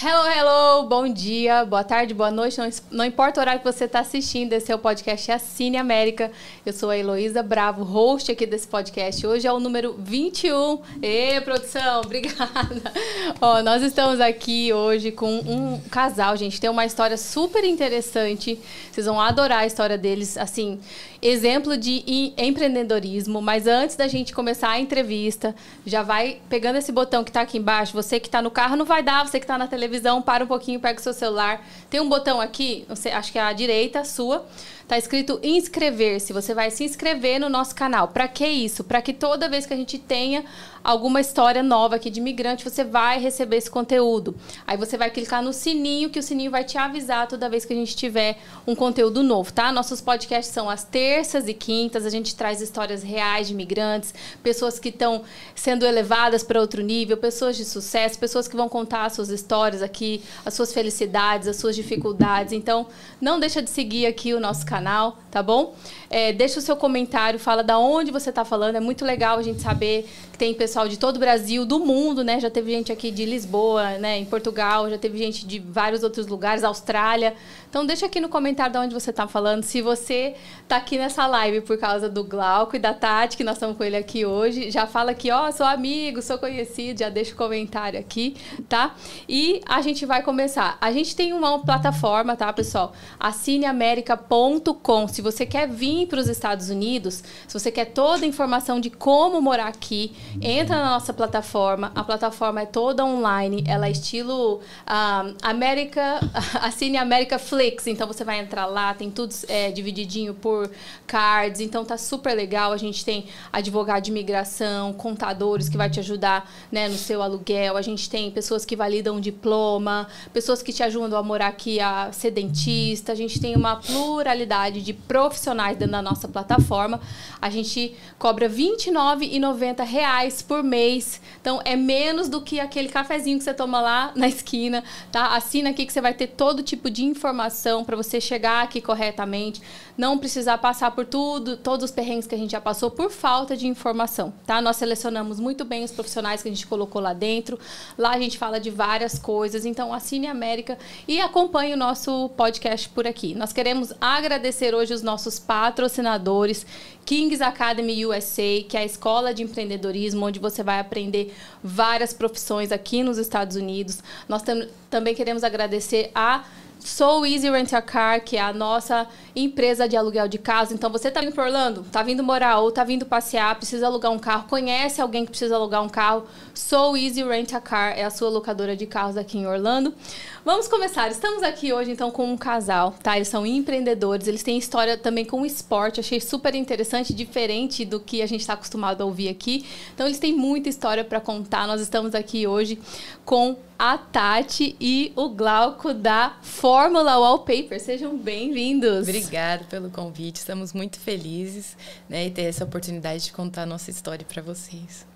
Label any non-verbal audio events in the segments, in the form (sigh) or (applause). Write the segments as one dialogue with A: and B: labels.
A: Hello, hello, bom dia, boa tarde, boa noite, não, não importa o horário que você está assistindo, esse é o podcast Assine América. Eu sou a Heloísa Bravo, host aqui desse podcast. Hoje é o número 21. Ê, produção, (laughs) obrigada. Ó, nós estamos aqui hoje com um casal, gente, tem uma história super interessante. Vocês vão adorar a história deles, assim, exemplo de empreendedorismo. Mas antes da gente começar a entrevista, já vai pegando esse botão que está aqui embaixo. Você que está no carro não vai dar, você que está na televisão, para um pouquinho, pega o seu celular. Tem um botão aqui, acho que é a direita, sua Tá escrito inscrever-se. Você vai se inscrever no nosso canal. Para que isso? Para que toda vez que a gente tenha alguma história nova aqui de imigrante, você vai receber esse conteúdo. Aí você vai clicar no sininho, que o sininho vai te avisar toda vez que a gente tiver um conteúdo novo, tá? Nossos podcasts são às terças e quintas. A gente traz histórias reais de imigrantes, pessoas que estão sendo elevadas para outro nível, pessoas de sucesso, pessoas que vão contar as suas histórias aqui, as suas felicidades, as suas dificuldades. Então, não deixa de seguir aqui o nosso canal, tá bom? É, deixa o seu comentário, fala da onde você está falando. É muito legal a gente saber que tem pessoal de todo o Brasil, do mundo, né? Já teve gente aqui de Lisboa, né? Em Portugal, já teve gente de vários outros lugares, Austrália. Então deixa aqui no comentário de onde você está falando. Se você está aqui nessa live por causa do Glauco e da Tati, que nós estamos com ele aqui hoje, já fala aqui, ó, oh, sou amigo, sou conhecido, já deixa o comentário aqui, tá? E a gente vai começar. A gente tem uma plataforma, tá, pessoal? assineamerica.com. Se você quer vir para os Estados Unidos, se você quer toda a informação de como morar aqui, entra na nossa plataforma. A plataforma é toda online, ela é estilo um, ah, América, (laughs) Assine América Flip Netflix, então você vai entrar lá, tem tudo é, divididinho por cards, então tá super legal. A gente tem advogado de imigração, contadores que vai te ajudar né, no seu aluguel, a gente tem pessoas que validam diploma, pessoas que te ajudam a morar aqui a ser dentista, a gente tem uma pluralidade de profissionais dentro da nossa plataforma. A gente cobra R$ 29,90 por mês, então é menos do que aquele cafezinho que você toma lá na esquina, tá? Assina aqui que você vai ter todo tipo de informação informação para você chegar aqui corretamente, não precisar passar por tudo, todos os perrengues que a gente já passou por falta de informação, tá? Nós selecionamos muito bem os profissionais que a gente colocou lá dentro. Lá a gente fala de várias coisas, então assine América e acompanhe o nosso podcast por aqui. Nós queremos agradecer hoje os nossos patrocinadores, Kings Academy USA, que é a escola de empreendedorismo onde você vai aprender várias profissões aqui nos Estados Unidos. Nós tam também queremos agradecer a So Easy Rent a Car, que é a nossa empresa de aluguel de casa. Então, você está vindo para Orlando, está vindo morar ou está vindo passear, precisa alugar um carro, conhece alguém que precisa alugar um carro, So Easy Rent a Car é a sua locadora de carros aqui em Orlando. Vamos começar. Estamos aqui hoje, então, com um casal, tá? Eles são empreendedores, eles têm história também com esporte. Achei super interessante, diferente do que a gente está acostumado a ouvir aqui. Então, eles têm muita história para contar. Nós estamos aqui hoje com a Tati e o Glauco da Fórmula Wallpaper. Sejam bem-vindos.
B: Obrigada pelo convite. Estamos muito felizes né, e ter essa oportunidade de contar a nossa história para vocês.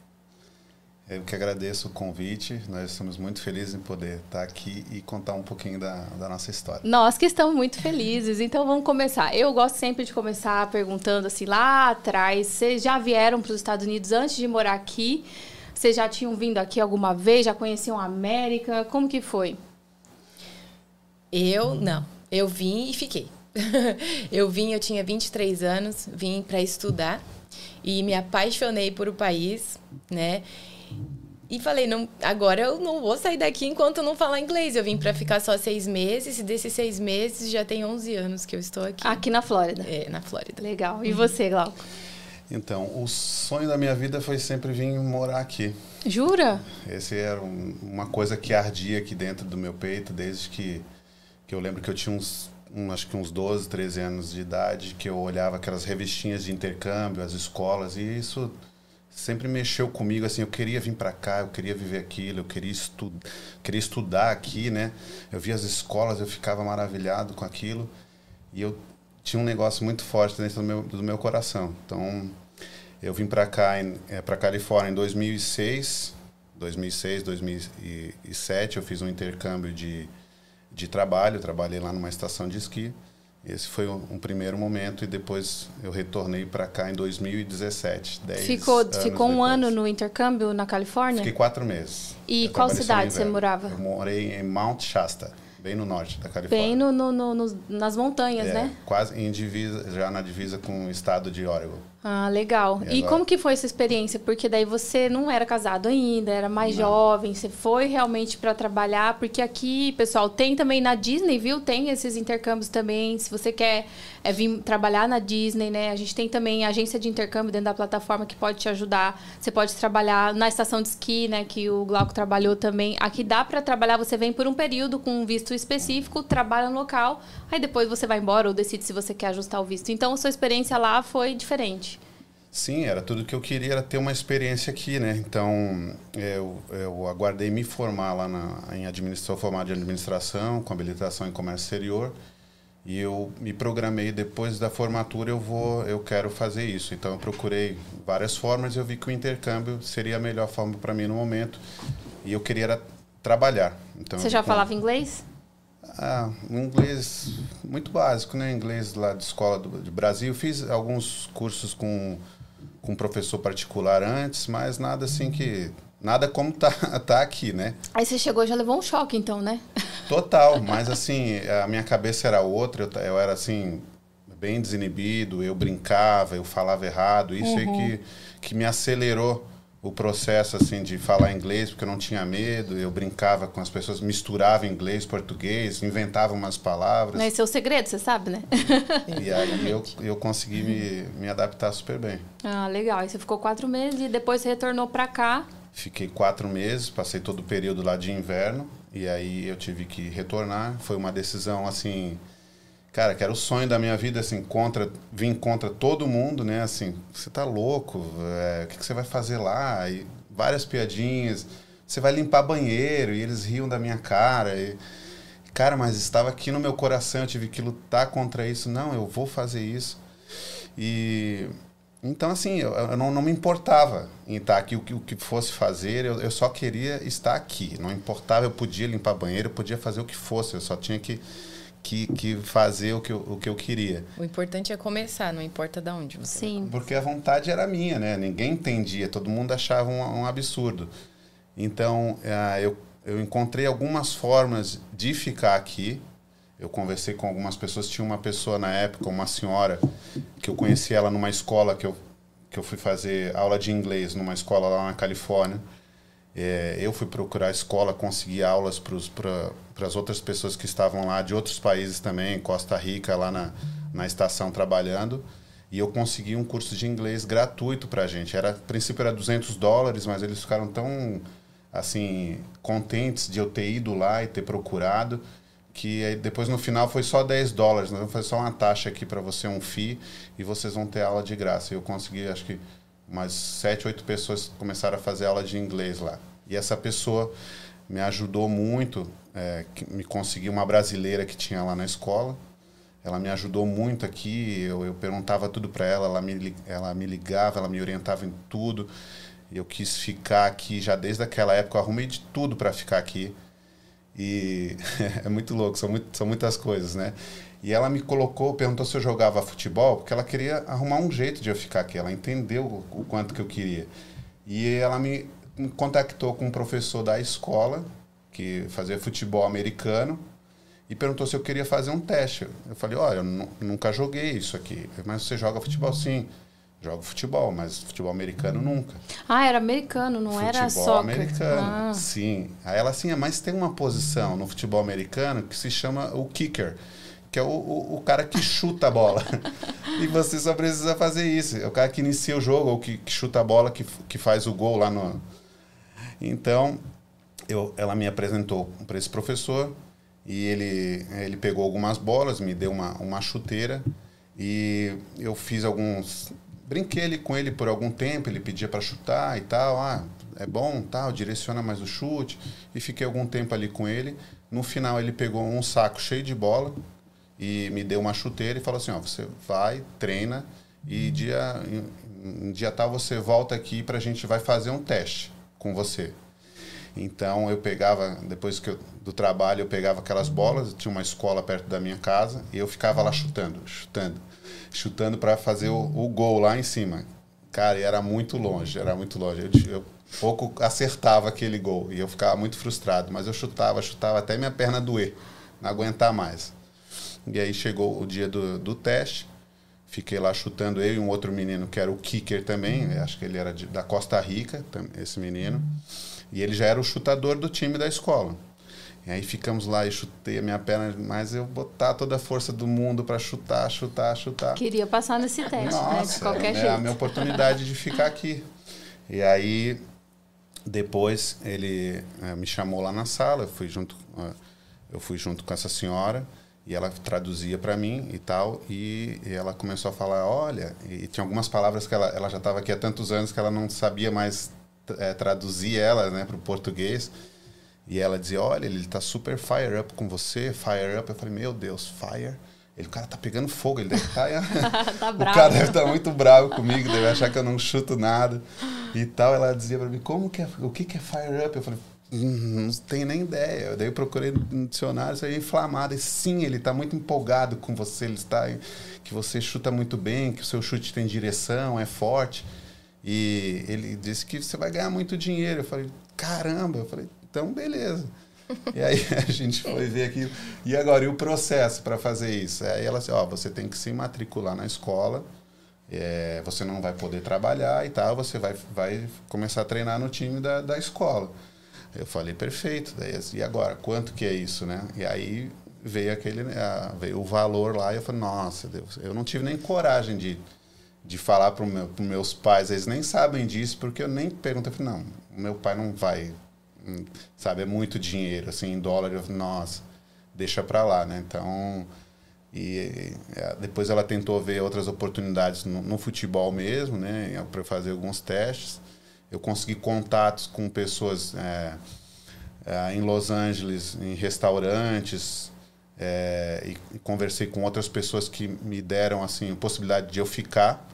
C: Eu que agradeço o convite. Nós estamos muito felizes em poder estar aqui e contar um pouquinho da, da nossa história.
A: Nós que estamos muito felizes. Então vamos começar. Eu gosto sempre de começar perguntando assim, lá atrás, vocês já vieram para os Estados Unidos antes de morar aqui? Vocês já tinham vindo aqui alguma vez? Já conheciam a América? Como que foi?
B: Eu não. Eu vim e fiquei. (laughs) eu vim, eu tinha 23 anos, vim para estudar e me apaixonei por o país, né? E falei, não, agora eu não vou sair daqui enquanto eu não falar inglês. Eu vim para ficar só seis meses e desses seis meses já tem 11 anos que eu estou aqui.
A: Aqui na Flórida?
B: É, na Flórida.
A: Legal. E você, Glauco?
C: Então, o sonho da minha vida foi sempre vir morar aqui.
A: Jura?
C: Esse era um, uma coisa que ardia aqui dentro do meu peito desde que, que eu lembro que eu tinha uns, um, acho que uns 12, 13 anos de idade, que eu olhava aquelas revistinhas de intercâmbio, as escolas, e isso sempre mexeu comigo assim eu queria vir para cá eu queria viver aquilo eu queria estu queria estudar aqui né eu via as escolas eu ficava maravilhado com aquilo e eu tinha um negócio muito forte dentro do meu do meu coração então eu vim para cá é, para Califórnia em 2006 2006 2007 eu fiz um intercâmbio de de trabalho eu trabalhei lá numa estação de esqui Esse foi um, um, primeiro momento e depois eu retornei para cá em 2017.
A: ficou ficou um ano no intercâmbio na Califórnia?
C: Fiquei quatro meses.
A: E qual cidade você morava?
C: Eu morei em Mount Shasta, bem no norte da Califórnia.
A: Bem no, no, no nas montanhas,
C: é,
A: né?
C: Quase em divisa, já na divisa com o estado de Oregon.
A: Ah, legal. E, e como que foi essa experiência? Porque daí você não era casado ainda, era mais não. jovem, você foi realmente para trabalhar, porque aqui, pessoal, tem também na Disney, viu? Tem esses intercâmbios também. Se você quer é, vir trabalhar na Disney, né? A gente tem também agência de intercâmbio dentro da plataforma que pode te ajudar. Você pode trabalhar na estação de esqui, né, que o Glauco trabalhou também. Aqui dá para trabalhar, você vem por um período com um visto específico, trabalha no local, aí depois você vai embora ou decide se você quer ajustar o visto. Então, a sua experiência lá foi diferente.
C: Sim, era tudo que eu queria, era ter uma experiência aqui, né? Então, eu, eu aguardei me formar lá na, em administração, formado de administração, com habilitação em comércio exterior, e eu me programei depois da formatura eu vou, eu quero fazer isso. Então, eu procurei várias formas eu vi que o intercâmbio seria a melhor forma para mim no momento, e eu queria era trabalhar. Então,
A: Você já com, falava inglês?
C: Ah, inglês muito básico, né? Inglês lá de escola do de Brasil. Fiz alguns cursos com com um professor particular antes, mas nada assim que. Nada como tá, (laughs) tá aqui, né?
A: Aí você chegou já levou um choque, então, né?
C: Total, (laughs) mas assim, a minha cabeça era outra, eu, eu era assim, bem desinibido, eu brincava, eu falava errado, isso uhum. aí que, que me acelerou o processo assim de falar inglês porque eu não tinha medo eu brincava com as pessoas misturava inglês português inventava umas palavras
A: esse é o segredo você sabe né
C: e aí (laughs) eu, eu consegui me, me adaptar super bem
A: ah legal aí você ficou quatro meses e depois você retornou para cá
C: fiquei quatro meses passei todo o período lá de inverno e aí eu tive que retornar foi uma decisão assim cara, que era o sonho da minha vida, assim, contra, vim contra todo mundo, né? Assim, você tá louco, é, o que, que, você vai fazer lá? E várias piadinhas, você vai limpar banheiro, e eles riam da minha cara. E, cara, mas estava aqui no meu coração, eu tive que lutar contra isso. Não, eu vou fazer isso. E então, assim, eu, eu não, não, me importava em estar aqui, o que, o que fosse fazer, eu, eu só queria estar aqui. Não importava, eu podia limpar banheiro, eu podia fazer o que fosse, eu só tinha que que, que fazer o que, eu, o que eu queria.
B: O importante é começar, não importa de onde você
A: Sim.
C: Porque a vontade era minha, né? Ninguém entendia, todo mundo achava um, um absurdo. Então, uh, eu, eu encontrei algumas formas de ficar aqui. Eu conversei com algumas pessoas. Tinha uma pessoa na época, uma senhora, que eu conheci ela numa escola que eu, que eu fui fazer aula de inglês numa escola lá na Califórnia. É, eu fui procurar escola, consegui aulas para as outras pessoas que estavam lá, de outros países também, Costa Rica, lá na, na estação trabalhando. E eu consegui um curso de inglês gratuito para a gente. Era, a princípio era 200 dólares, mas eles ficaram tão assim contentes de eu ter ido lá e ter procurado que depois no final foi só 10 dólares, né? foi só uma taxa aqui para você, um FII, e vocês vão ter aula de graça. Eu consegui, acho que umas sete, oito pessoas começaram a fazer aula de inglês lá. E essa pessoa me ajudou muito, é, me consegui uma brasileira que tinha lá na escola. Ela me ajudou muito aqui, eu, eu perguntava tudo para ela, ela me, ela me ligava, ela me orientava em tudo. Eu quis ficar aqui já desde aquela época, eu arrumei de tudo para ficar aqui. E (laughs) é muito louco, são, muito, são muitas coisas, né? E ela me colocou, perguntou se eu jogava futebol, porque ela queria arrumar um jeito de eu ficar aqui. Ela entendeu o, quanto que eu queria. E ela me contactou com um professor da escola, que fazia futebol americano, e perguntou se eu queria fazer um teste. Eu falei, olha, eu nunca joguei isso aqui. Mas você joga futebol? Sim. Jogo futebol, mas futebol americano nunca.
A: Ah, era americano, não futebol era só. Futebol
C: americano, ah. sim. Aí ela assim, mas tem uma posição no futebol americano que se chama o kicker que é o, o, o, cara que chuta a bola. (laughs) e você só precisa fazer isso. É o cara que inicia o jogo, ou que, que chuta a bola, que, que faz o gol lá no. Então, eu, ela me apresentou para esse professor e ele, ele pegou algumas bolas, me deu uma, uma chuteira e eu fiz alguns. Brinquei ele, com ele por algum tempo, ele pedia para chutar e tal. Ah, é bom, tal, direciona mais o chute. E fiquei algum tempo ali com ele. No final, ele pegou um saco cheio de bola e me deu uma chuteira e falou assim, ó, você vai, treina e dia, em dia tal você volta aqui para a gente vai fazer um teste com você. Então eu pegava, depois que eu, do trabalho, eu pegava aquelas bolas, tinha uma escola perto da minha casa, e eu ficava lá chutando, chutando, chutando para fazer o, o, gol lá em cima. Cara, e era muito longe, era muito longe. Eu, eu pouco acertava aquele gol e eu ficava muito frustrado, mas eu chutava, chutava até minha perna doer, não aguentar mais. E aí chegou o dia do, do teste, fiquei lá chutando eu e um outro menino que era o kicker também, acho que ele era de, da Costa Rica, esse menino, e ele já era o chutador do time da escola. E aí ficamos lá e chutei a minha perna, mas eu botar toda a força do mundo para chutar, chutar, chutar.
A: Queria passar nesse teste, Nossa, né? De qualquer é
C: jeito. É a minha oportunidade de ficar aqui. E aí depois ele é, me chamou lá na sala, eu fui junto, eu fui junto com essa senhora e ela traduzia para mim e tal e, e, ela começou a falar, olha, e tinha algumas palavras que ela, ela já estava aqui há tantos anos que ela não sabia mais é, traduzir ela, né, para o português. E ela dizia, olha, ele está super fire up com você, fire up. Eu falei, meu Deus, fire. Ele, o cara tá pegando fogo, ele deve estar. Tá, (laughs) tá bravo. (laughs) O cara deve estar tá muito bravo comigo, deve achar que eu não chuto nada e tal. Ela dizia para mim, como que é, o que, que é fire up? Eu falei, hum, não tenho nem ideia. Daí eu procurei no dicionário, isso aí é inflamado. E sim, ele está muito empolgado com você, ele está que você chuta muito bem, que o seu chute tem direção, é forte. E ele disse que você vai ganhar muito dinheiro. Eu falei, caramba. Eu falei, então beleza. E aí (laughs) a gente foi ver aqui. E agora, e o processo para fazer isso? Aí ela disse, ó, você tem que se matricular na escola é, você não vai poder trabalhar e tal, você vai, vai começar a treinar no time da, da escola. Eu falei, perfeito. Daí, e agora, quanto que é isso, né? E aí veio aquele, veio o valor lá e eu falei, nossa, Deus, eu não tive nem coragem de, de falar para meu, os meus pais, eles nem sabem disso, porque eu nem pergunto, eu falei, não, meu pai não vai, sabe, é muito dinheiro, assim, em dólar, eu nossa, deixa para lá, né? Então, e é, depois ela tentou ver outras oportunidades no, no futebol mesmo, né, para fazer alguns testes. Eu consegui contatos com pessoas é, é, em Los Angeles, em restaurantes, é, e, e, conversei com outras pessoas que me deram assim a possibilidade de eu ficar.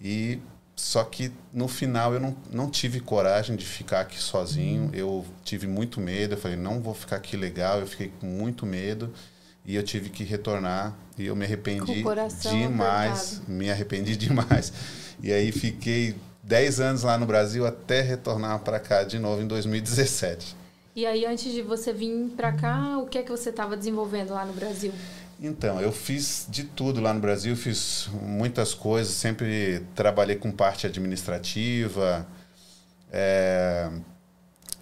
C: E só que no final eu não, não tive coragem de ficar aqui sozinho. Eu tive muito medo. Eu falei não vou ficar aqui legal. Eu fiquei com muito medo e eu tive que retornar e eu me arrependi demais, apertado. me arrependi (laughs) demais. E aí fiquei 10 anos lá no Brasil até retornar para cá de novo em 2017.
A: E aí antes de você vir para cá, o que é que você estava desenvolvendo lá no Brasil?
C: Então, eu fiz de tudo lá no Brasil, fiz muitas coisas, sempre trabalhei com parte administrativa, é,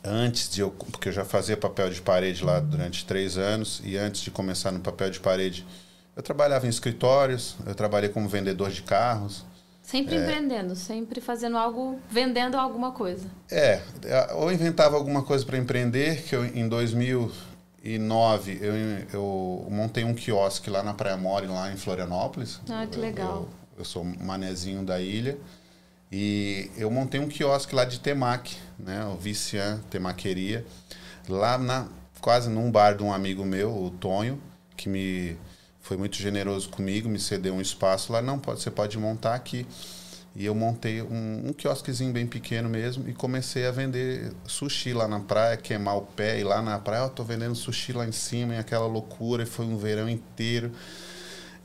C: antes de eu. Porque eu já fazia papel de parede lá durante três anos, e antes de começar no papel de parede, eu trabalhava em escritórios, eu trabalhei como vendedor de carros.
A: Sempre é, empreendendo, sempre fazendo algo, vendendo alguma coisa.
C: É, ou inventava alguma coisa para empreender, que eu, em 2009 eu, eu montei um quiosque lá na Praia Mole, lá em Florianópolis.
A: Ah, que legal.
C: Eu, eu, sou manezinho da ilha. E eu montei um quiosque lá de temaki, né? O Vician Temaqueria. Lá na, quase num bar de um amigo meu, o Tonho, que me foi muito generoso comigo, me cedeu um espaço lá. Não, pode, você pode montar aqui. E eu montei um, um quiosquezinho bem pequeno mesmo e comecei a vender sushi lá na praia, queimar o pé e lá na praia, eu tô vendendo sushi lá em cima e aquela loucura. E foi um verão inteiro.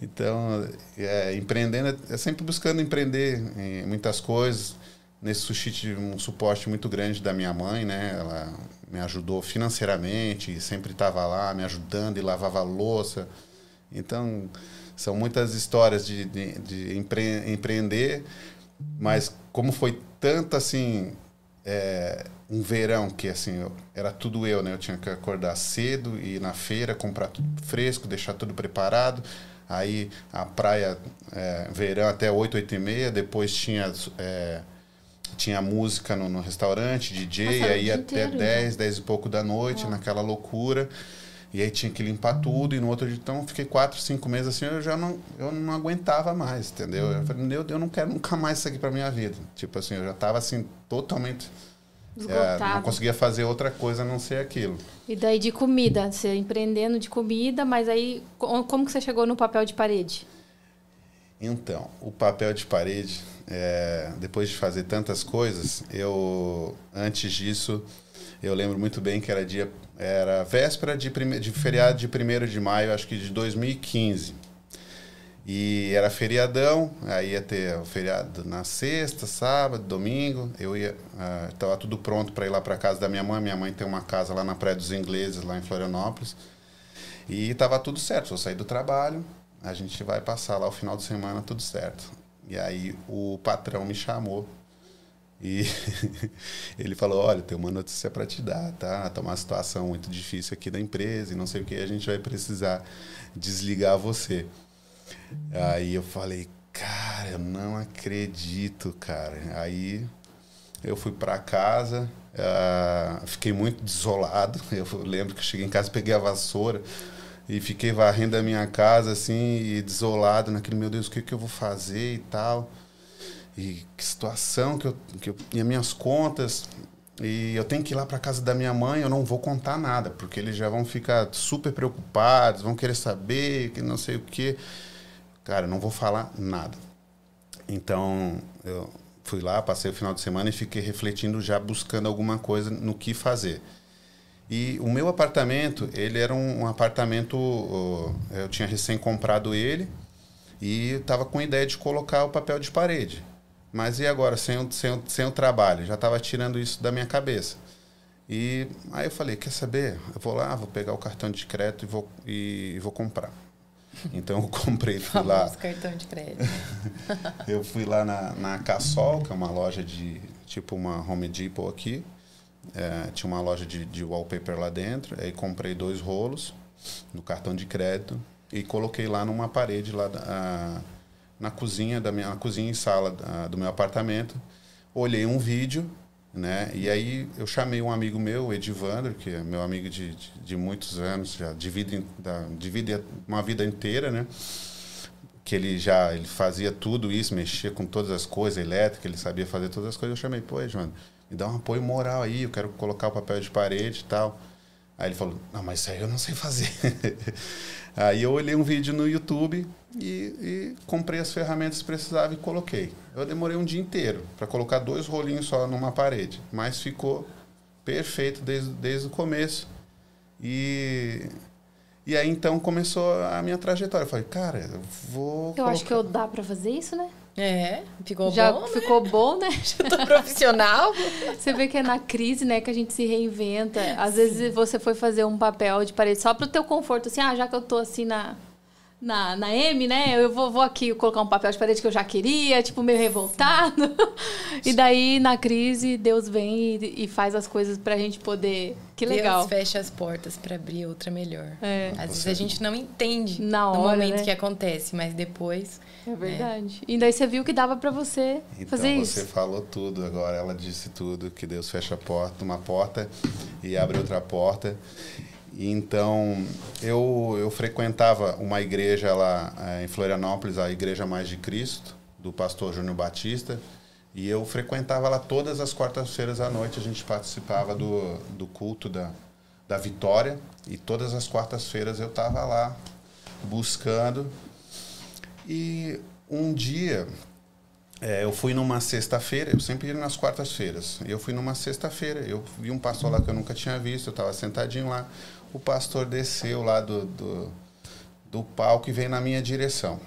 C: Então, é, empreendendo, é sempre buscando empreender em muitas coisas. Nesse sushi tive um suporte muito grande da minha mãe, né? Ela me ajudou financeiramente, sempre estava lá me ajudando e lavava louça. Então, são muitas histórias de, de, de empre empreender, mas como foi tanto assim, é, um verão que assim, eu, era tudo eu, né? Eu tinha que acordar cedo, ir na feira, comprar tudo fresco, deixar tudo preparado Aí a praia, é, verão até 8, 8 e meia, depois tinha, é, tinha música no, no restaurante, DJ, aí até inteiro, 10, né? 10 e pouco da noite, naquela loucura. E aí tinha que limpar tudo, e no outro dia, então, fiquei quatro, cinco meses assim, eu já não, eu não aguentava mais, entendeu? Eu falei, meu Deus, eu não quero nunca mais isso aqui pra minha vida. Tipo assim, eu já tava assim, totalmente é, não conseguia fazer outra coisa a não ser aquilo.
A: E daí de comida, você empreendendo de comida, mas aí como que você chegou no papel de parede?
C: Então, o papel de parede, é, depois de fazer tantas coisas, eu antes disso eu lembro muito bem que era dia era véspera de, prime, de feriado de 1 de maio, acho que de 2015. E era feriadão, aí ia ter o feriado na sexta, sábado, domingo. Eu ia, estava uh, tudo pronto para ir lá para casa da minha mãe. Minha mãe tem uma casa lá na Praia dos Ingleses, lá em Florianópolis. E estava tudo certo. Eu saí do trabalho, a gente vai passar lá o final de semana, tudo certo. E aí o patrão me chamou e (laughs) ele falou: Olha, tem uma notícia para te dar, tá? Tá uma situação muito difícil aqui da empresa e não sei o que, a gente vai precisar desligar você. Aí eu falei, cara, eu não acredito, cara. Aí eu fui para casa, uh, fiquei muito desolado. (laughs) Eu lembro que eu cheguei em casa, peguei a vassoura e fiquei varrendo a minha casa assim, e desolado naquele, meu Deus, o que, que eu vou fazer e tal. E que situação que eu, que eu. E as minhas contas. E eu tenho que ir lá para casa da minha mãe, eu não vou contar nada, porque eles já vão ficar super preocupados, vão querer saber, que não sei o quê. Cara, não vou falar nada. Então, eu fui lá, passei o final de semana e fiquei refletindo já buscando alguma coisa no que fazer. E o meu apartamento, ele era um, um apartamento, eu tinha recém comprado ele e estava com a ideia de colocar o papel de parede. Mas e agora, sem o, sem o, sem o trabalho? Já estava tirando isso da minha cabeça. E aí eu falei, quer saber? Eu vou lá, vou pegar o cartão de crédito e vou, e, e vou comprar. Então eu (laughs) comprei, fui lá.
B: cartão de crédito. (laughs)
C: eu fui lá na, na Cassol, que é uma loja de tipo uma Home Depot aqui. É, tinha uma loja de, de wallpaper lá dentro. Aí comprei dois rolos no cartão de crédito e coloquei lá numa parede lá da, na cozinha da minha cozinha e sala da, do meu apartamento. Olhei um vídeo né? E aí eu chamei um amigo meu, Edivandro, que é meu amigo de, de, de muitos anos, já de vida, da, de uma vida inteira, né? Que ele já ele fazia tudo isso, mexia com todas as coisas, elétrica, ele sabia fazer todas as coisas. Eu chamei, pô, Edivandro, me dá um apoio moral aí, eu quero colocar o papel de parede e tal. Aí ele falou, não, mas isso aí eu não sei fazer. (laughs) aí eu olhei um vídeo no YouTube e, e, comprei as ferramentas que precisava e coloquei. Eu demorei um dia inteiro para colocar dois rolinhos só numa parede, mas ficou perfeito desde, desde o começo. E, e aí então começou a minha trajetória. Eu falei, cara, eu vou.
A: Eu colocar... acho que eu dá para fazer isso, né?
B: É, ficou
A: Já
B: bom.
A: Já né? ficou né? bom, né? (laughs)
B: Já tô profissional.
A: Você vê que é na crise, né, que a gente se reinventa. Às Sim. vezes você foi fazer um papel de parede só pro teu conforto, assim, ah, já que eu tô assim na na, na M, né? Eu vou, vou aqui colocar um papel de parede que eu já queria, tipo, meio revoltado. (laughs) e daí, na crise, Deus vem e, e, faz as coisas pra gente poder. Que legal.
B: Deus fecha as portas para abrir outra melhor.
A: É.
B: Às vezes a gente não entende
A: na hora,
B: no momento
A: né?
B: que acontece, mas depois.
A: É verdade. É. E daí você viu que dava para você
C: então,
A: fazer isso.
C: Você falou tudo agora, ela disse tudo, que Deus fecha a porta, uma porta e abre outra porta. Então, eu, eu frequentava uma igreja lá é, em Florianópolis, a Igreja Mais de Cristo, do pastor Júnior Batista, e eu frequentava lá todas as quartas-feiras à noite, a gente participava do, do culto da, da vitória, e todas as quartas-feiras eu estava lá buscando. E um dia, é, eu fui numa sexta-feira, eu sempre ia nas quartas-feiras. Eu fui numa sexta-feira, eu vi um pastor lá que eu nunca tinha visto, eu estava sentadinho lá o pastor desceu lá do, do, do palco e veio na minha direção.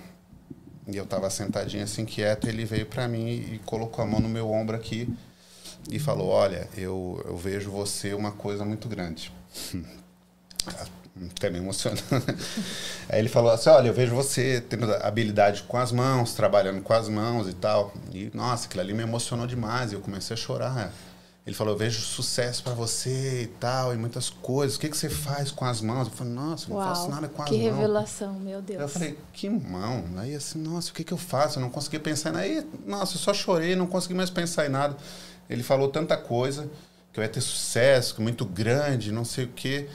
C: E eu estava sentadinho assim, quieto, ele veio para mim e colocou a mão no meu ombro aqui e falou: Olha, eu, eu vejo você uma coisa muito grande. Até me emocionando. (laughs) Aí ele falou assim: Olha, eu vejo você tendo habilidade com as mãos, trabalhando com as mãos e tal. E nossa, aquilo ali me emocionou demais. Eu comecei a chorar. Ele falou: Eu vejo sucesso para você e tal, e muitas coisas. O que, que você faz com as mãos? Eu falei: Nossa, eu não faço nada com as mãos.
A: Que revelação, meu Deus.
C: Eu falei: Que mão? Aí assim, nossa, o que, que eu faço? Eu não conseguia pensar em nada. Aí, nossa, eu só chorei, não consegui mais pensar em nada. Ele falou tanta coisa, que eu ia ter sucesso, muito grande, não sei o quê.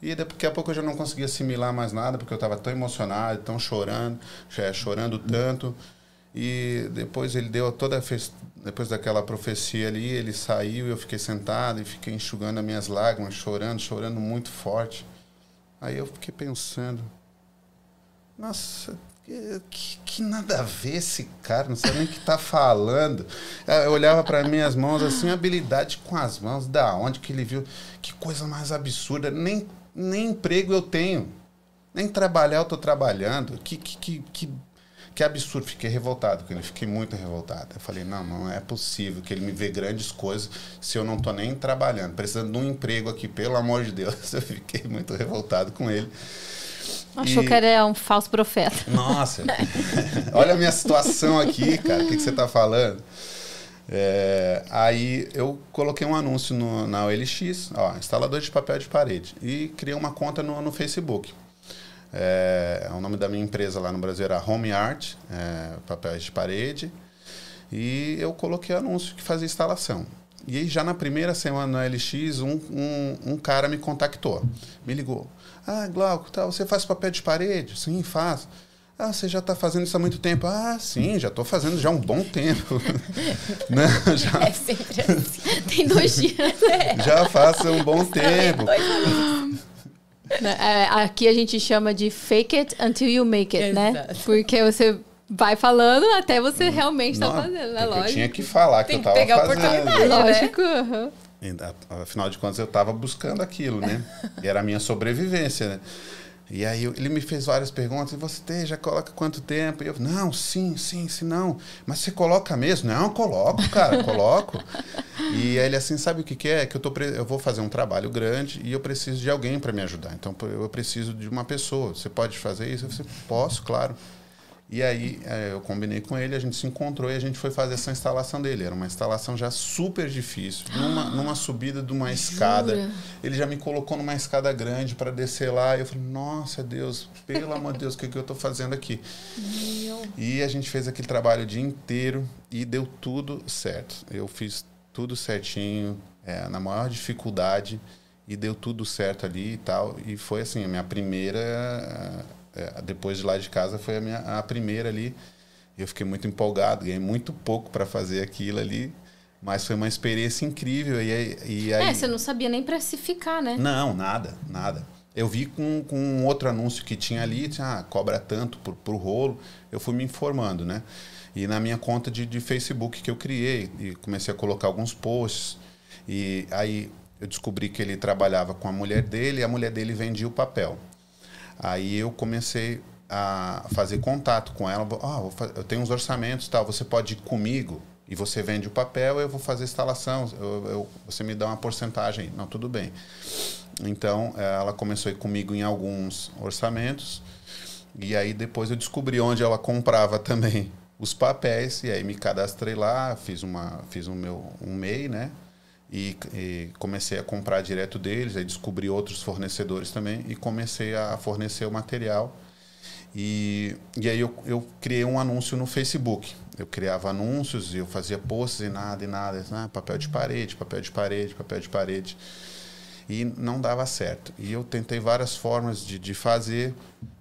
C: E daqui a pouco eu já não conseguia assimilar mais nada, porque eu estava tão emocionado, tão chorando, já chorando tanto. E depois ele deu toda a fest... depois daquela profecia ali, ele saiu e eu fiquei sentado e fiquei enxugando as minhas lágrimas, chorando, chorando muito forte. Aí eu fiquei pensando, nossa, que, que, nada a ver esse cara, não sabe nem o que tá falando. Eu olhava para minhas mãos assim, habilidade com as mãos, da onde que ele viu? Que coisa mais absurda. Nem, nem emprego eu tenho. Nem trabalhar eu tô trabalhando. Que, que, que, que, que absurdo. Fiquei revoltado com ele, fiquei muito revoltado. Eu falei, não, não é possível que ele me vê grandes coisas se eu não tô nem trabalhando. Precisando de um emprego aqui, pelo amor de Deus. (laughs) Eu fiquei muito revoltado com ele.
A: Achou e... que era um falso profeta.
C: Nossa, (laughs) olha a minha situação aqui, cara. O que, que você está falando? É, aí eu coloquei um anúncio no, na OLX, ó, instalador de papel de parede, e criei uma conta no, no Facebook. É, o nome da minha empresa lá no Brasil era Home Art, é, papéis de parede, e eu coloquei anúncio que fazia instalação. E aí já na primeira semana no OLX, um, um, um cara me contactou, me ligou. Ah, Glauco, tá, você faz papel de parede? Sim, faço. Ah, você já está fazendo isso há muito tempo? Ah, sim, já estou fazendo já há um bom tempo. (laughs)
B: Não, (laughs) já... É sempre assim.
A: Tem dois dias.
C: É. (laughs) Já faço um bom tempo.
A: É, aqui a gente chama de fake it until you make it, né? Exato. né? Porque você vai falando até você realmente está fazendo, né? Lógico.
C: Eu tinha que falar que Tem eu estava fazendo. Tem que pegar a oportunidade,
A: né? Lógico. Uhum.
C: Afinal de contas, eu estava buscando aquilo, né? (laughs) E era a minha sobrevivência, né? E aí ele me fez várias perguntas. E você tem, já coloca quanto tempo? E eu, não, sim, sim, sim, não. Mas você coloca mesmo? Não, coloco, cara, coloco. e aí ele assim, sabe o que, que é? Que eu, tô, eu vou fazer um trabalho grande e eu preciso de alguém para me ajudar. Então eu preciso de uma pessoa. Você pode fazer isso? Eu falei, posso, claro. E aí é, eu combinei com ele, a gente se encontrou e a gente foi fazer essa instalação dele. Era uma instalação já super difícil, numa, numa subida de uma escada. Ele já me colocou numa escada grande para descer lá. E eu falei, nossa Deus, pelo amor de Deus, o que, que eu estou fazendo aqui? Meu. E a gente fez aquele trabalho o dia inteiro e deu tudo certo. Eu fiz tudo certinho, é, na maior dificuldade, e deu tudo certo ali e tal. E foi assim, a minha primeira é, depois de lá de casa foi a minha a primeira ali. Eu fiquei muito empolgado, ganhei muito pouco para fazer aquilo ali, mas foi uma experiência incrível. E, e aí...
A: É, você não sabia nem precificar, né?
C: Não, nada, nada. Eu vi com, com um outro anúncio que tinha ali, tinha, ah, cobra tanto por, por rolo. Eu fui me informando, né? E na minha conta de, de Facebook que eu criei, e comecei a colocar alguns posts. E aí eu descobri que ele trabalhava com a mulher dele e a mulher dele vendia o papel. Aí eu comecei a fazer contato com ela. Oh, eu tenho uns orçamentos, tal. Você pode ir comigo e você vende o papel, eu vou fazer a instalação. Eu, eu, você me dá uma porcentagem. Não, tudo bem. Então ela começou a ir comigo em alguns orçamentos. E aí depois eu descobri onde ela comprava também os papéis e aí me cadastrei lá, fiz uma fiz um meu um MEI, né? E, e, comecei a comprar direto deles, aí descobri outros fornecedores também e comecei a fornecer o material. E, e aí eu, eu criei um anúncio no Facebook. Eu criava anúncios e eu fazia posts e nada, e nada. Né? Papel de parede, papel de parede, papel de parede. E não dava certo. E eu tentei várias formas de, de fazer,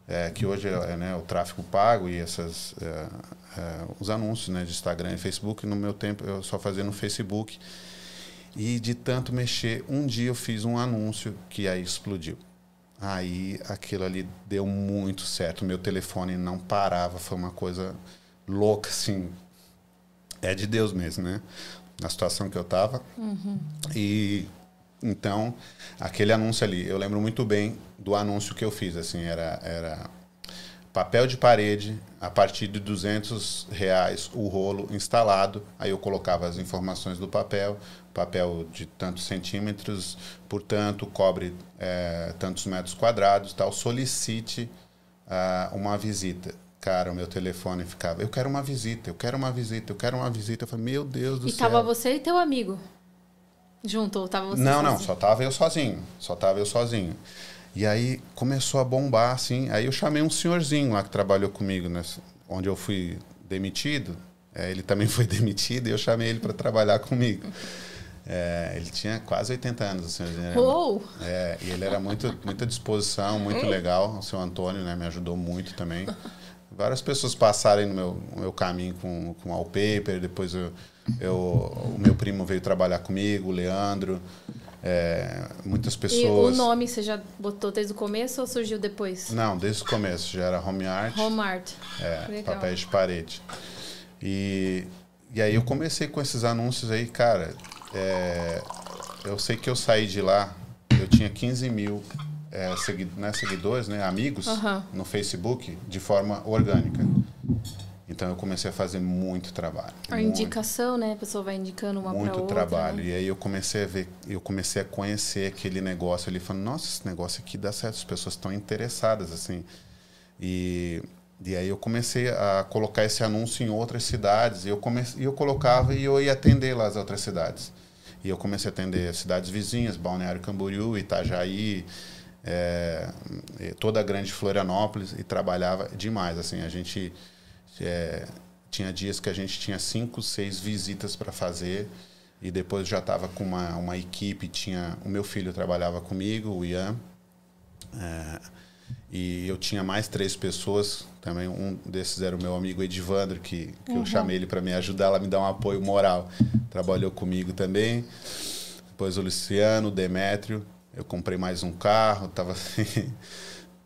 C: é, que hoje é né, o tráfego pago e essas, é, é, os anúncios né, de Instagram e Facebook. No meu tempo eu só fazia no Facebook. E de tanto mexer, um dia eu fiz um anúncio que aí explodiu. Aí aquilo ali deu muito certo. Meu telefone não parava, foi uma coisa louca, assim. É de Deus mesmo, né? Na situação que eu tava. Uhum. E então, aquele anúncio ali, eu lembro muito bem do anúncio que eu fiz, assim, era, era papel de parede a partir de 200 reais o rolo instalado. Aí eu colocava as informações do papel, papel de tantos centímetros, portanto, cobre é, tantos metros quadrados, tal. Solicite uh, uma visita. Cara, o meu telefone ficava, eu quero uma visita, eu quero uma visita, eu quero uma visita. Eu falei, meu Deus do
A: e
C: céu.
A: E tava você e teu amigo junto, ou tava você
C: Não,
A: sozinho?
C: não, só tava eu sozinho, só tava eu sozinho. E aí começou a bombar, assim. Aí eu chamei um senhorzinho lá que trabalhou comigo, né, onde eu fui demitido. É, ele também (laughs) foi demitido e eu chamei ele para trabalhar comigo. É, ele tinha quase 80 anos, o senhorzinho.
A: Uou!
C: É, e ele era muito, muita disposição, muito legal. O seu Antônio né, me ajudou muito também. Várias pessoas passaram no meu, no meu caminho com, com wallpaper. Depois eu, eu, o meu primo veio trabalhar comigo, o Leandro. É, muitas pessoas.
A: E o nome você já botou desde o começo ou surgiu depois?
C: Não, desde o começo. Já era Home Art.
A: Home Art.
C: É,
A: Legal.
C: papéis de parede. E, e aí eu comecei com esses anúncios aí, cara. É, eu sei que eu saí de lá, eu tinha 15 mil é, segui, né, seguidores, né, amigos
A: Aham.
C: no Facebook de forma orgânica. Então eu comecei a fazer muito trabalho.
A: A
C: muito
A: indicação, né? A pessoa vai indicando uma para
C: muito
A: outra.
C: trabalho.
A: né?
C: E aí eu comecei a ver, eu comecei a conhecer aquele negócio ali, falando, nossa, esse negócio aqui dá certo, as pessoas estão interessadas, assim. E, e aí eu comecei a colocar esse anúncio em outras cidades, e eu, comecei, eu colocava e eu ia atender lá as outras cidades. E eu comecei a atender cidades vizinhas, Balneário Camboriú, Itajaí, é, toda a grande Florianópolis, e trabalhava demais, assim, a gente... é, tinha dias que a gente tinha cinco, seis visitas para fazer e depois já estava com uma, uma equipe. Tinha o meu filho trabalhava comigo, o Ian, é, e eu tinha mais três pessoas. Também um desses era o meu amigo Edivandro, que, que eu chamei ele para me ajudar, ela me dar um apoio moral. Trabalhou comigo também. Depois o Luciano, o Demétrio. Eu comprei mais um carro, tava assim. (laughs)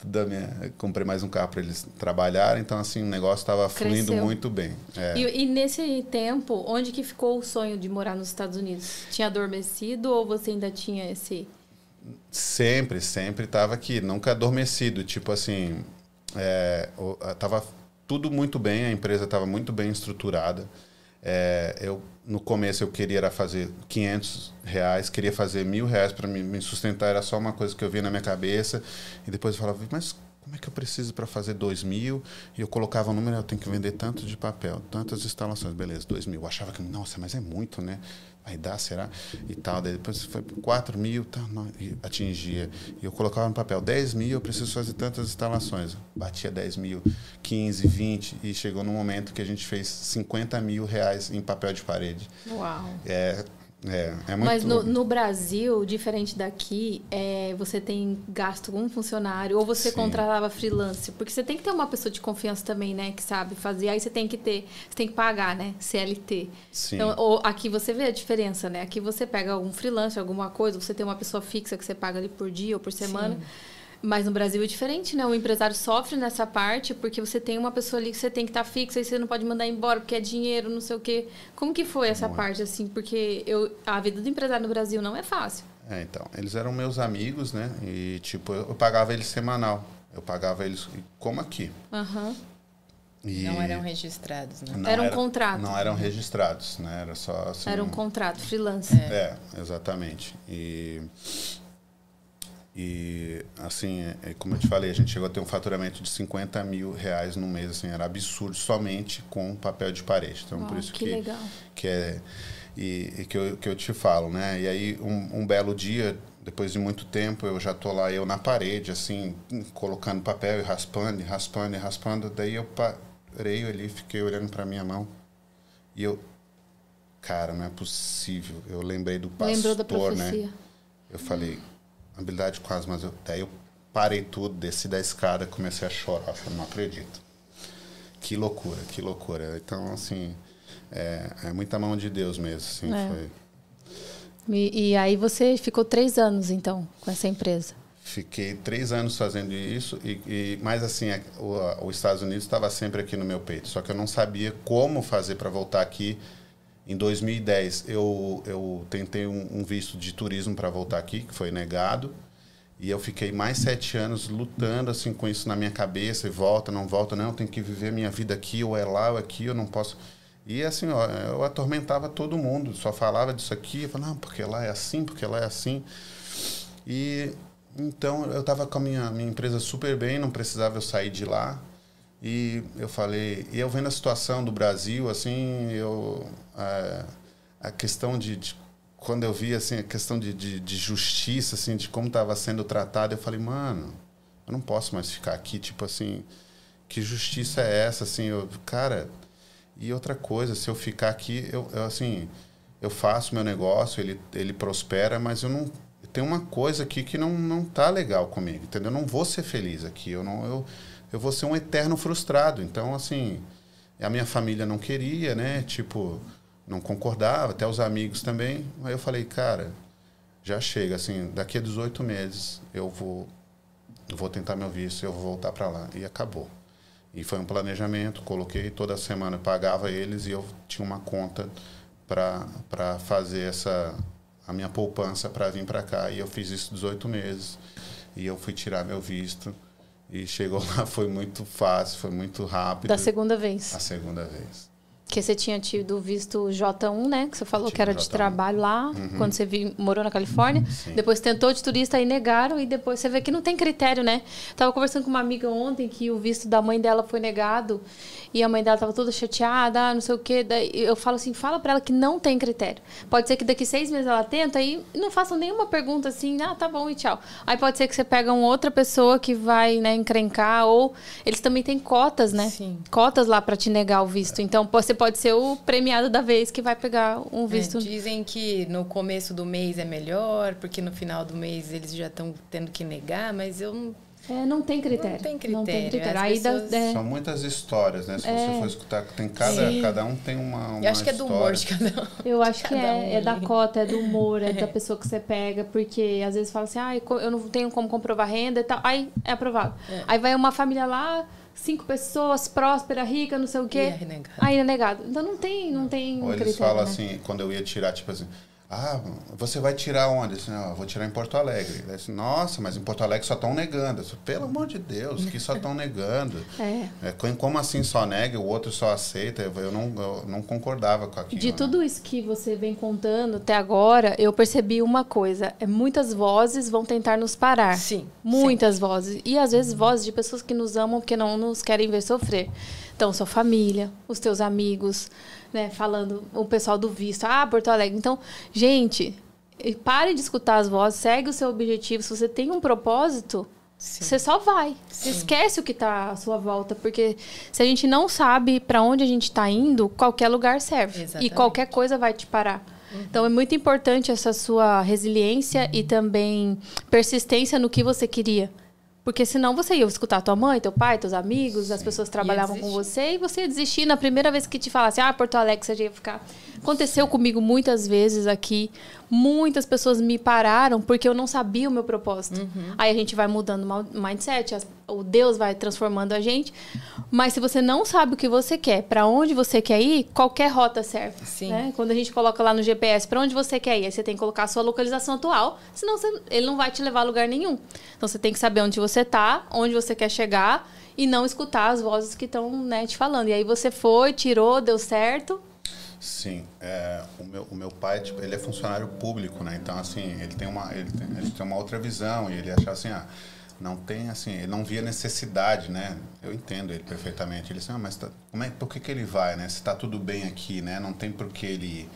C: Da minha, comprei mais um carro para eles trabalharem, então assim o negócio estava fluindo muito bem. É.
A: E, e nesse tempo, onde que ficou o sonho de morar nos Estados Unidos? Tinha adormecido ou você ainda tinha esse...
C: Sempre, sempre estava aqui, nunca adormecido. Tipo assim, é, o- a- tava tudo muito bem, a empresa estava muito bem estruturada. É, eu no começo eu queria era fazer 500 reais, queria fazer mil reais para me, me sustentar, era só uma coisa que eu via na minha cabeça. E depois eu falava, mas como é que eu preciso para fazer dois mil? E eu colocava o número, eu tenho que vender tanto de papel, tantas instalações, beleza, dois mil. Eu achava que, nossa, mas é muito, né? Vai dar, será? E tal. Daí depois foi 4 mil, tá, não, e atingia. E eu colocava no papel 10 mil, eu preciso fazer tantas instalações. Batia 10 mil, 15, 20, e chegou num momento que a gente fez 50 mil reais em papel de parede.
A: Uau!
C: É, é, é muito...
A: Mas no, no Brasil, diferente daqui, é, você tem gasto com um funcionário ou você
C: Sim.
A: contratava freelance. Porque você tem que ter uma pessoa de confiança também, né? Que sabe fazer. Aí você tem que ter, você tem que pagar, né? CLT.
C: Sim.
A: Então, ou, aqui você vê a diferença, né? Aqui você pega algum freelance, alguma coisa, você tem uma pessoa fixa que você paga ali por dia ou por semana. Mas no Brasil é diferente, né? O empresário sofre nessa parte porque você tem uma pessoa ali que você tem que estar fixa e você não pode mandar embora porque é dinheiro, não sei o quê. Como que foi essa
C: Muito.
A: parte, assim? Porque eu, a vida do empresário no Brasil não é fácil.
C: É, então, eles eram meus amigos, né? E, tipo, eu, eu pagava eles semanal. Eu pagava eles como aqui.
A: Aham.
C: E
B: Não eram registrados, né?
C: não
A: Era um
C: era-
A: contrato.
C: Não eram registrados, né? Era só assim...
A: Era um contrato, freelance.
C: É, exatamente. E, e assim, é, é como eu te falei, a gente chegou a ter um faturamento de 50 mil reais no mês, assim, era absurdo, somente com papel de parede. Então, por
A: Uau,
C: isso
A: que
C: que,
A: legal.
C: que é e, e que, eu, que eu te falo, né? E aí, um, um belo dia, depois de muito tempo, eu já tô lá, eu na parede, assim, colocando papel e raspando, e raspando, e raspando. Daí eu parei ali, fiquei olhando para minha mão. E eu, cara, não é possível. Eu lembrei do pastor,
A: Lembrou da
C: né?
A: profecia.
C: Eu falei, habilidade as mas eu, daí eu parei tudo, desci da escada, comecei a chorar. Falei, não acredito. Que loucura, que loucura. Então, assim, é, é muita mão de Deus mesmo, assim,
A: É.
C: foi.
A: E, e aí você ficou três anos, então, com essa empresa.
C: Fiquei três anos fazendo isso, e, e mas assim, é, os Estados Unidos estava sempre aqui no meu peito, só que eu não sabia como fazer para voltar aqui. Em 2010, eu, eu tentei um, um visto de turismo para voltar aqui, que foi negado, e eu fiquei mais sete anos lutando assim com isso na minha cabeça, e volta, não volta, não, eu tenho que viver minha vida aqui, ou é lá, ou aqui, eu não posso. E assim, ó, eu atormentava todo mundo, só falava disso aqui, eu falava, não, porque lá é assim, porque lá é assim. E então eu estava com a minha, minha empresa super bem, não precisava eu sair de lá. E eu falei, e eu vendo a situação do Brasil, assim, eu a, a questão de, de- quando eu vi assim a questão de, de, de justiça, assim, de como estava sendo tratado, eu falei, mano, eu não posso mais ficar aqui, tipo assim, que justiça é essa, assim, eu, cara. E outra coisa, se eu ficar aqui, eu, eu assim, eu faço meu negócio, ele, ele prospera, mas eu não tem uma coisa aqui que não não tá legal comigo, entendeu? Eu não vou ser feliz aqui, eu não eu, eu vou ser um eterno frustrado. Então, assim, a minha família não queria, né? Tipo, não concordava, até os amigos também. Aí eu falei, cara, já chega, assim, daqui a 18 meses eu vou, vou tentar meu visto, eu vou voltar para lá. E acabou. E foi um planejamento, coloquei toda semana, pagava eles e eu tinha uma conta para fazer essa a minha poupança para vir para cá. E eu fiz isso 18 meses. E eu fui tirar meu visto. E chegou (laughs) lá, foi muito fácil, foi muito rápido.
A: Da segunda vez.
C: A segunda vez.
A: Que você tinha tido visto J1, né? Que você falou que era de trabalho lá, uhum. quando você vi, morou na Califórnia. Sim. Depois tentou de turista e negaram. E depois você vê que não tem critério, né? Tava conversando com uma amiga ontem que o visto da mãe dela foi negado. E a mãe dela tava toda chateada, não sei o quê. Daí eu falo assim, fala para ela que não tem critério. Pode ser que daqui seis meses ela tenta e não façam nenhuma pergunta assim, ah, tá bom e tchau. Aí pode ser que você pega uma outra pessoa que vai, né, encrencar. Ou eles também têm cotas, né? Sim. Cotas lá para te negar o visto. Então você pode ser o premiado da vez que vai pegar um é, visto.
B: É, dizem que no começo do mês é melhor, porque no final do mês eles já estão tendo que negar, mas eu não
A: é, não tem critério.
B: Não tem critério. Não tem
A: critério.
B: Aí
C: pessoas... é... São muitas histórias, né? Se é... você for escutar, tem cada, cada um tem uma, uma
B: Eu acho
C: que
B: é do humor de cada um. (laughs)
A: Eu acho que é, um. é da cota, é do humor, é, (laughs) da pessoa que você pega, porque às vezes fala assim, ah, eu não tenho como comprovar renda e tal. Aí é aprovado. É. Aí vai uma família lá, cinco pessoas, próspera, rica, não sei o quê.
B: E é renegado.
A: Aí é negado. Então não tem, não tem
C: Ou
A: um
C: eles falam né? assim, quando eu ia tirar, tipo assim, ah, você vai tirar onde? Assim, ah, vou tirar em Porto Alegre. Assim, Nossa, mas em Porto Alegre só estão negando. Assim, Pelo amor de Deus, que só estão negando. (laughs)
A: É.
C: é. como assim só nega, o outro só aceita? Eu não, eu não concordava com aquilo.
A: De né? tudo isso que você vem contando até agora, eu percebi uma coisa. É, muitas vozes vão tentar nos parar.
B: Sim.
A: Muitas
B: sim.
A: vozes. E às vezes vozes de pessoas que nos amam porque não nos querem ver sofrer. Então, sua família, os teus amigos, né, falando o pessoal do visto, ah, Porto Alegre. Então, gente, pare de escutar as vozes, segue o seu objetivo. Se você tem um propósito, Sim. você só vai. Sim. Esquece o que está à sua volta, porque se a gente não sabe para onde a gente está indo, qualquer lugar serve. Exatamente. E qualquer coisa vai te parar. Uhum. Então é muito importante essa sua resiliência uhum. e também persistência no que você queria. Porque senão você ia escutar tua mãe, teu pai, teus amigos, as pessoas trabalhavam com você e você ia desistir na primeira vez que te falasse, ah, Porto Alegre, você ia ficar. Aconteceu comigo muitas vezes aqui. Muitas pessoas me pararam porque eu não sabia o meu propósito. Uhum. Aí a gente vai mudando o mindset, o Deus vai transformando a gente. Mas se você não sabe o que você quer, para onde você quer ir, qualquer rota serve. Sim. Né? Quando a gente coloca lá no GPS para onde você quer ir, aí você tem que colocar a sua localização atual, senão você, ele não vai te levar a lugar nenhum. Então você tem que saber onde você está, onde você quer chegar e não escutar as vozes que estão né, te falando. E aí você foi, tirou, deu certo
C: Sim, é, o, meu, o meu pai, tipo, ele é funcionário público, né? Então, assim, ele tem uma, ele tem, ele tem uma outra visão e ele acha assim, ah, não tem, assim, ele não via necessidade, né? Eu entendo ele perfeitamente. Ele disse, ah, mas tá, como é, por que, que ele vai, né? Se tá tudo bem aqui, né? Não tem por que ele.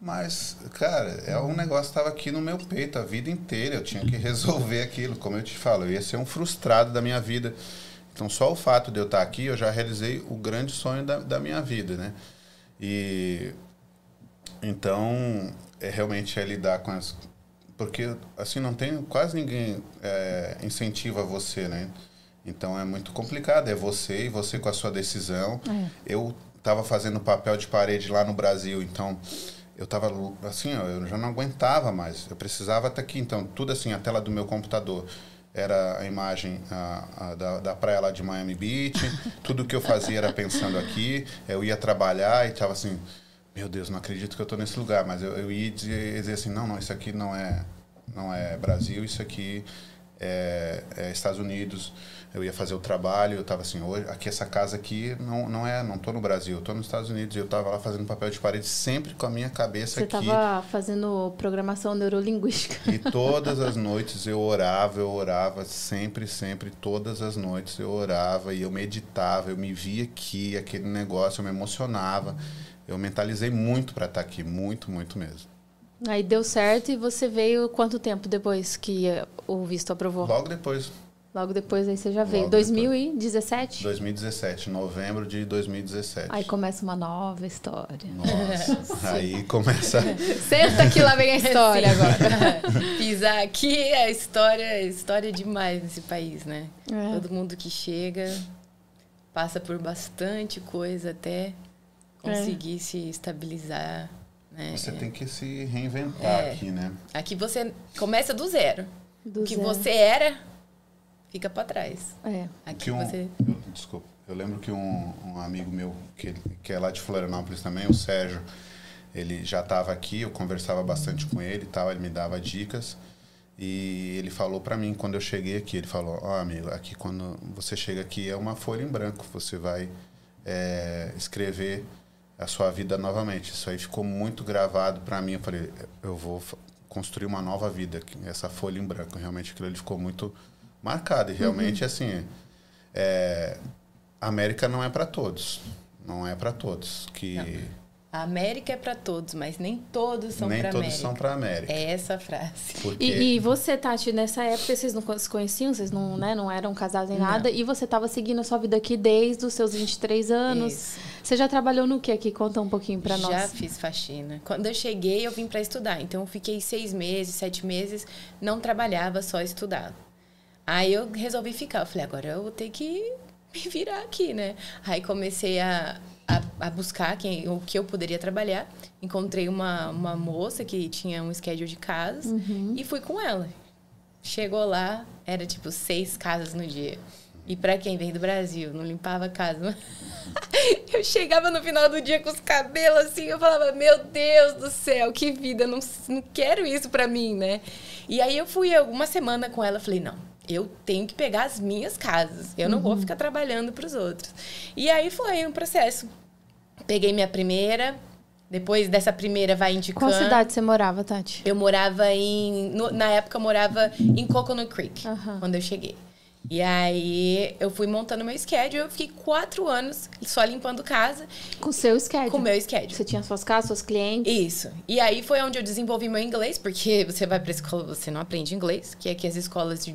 C: Mas, cara, é um negócio que estava aqui no meu peito a vida inteira. Eu tinha que (laughs) resolver aquilo. Como eu te falo, eu ia ser um frustrado da minha vida. Então, só o fato de eu estar aqui, eu já realizei o grande sonho da, da minha vida, né? E então é realmente é lidar com as porque assim não tem quase ninguém é, incentiva você, né? Então é muito complicado. É você e você com a sua decisão. É. Eu estava fazendo papel de parede lá no Brasil, então eu estava assim, ó, eu já não aguentava mais. Eu precisava estar aqui, então tudo assim, a tela do meu computador era a imagem a, a, da, da praia lá de Miami Beach. (laughs) Tudo que eu fazia era pensando aqui. Eu ia trabalhar e estava assim, meu Deus, não acredito que eu estou nesse lugar. Mas eu, eu ia dizer, dizer, assim, não, não, isso aqui não é, não é Brasil, isso aqui é, é Estados Unidos eu ia fazer o trabalho, eu estava assim, hoje, aqui essa casa aqui não, não é, não tô no Brasil, eu tô nos Estados Unidos, eu estava lá fazendo papel de parede sempre com a minha cabeça
A: Você
C: aqui.
A: Você estava fazendo programação neurolinguística.
C: E todas as noites eu orava, eu orava sempre, sempre, todas as noites eu orava e eu meditava, eu me via aqui, aquele negócio, eu me emocionava. Eu mentalizei muito para estar tá aqui, muito, muito mesmo.
A: Aí deu certo e você veio quanto tempo depois que o visto aprovou?
C: Logo depois.
A: Logo depois aí você já veio. Logo 2017?
C: 2017, novembro de 2017.
A: Aí começa uma nova história.
C: Nossa, (laughs) aí começa. (laughs)
A: Senta que lá vem a (laughs) história Sim. agora.
B: Pisar aqui é história, é história demais nesse país, né? É. Todo mundo que chega passa por bastante coisa até conseguir é. se estabilizar
C: É, você tem que se reinventar é. aqui, né?
B: Aqui você começa do zero.
A: Do
B: o que
A: zero.
B: você era fica para trás.
A: É.
B: Aqui
C: um,
B: você.
C: Eu, desculpa. Eu lembro que um, um amigo meu, que, que é lá de Florianópolis também, o Sérgio, ele já estava aqui, eu conversava bastante com ele e tal, ele me dava dicas. E ele falou para mim quando eu cheguei aqui, ele falou: "Ó, oh, amigo, aqui quando você chega aqui é uma folha em branco, você vai é, escrever a sua vida novamente". Isso aí ficou muito gravado para mim. Eu falei: "Eu vou construir uma nova vida, essa folha em branco". Realmente aquilo ali ficou muito marcado e realmente uhum. assim, é, a América não é para todos, não é para todos que
B: não a América é para todos, mas nem todos são para América.
C: Nem todos são para América.
B: É essa a frase.
A: Porque... E, e, você, Tati, nessa época vocês não se conheciam, vocês não, né, não eram casados nem nada, e você estava seguindo a sua vida aqui desde os seus 23 anos. Isso. Você já trabalhou no que aqui? Conta um pouquinho para nós.
B: Já fiz faxina. Quando eu cheguei, eu vim para estudar. Então, eu fiquei seis meses, sete meses, não trabalhava, só estudava. Aí eu resolvi ficar. Eu falei, agora eu vou ter que me virar aqui, né? Aí comecei a a, a, buscar quem, o que eu poderia trabalhar. Encontrei uma, uma moça que tinha um schedule de casas uhum. e fui com ela. Chegou lá, era tipo seis casas no dia. E para quem vem do Brasil, não limpava a casa. (laughs) eu chegava no final do dia com os cabelos assim, eu falava, meu Deus do céu, que vida, não, não quero isso para mim, né? E aí eu fui alguma semana com ela, falei, não, eu tenho que pegar as minhas casas. Eu não uhum. vou ficar trabalhando para os outros. E aí foi um processo. Peguei minha primeira, depois dessa primeira vai indicando.
A: Qual cidade você morava, Tati?
B: Eu morava em. No, na época eu morava em Coconut Creek, uhum. quando eu cheguei. E aí eu fui montando meu schedule, eu fiquei quatro anos só limpando casa.
A: Com seu schedule?
B: Com meu schedule.
A: Você tinha suas casas, seus clientes?
B: Isso. E aí foi onde eu desenvolvi meu inglês, porque você vai pra escola, você não aprende inglês, que é que as escolas de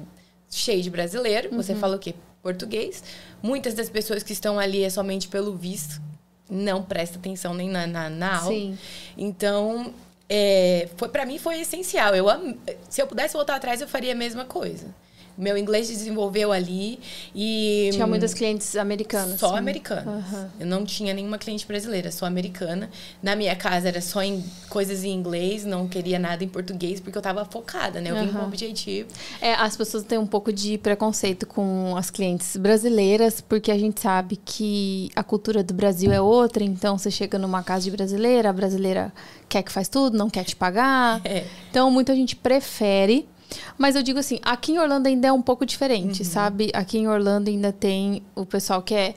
B: cheio de brasileiro. Uhum. Você fala o quê? Português. Muitas das pessoas que estão ali é somente pelo visto. Não presta atenção nem na, na, na aula. Sim. Então, é, foi para mim foi essencial. Eu, se eu pudesse voltar atrás, eu faria a mesma coisa. Meu inglês desenvolveu ali e...
A: Tinha muitas clientes americanas.
B: Só americanas. Uhum. Eu não tinha nenhuma cliente brasileira, só americana. Na minha casa era só em coisas em inglês, não queria nada em português, porque eu estava focada, né? Eu uhum. vim com um objetivo.
A: É, as pessoas têm um pouco de preconceito com as clientes brasileiras, porque a gente sabe que a cultura do Brasil é outra, então você chega numa casa de brasileira, a brasileira quer que faz tudo, não quer te pagar. (laughs) É. Então, muita gente prefere mas eu digo assim, aqui em Orlando ainda é um pouco diferente, uhum. sabe? Aqui em Orlando ainda tem o pessoal que é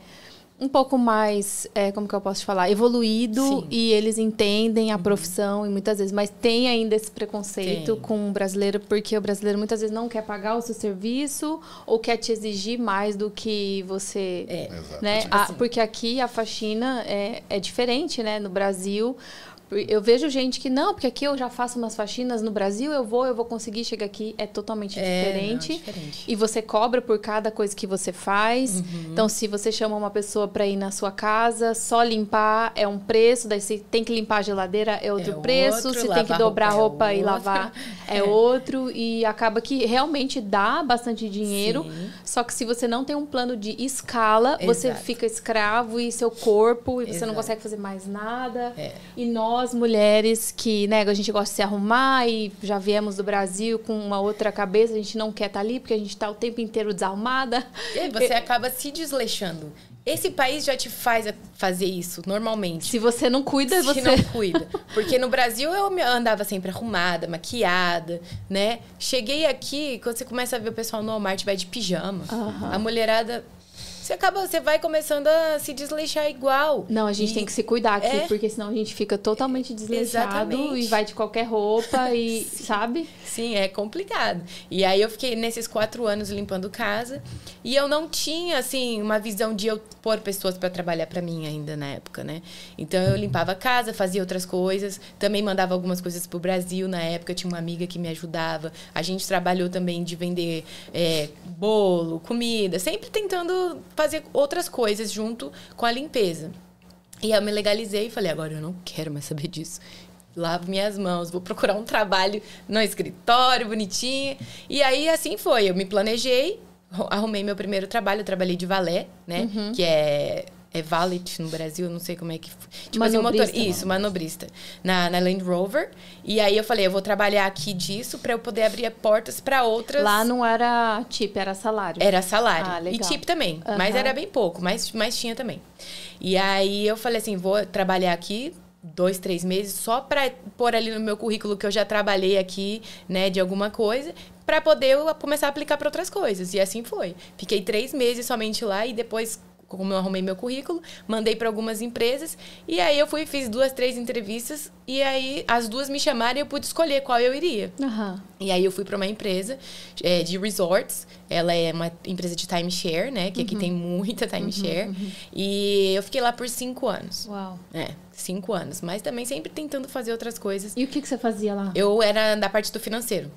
A: um pouco mais, é, como que eu posso te falar, evoluído Sim. e eles entendem a uhum. profissão e muitas vezes, mas tem ainda esse preconceito tem. com o brasileiro, porque o brasileiro muitas vezes não quer pagar o seu serviço ou quer te exigir mais do que você, é. né? Assim. porque aqui a faxina é, é diferente, né? No Brasil, eu vejo gente que não, porque aqui eu já faço umas faxinas no Brasil, eu vou, eu vou conseguir chegar aqui, é totalmente é, diferente. Não, diferente. E você cobra por cada coisa que você faz. Uhum. Então, se você chama uma pessoa para ir na sua casa, só limpar é um preço, daí se tem que limpar a geladeira é outro é preço, outro, se tem que dobrar roupa, roupa é e lavar (laughs) é, é, outro e acaba que realmente dá bastante dinheiro. Sim. Só que se você não tem um plano de escala, Exato. você fica escravo e seu corpo e você Exato. não consegue fazer mais nada.
B: É.
A: E nós nós mulheres que, né, a gente gosta de se arrumar e já viemos do Brasil com uma outra cabeça, a gente não quer estar tá ali porque a gente está o tempo inteiro desarmada.
B: E você acaba se desleixando. Esse país já te faz fazer isso normalmente.
A: Se você não cuida,
B: Se
A: você
B: não cuida. Porque no Brasil eu andava sempre arrumada, maquiada, né? Cheguei aqui, quando você começa a ver o pessoal no Walmart vai de pijama. Uhum. A mulherada você acaba, você vai começando a se desleixar igual.
A: Não, a gente e tem que se cuidar aqui, é... porque senão a gente fica totalmente desleixado Exatamente. e vai de qualquer roupa e, (laughs) sabe?
B: Sim, é complicado. E aí eu fiquei nesses quatro anos limpando casa e eu não tinha, assim, uma visão de eu pôr pessoas para trabalhar para mim ainda na época, né? Então eu limpava a casa, fazia outras coisas, também mandava algumas coisas pro Brasil na época, tinha uma amiga que me ajudava. A gente trabalhou também de vender é, bolo, comida, sempre tentando fazer outras coisas junto com a limpeza. E eu me legalizei e falei, agora eu não quero mais saber disso. Lavo minhas mãos, vou procurar um trabalho no escritório, bonitinho. E aí, assim foi. Eu me planejei, arrumei meu primeiro trabalho, eu trabalhei de valé, né? Uhum. Que é é valet no Brasil, não sei como é que. Tipo assim, motor, isso, manobrista. Na, na Land Rover. E aí eu falei, eu vou trabalhar aqui disso para eu poder abrir portas para outras.
A: Lá não era tip, era salário.
B: Era salário. Ah, e tip também. Uhum. Mas era bem pouco, mas, mas tinha também. E aí eu falei assim, vou trabalhar aqui dois, três meses só para pôr ali no meu currículo que eu já trabalhei aqui, né, de alguma coisa, para poder começar a aplicar para outras coisas. E assim foi. Fiquei três meses somente lá e depois como eu arrumei meu currículo, mandei para algumas empresas e aí eu fui fiz duas, três entrevistas e aí as duas me chamaram e eu pude escolher qual eu iria. Uhum. E aí eu fui para uma empresa é, de resorts, ela é uma empresa de timeshare, né? Que uhum. aqui tem muita timeshare. Uhum, uhum. E eu fiquei lá por cinco anos.
A: Uau.
B: É, cinco anos. Mas também sempre tentando fazer outras coisas.
A: E o que, que você fazia lá?
B: Eu era da parte do financeiro.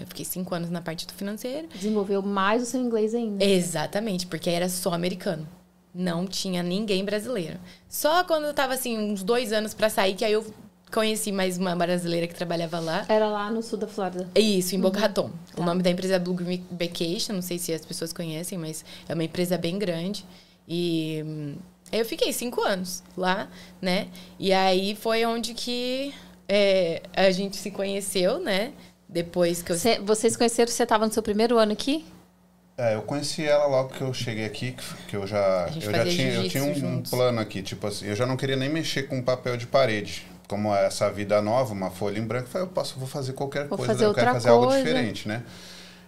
B: Eu fiquei cinco anos na parte do financeiro.
A: Desenvolveu mais o seu inglês ainda.
B: Exatamente, porque era só americano. Não tinha ninguém brasileiro. Só quando eu tava assim, uns dois anos para sair, que aí eu conheci mais uma brasileira que trabalhava lá.
A: Era lá no sul da Flórida.
B: Isso, em Boca uhum. Raton. Tá. O nome da empresa é Blue Green Vacation, não sei se as pessoas conhecem, mas é uma empresa bem grande. E hum, eu fiquei cinco anos lá, né? E aí foi onde que é, a gente se conheceu, né? Depois que eu...
A: Cê, vocês conheceram, você estava no seu primeiro ano aqui?
C: É, eu conheci ela logo que eu cheguei aqui, que eu já, eu já tinha, eu tinha um, plano aqui, tipo assim, eu já não queria nem mexer com papel de parede. Como é essa vida nova, uma folha em branco, eu falei, eu posso, vou fazer qualquer
A: vou
C: coisa,
A: fazer
C: eu quero
A: fazer
C: coisa. algo diferente, né?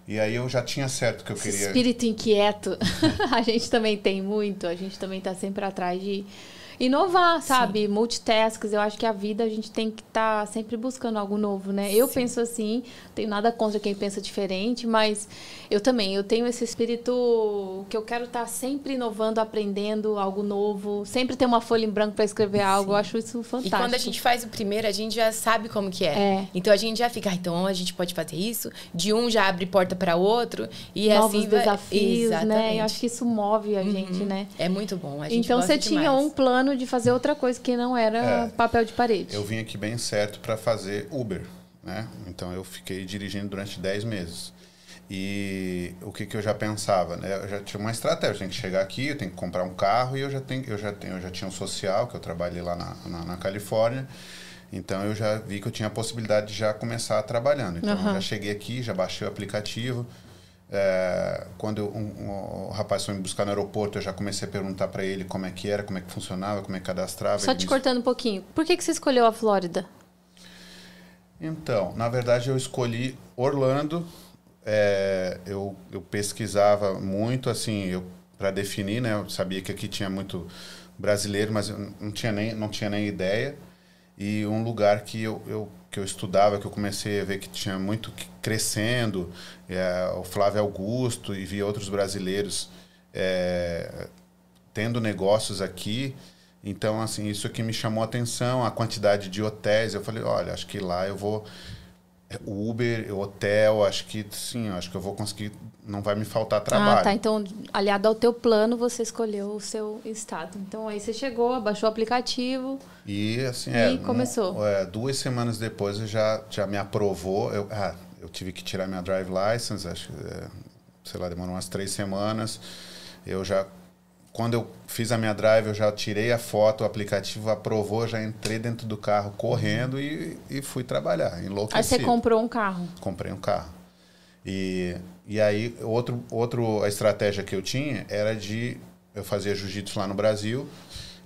C: E aí eu já tinha certo que eu
A: Esse
C: queria.
A: Espírito inquieto, (laughs) a gente também tem muito, a gente também está sempre atrás de inovar, sabe? Sim. Multitasks. Eu acho que a vida a gente tem que estar tá sempre buscando algo novo, né? Eu Sim. penso assim, tenho nada contra quem pensa diferente, mas eu também, eu tenho esse espírito que eu quero estar tá sempre inovando, aprendendo algo novo, sempre ter uma folha em branco para escrever algo. Eu acho isso fantástico.
B: E quando a gente faz o primeiro, a gente já sabe como que é. é. Então a gente já fica, ah, então a gente pode fazer isso, de um já abre porta para outro e
A: Novos
B: assim
A: desafios, vai... né? Eu acho que isso move a uhum. gente, né?
B: É muito bom.
A: então você
B: demais.
A: tinha um plano plano de fazer outra coisa que não era é, papel de parede.
C: Eu vim aqui bem certo para fazer Uber, né? Então eu fiquei dirigindo durante 10 meses. E o que, que eu já pensava, né? Eu já tinha uma estratégia, eu tenho que chegar aqui, eu tenho que comprar um carro e eu já tenho, eu já tenho, eu já tinha um social que eu trabalhei lá na, na, na Califórnia. Então eu já vi que eu tinha a possibilidade de já começar trabalhando. Então uhum. eu já cheguei aqui, já baixei o aplicativo, é, quando eu, um, um, o rapaz foi me buscar no aeroporto, eu já comecei a perguntar para ele como é que era, como é que funcionava, como é que cadastrava.
A: Só te cortando um pouquinho. Por que, que você escolheu a Flórida?
C: Então, na verdade, eu escolhi Orlando. É, eu, eu pesquisava muito, assim, para definir, né? Eu sabia que aqui tinha muito brasileiro, mas eu não tinha nem, não tinha nem ideia. E um lugar que eu, eu que eu estudava, que eu comecei a ver que tinha muito crescendo, é, o Flávio Augusto e vi outros brasileiros é, tendo negócios aqui. Então, assim, isso aqui me chamou a atenção, a quantidade de hotéis. Eu falei, olha, acho que lá eu vou Uber, hotel, acho que sim, acho que eu vou conseguir, não vai me faltar trabalho. Ah,
A: tá. Então, aliado ao teu plano, você escolheu o seu estado. Então, aí você chegou, baixou o aplicativo.
C: E assim,
A: e
C: é,
A: começou.
C: Um, é, duas semanas depois eu já, já me aprovou. Eu, ah, eu tive que tirar minha drive license, acho que, é, sei lá, demorou umas três semanas. Eu já quando eu fiz a minha drive, eu já tirei a foto, o aplicativo aprovou, já entrei dentro do carro correndo e, e fui trabalhar, enlouquecido.
A: Aí você comprou um carro?
C: Comprei um carro. E, e aí, outro, outro, a estratégia que eu tinha era de... Eu fazia jiu-jitsu lá no Brasil,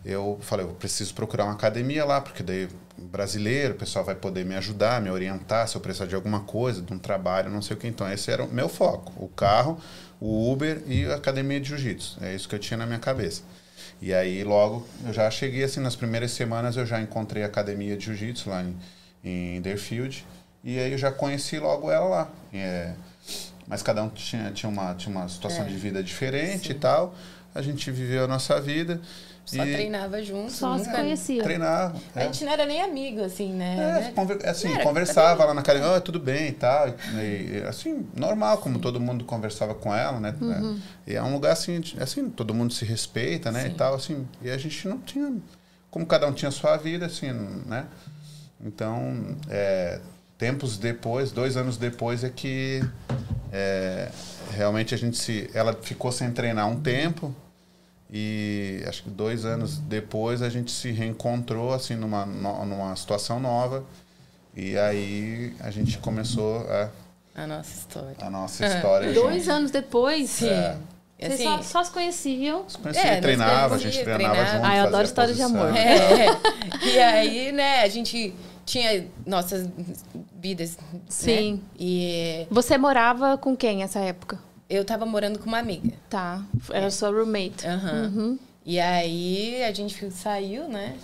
C: eu falei, eu preciso procurar uma academia lá, porque daí brasileiro, o pessoal vai poder me ajudar, me orientar se eu precisar de alguma coisa, de um trabalho, não sei o que. Então, esse era o meu foco. O carro o Uber e a academia de jiu-jitsu. É isso que eu tinha na minha cabeça. E aí logo eu já cheguei assim nas primeiras semanas eu já encontrei a academia de jiu-jitsu lá em, em Deerfield e aí eu já conheci logo ela lá. É, mas cada um tinha, tinha, uma, tinha uma situação é. de vida diferente Sim. e tal. A gente viveu a nossa vida.
B: Só e treinava junto.
A: Só se conhecia.
C: Treinava.
B: É. A gente não era nem amigo, assim, né?
C: É,
B: né?
C: conver, assim, conversava lá na cara, oh, tudo bem e tal. E, assim, normal, como todo mundo conversava com ela, né? Uhum. E é um lugar assim, assim, todo mundo se respeita, né? Sim. E tal, assim. E a gente não tinha. Como cada um tinha sua vida, assim, né? Então, é, tempos depois, dois anos depois, é que é, realmente a gente se. Ela ficou sem treinar um tempo. E acho que dois anos depois a gente se reencontrou, assim, numa, numa situação nova. E aí a gente começou a...
B: A nossa história.
C: A nossa história.
A: Dois anos depois?
B: Sim. É.
A: Vocês assim, só, só, se conheciam?
C: Se conhecia, é, treinava, a gente treinava, treinava junto.
A: Ah, eu adoro história de amor.
B: É. (laughs) e aí, né, a gente tinha nossas vidas. Né?
A: Sim.
B: Né? E
A: você morava com quem nessa época?
B: Eu tava morando com uma amiga.
A: Tá. Era é. sua roommate.
B: Uhum. uhum. E aí a gente saiu, né?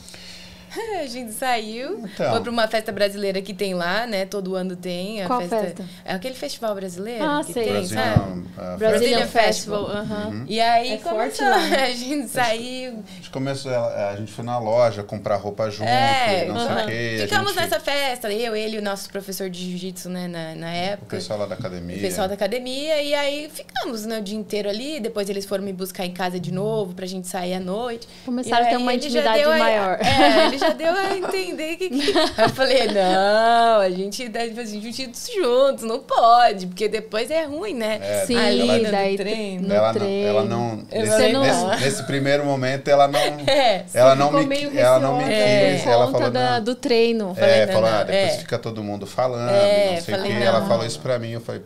B: (laughs) a gente saiu, então. foi para uma festa brasileira que tem lá, né? Todo ano tem.
A: A Qual festa, festa?
B: É aquele festival brasileiro.
A: Ah,
B: que
A: sei.
B: Tem,
C: Brazilian, sabe?
A: Uh, Brazilian Festival.
B: Festival. Uhum. E aí é começou, forte, (laughs) a gente saiu.
C: A gente começou, a gente foi na loja comprar roupa junto, é, não uhum. sei o quê.
B: Ficamos
C: gente...
B: nessa festa, eu, ele e o nosso professor de jiu-jitsu, né, na, na época.
C: O pessoal lá da academia.
B: O pessoal da academia. E aí ficamos né, o dia inteiro ali. Depois eles foram me buscar em casa de novo pra gente sair à noite.
A: Começaram a ter uma intimidade maior.
B: A, é, ele (laughs) já deu a entender que (laughs) eu falei, não, a gente deve fazer jiu-jitsu juntos, não pode, porque depois é ruim, né?
A: É, Sim, ela, daí
B: treino.
C: Ela
A: treino.
C: não, ela não, nesse,
A: não
C: nesse, nesse, primeiro momento ela não, (laughs) é, ela não me, ela não me
A: é,
C: quis, ela falou
A: da, do treino.
C: É, falei, falou, ah, depois é. fica todo mundo falando,
B: é,
C: não sei o que. Ela falou isso pra mim, eu falei,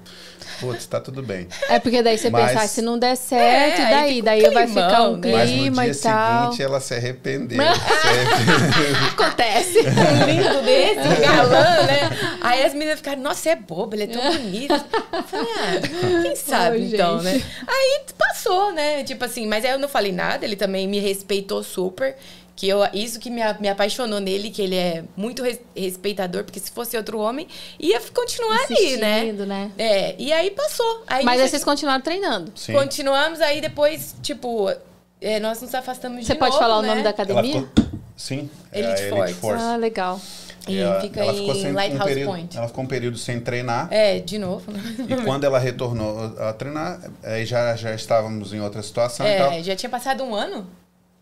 C: putz, tá tudo bem.
A: É porque daí você Mas... pensa, ah, se não der certo, é, daí? Daí climão, vai ficar um clima
C: Mas no dia
A: e tal.
C: seguinte ela se arrependeu. se arrependeu. (laughs)
A: Acontece.
B: Um lindo desse, galã, né? Aí as meninas ficaram, nossa, é bobo, ele é tão bonito. Eu falei, ah, quem (laughs) sabe oh, então, gente. né? Aí passou, né? Tipo assim, mas aí eu não falei nada, ele também me respeitou super que eu isso que me, me apaixonou nele que ele é muito res, respeitador porque se fosse outro homem ia continuar ali né?
A: né
B: é e aí passou aí
A: mas aí vocês continuaram treinando
C: Sim.
B: continuamos aí depois tipo é, nós nos afastamos
A: você
B: de
A: pode
B: novo,
A: falar
B: né?
A: o nome da academia
C: ficou, sim
B: Elite,
C: é
B: Force.
C: Elite Force
A: ah legal
B: e ela, fica ela ficou sem Lighthouse
C: um período,
B: Point.
C: Ela ficou um período sem treinar.
B: É, de novo.
C: E quando ela retornou a treinar, aí já, já estávamos em outra situação
B: é, já tinha passado um ano?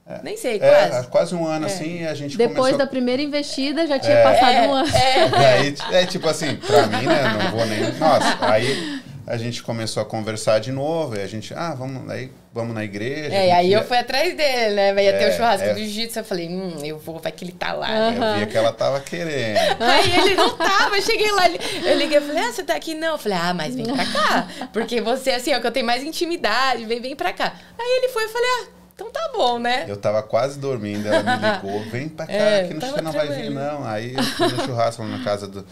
B: É. Nem sei,
C: é,
B: quase.
C: quase um ano é. assim, a gente
A: Depois
C: começou...
A: da primeira investida já tinha é. passado um ano.
C: É. Aí, é tipo assim, pra mim, né, não vou nem... Nossa, aí a gente começou a conversar de novo, e a gente, ah, vamos, aí, vamos na igreja.
B: É, aí eu fui atrás dele, né? Ia ter o churrasco do jiu-jitsu, eu falei, hum, eu vou, vai que ele tá lá.
C: Uhum. Eu via que ela tava querendo.
B: Aí ele não tava, eu cheguei lá, eu liguei, eu falei, ah, você tá aqui? Não, eu falei, ah, mas vem pra cá, porque você, assim, é o que eu tenho mais intimidade, vem, vem pra cá. Aí ele foi, eu falei, ah, então tá bom, né?
C: Eu tava quase dormindo, ela me ligou, vem pra cá, (laughs) é, que não, você não vai vir, não. Aí eu fui no churrasco na casa do,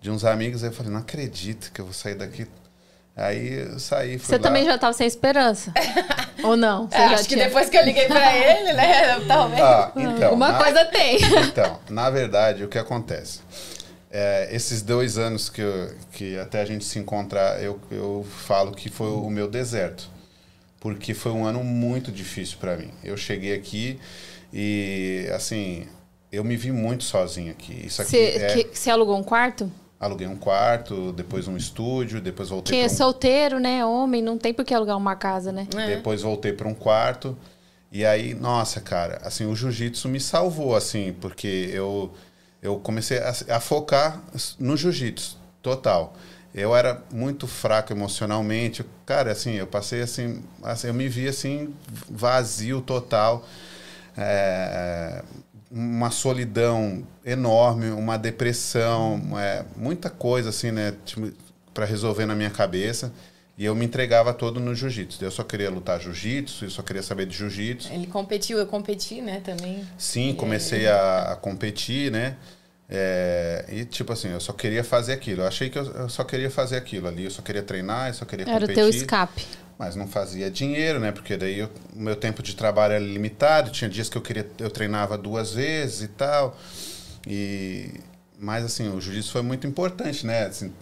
C: de uns amigos, aí eu falei, não acredito que eu vou sair daqui. Aí eu saí, fui
A: Você
C: lá.
A: também já tava sem esperança? (laughs) Ou não? Você
B: é, acho tinha... que depois que eu liguei pra (laughs) ele, né? Talvez.
C: Ah, então,
A: Uma
C: na...
A: coisa tem.
C: Então, na verdade, o que acontece? É, esses dois anos que, eu, que até a gente se encontrar, eu, eu falo que foi o meu deserto porque foi um ano muito difícil para mim. Eu cheguei aqui e, assim, eu me vi muito sozinho aqui. Isso aqui
A: Você é... alugou um quarto?
C: Aluguei um quarto, depois um estúdio, depois voltei
A: Quem é
C: um...
A: solteiro, né? Homem, não tem por que alugar uma casa, né?
C: É. Depois voltei para um quarto. E aí, nossa, cara, assim, o jiu-jitsu me salvou, assim, porque eu, eu comecei a, a focar no jiu-jitsu, total. Eu era muito fraco emocionalmente. Cara, assim, eu passei assim, assim eu me vi assim, vazio total. É, uma solidão enorme, uma depressão, é, muita coisa assim, né, tipo, para resolver na minha cabeça. E eu me entregava todo no jiu-jitsu. Eu só queria lutar jiu-jitsu, eu só queria saber de jiu-jitsu.
B: Ele competiu, eu competi, né, também.
C: Sim, comecei a, a competir, né? É, e tipo assim, eu só queria fazer aquilo. Eu achei que eu, eu, só queria fazer aquilo ali. Eu só queria treinar, eu só queria
A: era
C: competir.
A: Era o teu escape.
C: Mas não fazia dinheiro, né? Porque daí o meu tempo de trabalho era limitado. Tinha dias que eu queria, eu treinava duas vezes e tal. E mas assim, o jiu-jitsu foi muito importante, né? Assim,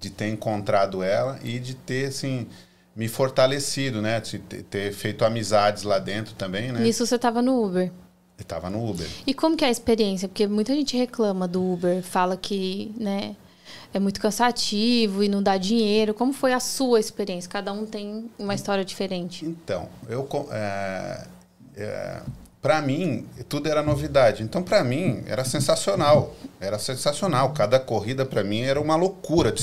C: de ter encontrado ela e de ter assim me fortalecido, né? De ter feito amizades lá dentro também, né?
A: Isso você estava no Uber.
C: Eu tava no Uber.
A: E como que é a experiência? Porque muita gente reclama do Uber, fala que, né, é muito cansativo e não dá dinheiro. Como foi a sua experiência? Cada um tem uma história diferente.
C: Então, eu é, é, para mim, tudo era novidade. Então, para mim, era sensacional. Era sensacional. Cada corrida, para mim, era uma loucura.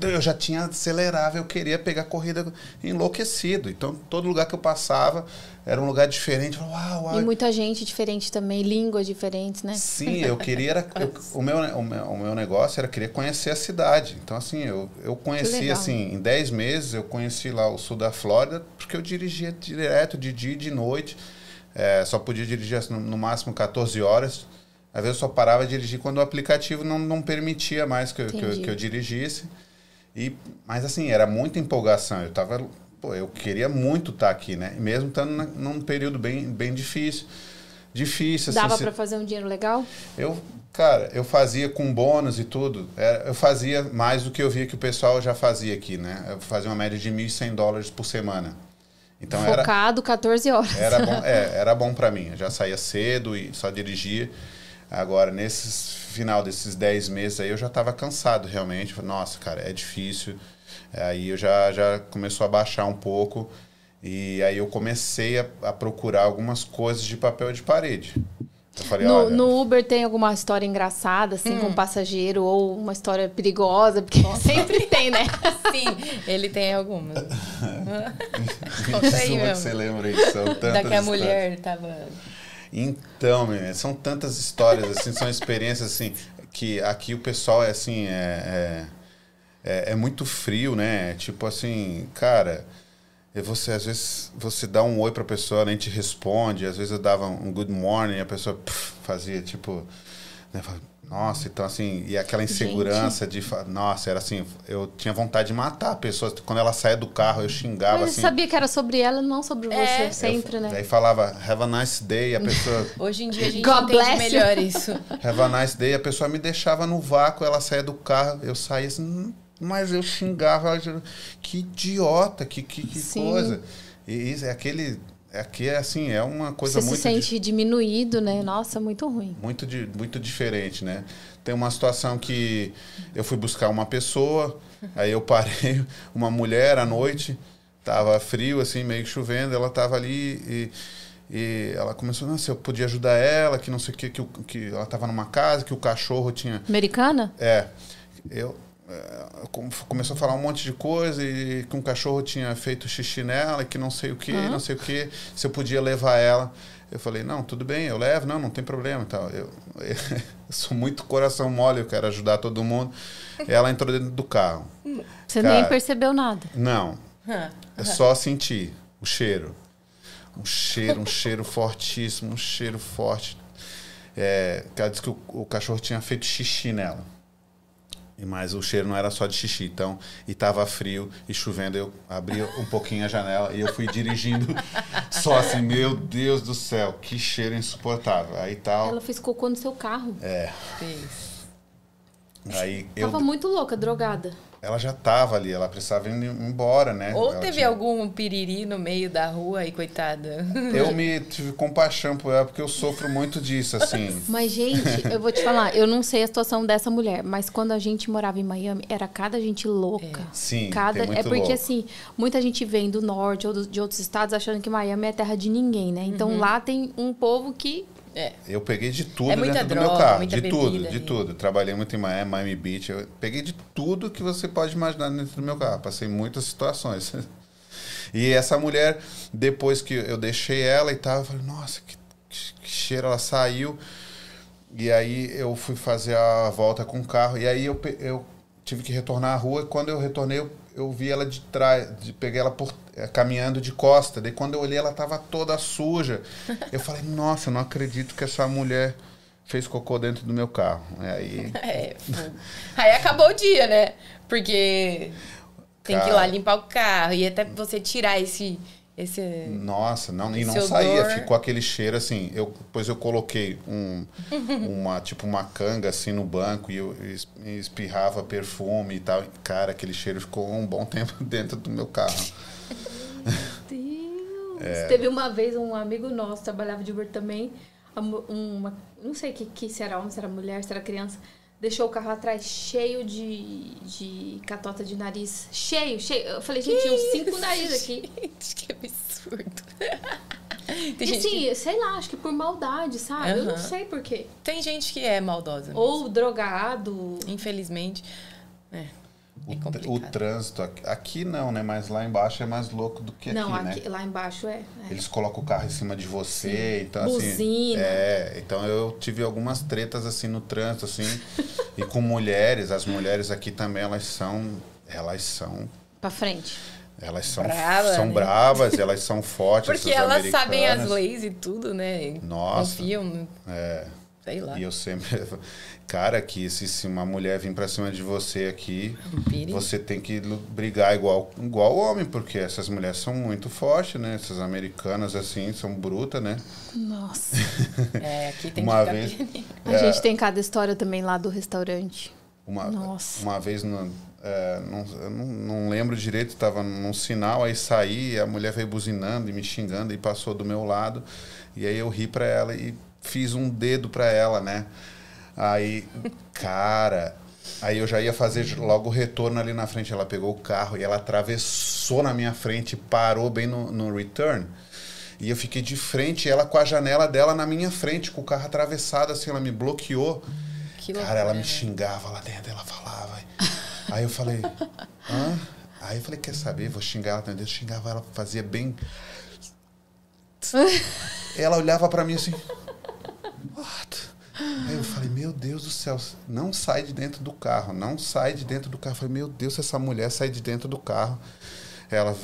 C: Eu já tinha acelerado, eu queria pegar corrida enlouquecido. Então, todo lugar que eu passava era um lugar diferente. Uau, uau.
A: E muita gente diferente também, línguas diferentes, né?
C: Sim, eu queria. Era, eu, (laughs) o, meu, o, meu, o meu negócio era querer conhecer a cidade. Então, assim, eu, eu conheci, assim, em 10 meses, eu conheci lá o sul da Flórida, porque eu dirigia direto, de dia e de noite. É, só podia dirigir no, no, máximo 14 horas. Às vezes eu só parava de dirigir quando o aplicativo não, não permitia mais que eu, que eu, que eu, dirigisse. E, mas assim, era muita empolgação. Eu tava, pô, eu queria muito estar tá aqui, né? Mesmo estando na, num período bem, bem difícil. Difícil.
A: Dava
C: assim,
A: para fazer um dinheiro legal?
C: Eu, cara, eu fazia com bônus e tudo. eu fazia mais do que eu via que o pessoal já fazia aqui, né? Eu fazia uma média de 1.100 dólares por semana.
A: Então Focado
C: era,
A: 14 horas.
C: Era bom, (laughs) é, era bom para mim. Eu já saía cedo e só dirigia. Agora, nesse final desses 10 meses aí, eu já estava cansado realmente. Nossa, cara, é difícil. Aí eu já, já começou a baixar um pouco. E aí eu comecei a, a procurar algumas coisas de papel de parede.
A: Falei, no, no, Uber tem alguma história engraçada, assim, hum. com um passageiro, ou uma história perigosa? Porque Nossa. (laughs) sempre tem, né? (laughs)
B: Sim, ele tem algumas. (laughs)
C: Conta aí, meu. você lembra isso? São tantas
B: da que a mulher tava...
C: Então, meu, são tantas histórias, assim, são experiências, assim, que aqui o pessoal é, assim, é, é, é, é muito frio, né? Tipo assim, cara... E você, às vezes, você dá um oi pra pessoa, nem te responde. Às vezes eu dava um good morning, a pessoa pff, fazia tipo. Né, nossa, então assim, e aquela insegurança Gente. de. Nossa, era assim, eu tinha vontade de matar a pessoa. Quando ela saía do carro, eu xingava Mas
A: assim. sabia que era sobre ela, não sobre é. você, sempre,
C: eu,
A: né?
C: Aí falava, have a nice day, a pessoa. (laughs)
B: Hoje em dia a gente God entende bless melhor isso. (laughs)
C: Have a nice day, a pessoa me deixava no vácuo, ela saía do carro, eu saía assim mas eu xingava, que idiota, que, que, que coisa. E isso é aquele. Aqui é assim, é uma coisa
A: Você
C: muito.
A: Você se sente diminuído, né? Nossa, muito ruim.
C: Muito, di, muito diferente, né? Tem uma situação que eu fui buscar uma pessoa, aí eu parei, (laughs) uma mulher à noite, tava frio, assim, meio chovendo, ela tava ali e. E ela começou, não, se eu podia ajudar ela, que não sei o que, que, que ela estava numa casa, que o cachorro tinha.
A: Americana?
C: É. Eu, começou a falar um monte de coisa e que um cachorro tinha feito xixi nela e que não sei o que, uhum. não sei o que, se eu podia levar ela. Eu falei, não, tudo bem, eu levo, não, não tem problema tal. Eu, eu, (laughs) eu sou muito coração mole, eu quero ajudar todo mundo. Ela entrou dentro do carro.
A: Você Cara, nem percebeu nada?
C: Não. É só sentir o cheiro. Um cheiro, um cheiro fortíssimo, um cheiro forte. É, ela disse que o, o cachorro tinha feito xixi nela. Mas o cheiro não era só de xixi, então, e tava frio e chovendo, eu abri um pouquinho a janela e eu fui dirigindo (laughs) só assim, meu Deus do céu, que cheiro insuportável. Aí tal.
A: Ela fez cocô no seu carro.
C: É. Fez. Aí
A: Tava
C: eu...
A: muito louca, drogada
C: ela já estava ali, ela precisava ir embora, né?
B: Ou
C: ela
B: teve tinha... algum piriri no meio da rua e coitada.
C: Eu (laughs) me tive compaixão por ela, porque eu sofro muito disso, assim. (laughs)
A: Mas, gente, eu vou te falar, eu não sei a situação dessa mulher, mas quando a gente morava em Miami, era cada gente louca. É.
C: Sim,
A: cada...
C: é
A: porque,
C: louco.
A: assim, muita gente vem do norte ou de outros estados achando que Miami é terra de ninguém, né? Então, uhum. lá tem um povo que
B: é.
C: Eu peguei de tudo é dentro
B: droga,
C: do meu carro.
B: de
C: tudo, de tudo. Trabalhei muito em Miami, Miami Beach. Eu peguei de tudo que você pode imaginar dentro do meu carro. Passei muitas situações. (laughs) E essa mulher, depois que eu deixei ela e tal, eu falei, nossa, que, que cheiro, ela saiu. E aí eu fui fazer a volta com o carro. E aí eu, eu tive que retornar à rua. E quando eu retornei, eu, eu vi ela de trás, de, peguei ela por, é, caminhando de costa. Daí quando eu olhei, ela tava toda suja. (laughs) Eu falei, nossa, não acredito que essa mulher fez cocô dentro do meu carro. Aí, (laughs)
B: é, aí acabou o dia, né? Porque tem Cara, que ir lá limpar o carro e até você tirar esse esse
C: Nossa, não, e não saía, ficou aquele cheiro assim. Eu, depois eu coloquei um, (laughs) uma tipo uma canga assim no banco e eu espirrava perfume e tal. Cara, aquele cheiro ficou um bom (laughs) tempo dentro do meu carro.
A: Deus. É. Teve uma vez um amigo nosso trabalhava de Uber também, uma, não sei que que se era homem, se era mulher, se era criança deixou o carro atrás cheio de, de catota de nariz. Cheio, cheio. Eu falei, gente, tinha uns cinco narizes aqui. (laughs)
B: Gente, que absurdo. (laughs) Tem
A: e
B: gente
A: assim, sei lá, acho que por maldade, sabe? Eu não sei por quê.
B: Tem gente que é maldosa. mesmo.
A: Ou drogado.
B: Infelizmente. É.
C: O,
B: É complicado.
C: o trânsito, aqui, aqui não, né? Mas lá embaixo é mais louco do que
A: não,
C: aqui, né?
A: aqui, lá embaixo é. é.
C: Eles colocam o carro em cima de você, então assim.
A: Buzina.
C: É, então eu tive algumas tretas assim no trânsito, assim, (laughs) e com mulheres. As mulheres aqui também, elas são. Elas são.
A: Pra frente.
C: Elas são,
B: Brava,
C: são
B: né?
C: bravas, elas são fortes.
B: Porque elas sabem as leis e tudo, né?
C: Nossa.
B: Confiam,
C: É.
B: sei lá.
C: E eu sempre. (laughs) Cara, que se, se uma mulher vir pra cima de você aqui,
B: perigo.
C: você tem que brigar igual igual homem, porque essas mulheres são muito fortes, né? Essas americanas, assim, são brutas, né?
A: Nossa. (laughs)
B: É, aqui tem
C: Uma
B: que
C: vez-
B: pianinho.
A: A
C: É.
A: gente tem cada história também lá do restaurante.
C: Uma,
A: Nossa.
C: uma vez, no, é, não, eu não, não lembro direito, estava num sinal, aí saí, a mulher veio buzinando e me xingando e passou do meu lado. E aí eu ri pra ela e fiz um dedo pra ela, né? Aí, cara, aí eu já ia fazer logo o retorno ali na frente. Ela pegou o carro e ela atravessou na minha frente, parou bem no, no return. E eu fiquei de frente, ela com a janela dela na minha frente, com o carro atravessado, assim, ela me bloqueou.
B: Que
C: Cara,
B: loucura,
C: ela me xingava lá dentro, ela falava. (laughs) Aí eu falei, hã? Aí eu falei, quer saber? Vou xingar ela também. Eu xingava ela, fazia bem. (laughs) ela olhava pra mim assim. What? Aí eu falei, meu Deus do céu, não sai de dentro do carro, não sai de dentro do carro. Eu falei, meu Deus, se essa mulher sai de dentro do carro. Ela,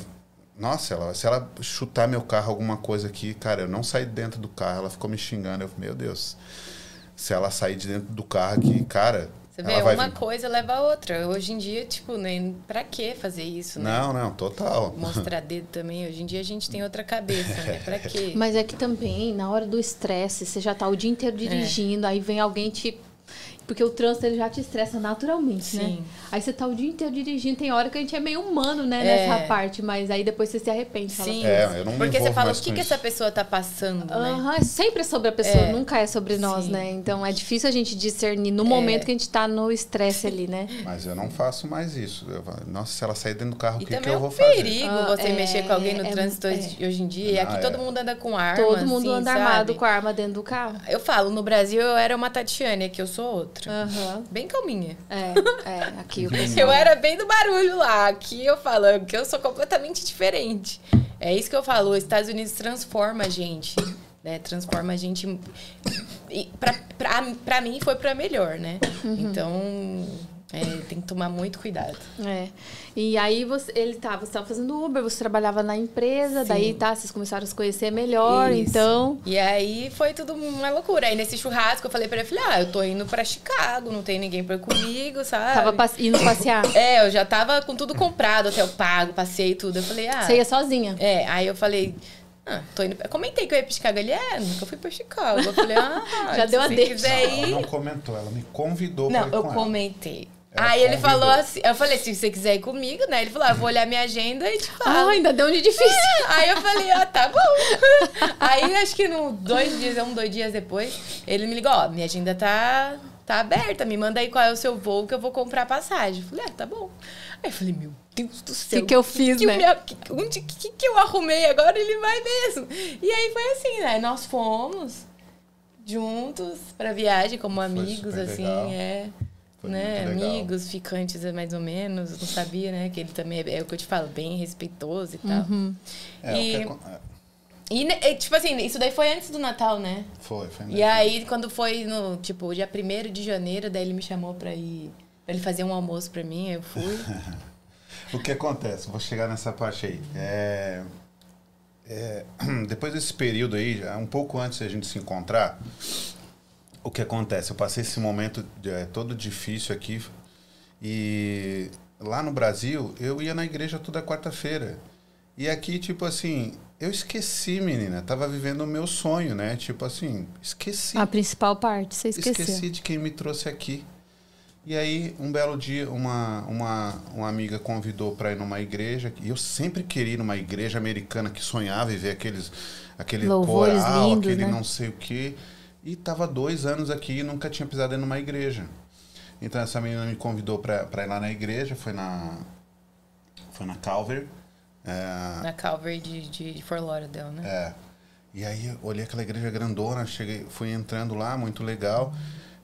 C: nossa, ela, se ela chutar meu carro, alguma coisa aqui, cara, eu não saí de dentro do carro. Ela ficou me xingando. Eu falei, meu Deus, se ela sair de dentro do carro aqui, cara.
B: Você vê, uma
C: vir-
B: coisa leva a outra. Hoje em dia, tipo, nem pra que fazer isso, né?
C: Não, não, total.
B: Mostrar (laughs) dedo também. Hoje em dia a gente tem outra cabeça, né? Pra quê?
A: Mas é que também, na hora do estresse, você já tá o dia inteiro dirigindo, aí vem alguém te. Porque o trânsito ele já te estressa naturalmente, né?
B: Sim.
A: Aí você tá o dia inteiro dirigindo, tem hora que a gente é meio humano, né,
B: É.
A: nessa parte, mas aí depois você se arrepende. fala,
B: Sim.
C: É, eu não me
B: Porque você fala o que, que essa pessoa tá passando, né?
A: Aham, é sempre sobre a pessoa,
B: É.
A: nunca é sobre nós,
B: Sim.
A: né? Então é difícil a gente discernir no
B: É.
A: momento que a gente tá no estresse ali, né? (laughs)
C: Mas eu não faço mais isso. Eu falo, Nossa, se ela sair dentro do carro, o que, que eu
B: é
C: vou
B: um
C: fazer?
B: perigo
A: Ah,
B: você
A: é,
B: mexer com alguém no
A: é,
B: trânsito
A: é.
B: hoje em dia. E aqui
C: é.
B: todo mundo anda com arma.
A: Todo mundo
B: assim,
A: anda
B: sabe?
A: armado com a arma dentro do carro.
B: Eu falo, no Brasil eu era uma Tatiane, aqui eu sou outra.
A: Aham.
B: Bem calminha.
A: É, é, aqui
C: Uhum.
A: pessoal.
B: Eu era bem do barulho lá. Aqui eu falo que eu sou completamente diferente. É isso que eu falo. Os Estados Unidos transforma a gente. Né? Transforma a gente. E pra, pra, pra mim foi pra melhor, né?
A: Uhum.
B: Então. É, tem que tomar muito cuidado.
A: É. E aí você, ele tá, você tava fazendo Uber, você trabalhava na empresa,
B: Sim.
A: daí tá, vocês começaram a se conhecer melhor,
B: Isso.
A: então.
B: E aí foi tudo uma loucura. Aí nesse churrasco eu falei pra ele, falei, ah, eu tô indo pra Chicago, não tem ninguém pra ir comigo, sabe?
A: Tava passe- indo passear. (coughs)
B: É, eu já tava com tudo comprado, hotel pago, passei e tudo. Eu falei, ah.
A: Você ia sozinha.
B: É, aí eu falei, ah, tô indo. Eu comentei que eu ia pra Chicago. Ele, é, nunca fui pra Chicago. Eu falei, ah, (laughs)
A: Já deu a deixa.
B: quiser
C: Ela
B: ir.
C: não comentou, ela me convidou
B: Não,
C: pra ir
B: eu
C: com ela.
B: comentei.
C: Ela
B: aí ele
C: convidou.
B: falou assim, eu falei, se você quiser ir comigo, né? Ele falou, ah, eu vou olhar minha agenda e te
A: Ah,
B: falo.
A: ainda deu um de difícil.
B: Aí eu falei, ah, tá bom. (laughs) Aí acho que no dois dias, um, dois dias depois, ele me ligou, ó, minha agenda tá, tá aberta, me manda aí qual é o seu voo que eu vou comprar a passagem. Eu falei, ah, tá bom. Aí eu falei, meu Deus do céu.
A: Que que eu fiz,
B: que
A: né?
B: me- que- onde que, que eu arrumei agora? Ele vai mesmo. E aí foi assim, né? Nós fomos juntos pra viagem como amigos, assim,
C: legal.
B: é.
C: Foi
B: né,
C: muito legal.
B: amigos, ficantes mais ou menos, não sabia, né, que ele também é, é o que eu te falo, bem respeitoso e tal.
A: Uhum.
C: É,
B: E-
C: o que acon- é,
B: E, né, e, tipo assim, isso daí foi antes do Natal, né?
C: Foi, foi
B: E
C: mesmo.
B: aí, quando foi no, tipo, dia 1 de janeiro, daí ele me chamou pra ir, pra ele fazer um almoço pra mim, eu fui. (laughs)
C: O que acontece? Vou chegar nessa parte aí. É, é, (clears throat) depois desse período aí, um pouco antes de a gente se encontrar, o que acontece? Eu passei esse momento é, todo difícil aqui e lá no Brasil eu ia na igreja toda quarta-feira. E aqui, tipo assim, eu esqueci, menina. Tava vivendo o meu sonho, né? Tipo assim, esqueci.
A: A principal parte, você esqueceu.
C: Esqueci de quem me trouxe aqui. E aí, um belo dia, uma, uma, uma amiga convidou para ir numa igreja. E eu sempre queria ir numa igreja americana que sonhava em ver aqueles, aquele
A: Louvores
C: coral,
A: lindos,
C: aquele
A: né?
C: não sei o quê. E tava dois anos aqui e nunca tinha pisado em uma igreja. Então, essa menina me convidou para ir lá na igreja. Foi na, foi na Calvary. É,
B: na Calvary de, de Fort Lauderdale, né?
C: é. E aí olhei aquela igreja grandona, cheguei, fui entrando lá, muito legal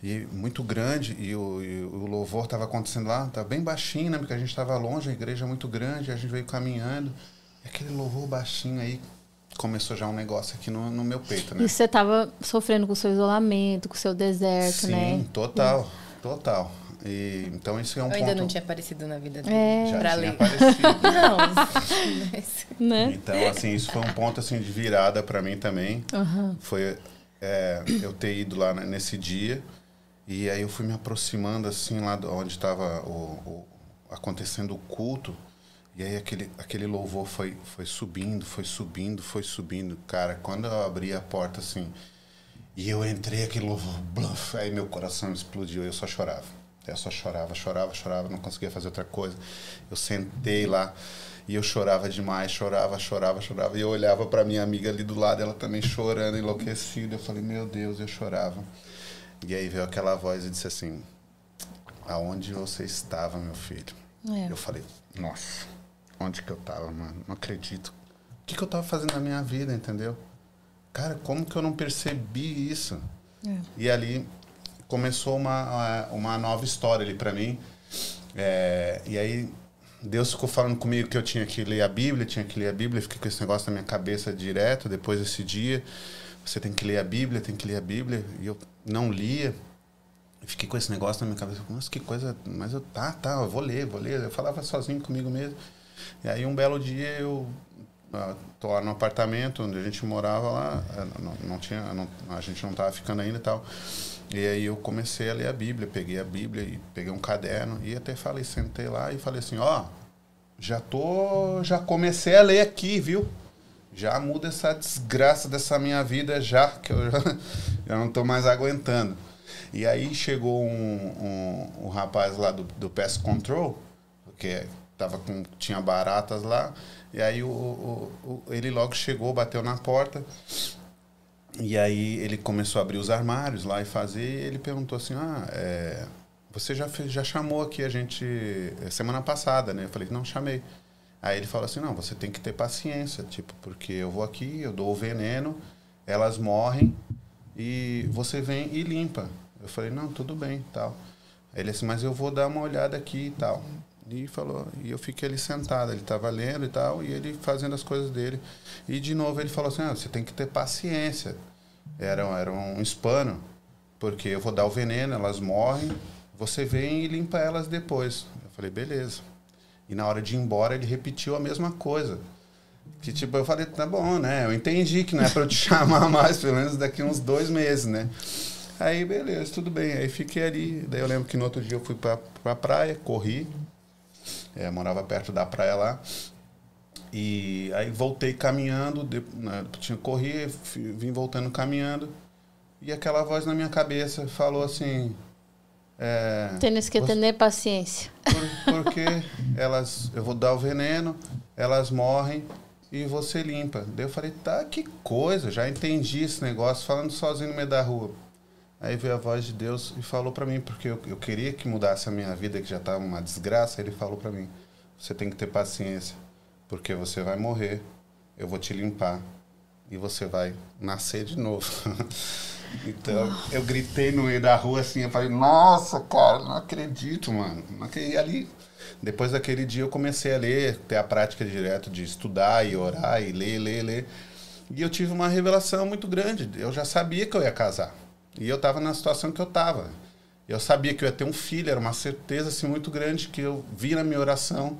C: e muito grande e o, e o louvor estava acontecendo lá, estava bem baixinho, né? Porque a gente estava longe, a igreja é muito grande, a gente veio caminhando. E aquele louvor baixinho aí começou já um negócio aqui no, no meu peito, né?
A: E você estava sofrendo com o seu isolamento, com o seu deserto,
C: Sim,
A: né?
C: Sim, total, total. E, então isso é um
B: Eu
C: ponto...
B: ainda não tinha aparecido na vida dele.
A: É.
C: Já
B: pra
C: tinha
B: ler.
C: aparecido. (laughs)
B: Não. mas-
A: Né?
C: Então, assim, isso foi um ponto assim de virada para mim também.
A: Aham.
C: Foi é, eu ter ido lá nesse dia e aí eu fui me aproximando assim lá de onde estava o, o- acontecendo o culto e aí aquele aquele louvor foi foi subindo, foi subindo, foi subindo, cara. Quando eu abri a porta assim e eu entrei aquele louvor, bluff, aí meu coração explodiu, eu só chorava. Eu só chorava, chorava, chorava, não conseguia fazer outra coisa. Eu sentei lá e eu chorava demais, chorava, chorava, chorava. E eu olhava para minha amiga ali do lado, ela também chorando, enlouquecida. Eu falei, meu Deus, eu chorava. E aí veio aquela voz e disse assim: Aonde você estava, meu filho?
A: É.
C: Eu falei, nossa, onde que eu tava, mano? Não acredito. O que, que eu tava fazendo na minha vida, entendeu? Cara, como que eu não percebi isso?
A: É.
C: E ali começou uma, uma nova história ali para mim. É, e aí Deus ficou falando comigo que eu tinha que ler a Bíblia, tinha que ler a Bíblia. Fiquei com esse negócio na minha cabeça direto depois desse dia. Você tem que ler a Bíblia, tem que ler a Bíblia. E eu não lia. Fiquei com esse negócio na minha cabeça. Nossa, que coisa. Mas eu, tá, tá, eu vou ler, vou ler. Eu falava sozinho comigo mesmo. E aí um belo dia eu ah, tô lá no apartamento onde a gente morava lá. eh, Não, não tinha, não- a gente não tava ficando ainda e tal. E aí eu comecei a ler a Bíblia, peguei a Bíblia e peguei um caderno e até falei, sentei lá e falei assim, ó, já tô, já comecei a ler aqui, viu? Já muda essa desgraça dessa minha vida já, que eu já, (laughs) já não tô mais aguentando. E aí chegou um, um, um rapaz lá do, do Pest Control, que tava com, tinha baratas lá, e aí o, o, o- ele logo chegou, bateu na porta, e aí ele começou a abrir os armários lá e fazer, e ele perguntou assim, ah, é, você já, fez, já chamou aqui a gente é, semana passada, né? Eu falei, não, chamei. Aí ele falou assim, não, você tem que ter paciência, tipo, porque eu vou aqui, eu dou o veneno, elas morrem e você vem e limpa. Eu falei, não, tudo bem, tal. Ele assim, mas eu vou dar uma olhada aqui e tal. E falou, e eu fiquei ali sentado, ele estava lendo e tal, e ele fazendo as coisas dele. E de novo ele falou assim, ah, você tem que ter paciência. Era, era um hispano, porque eu vou dar o veneno, elas morrem, você vem e limpa elas depois. Eu falei, beleza. E na hora de ir embora ele repetiu a mesma coisa. Que tipo, eu falei, tá bom, né? Eu entendi que não é pra eu te (laughs) chamar mais, pelo menos daqui uns dois meses, né? Aí, beleza, tudo bem. Aí fiquei ali. Daí eu lembro que no outro dia eu fui pra, pra praia, corri. É, morava perto da praia lá. E aí voltei caminhando, de, né, tinha corri, fi- vim voltando caminhando. E aquela voz na minha cabeça falou assim. É,
A: Tienes que
C: Você-
A: ter paciência.
C: por- porque elas, eu vou dar o veneno, elas morrem e você limpa. Daí eu falei, tá, que coisa, já entendi esse negócio, falando sozinho no meio da rua. Aí veio a voz de Deus e falou pra mim, porque eu, eu queria que mudasse a minha vida, que já estava uma desgraça. Ele falou pra mim: você tem que ter paciência, porque você vai morrer, eu vou te limpar e você vai nascer de novo. (laughs) então eu gritei no meio da rua assim, eu falei: nossa, cara, não acredito, mano. E ali, depois daquele dia, eu comecei a ler, ter a prática direto de estudar e orar e ler, ler, ler. E eu tive uma revelação muito grande. Eu já sabia que eu ia casar. E eu estava na situação que eu estava. Eu sabia que eu ia ter um filho, era uma certeza assim, muito grande que eu vi na minha oração.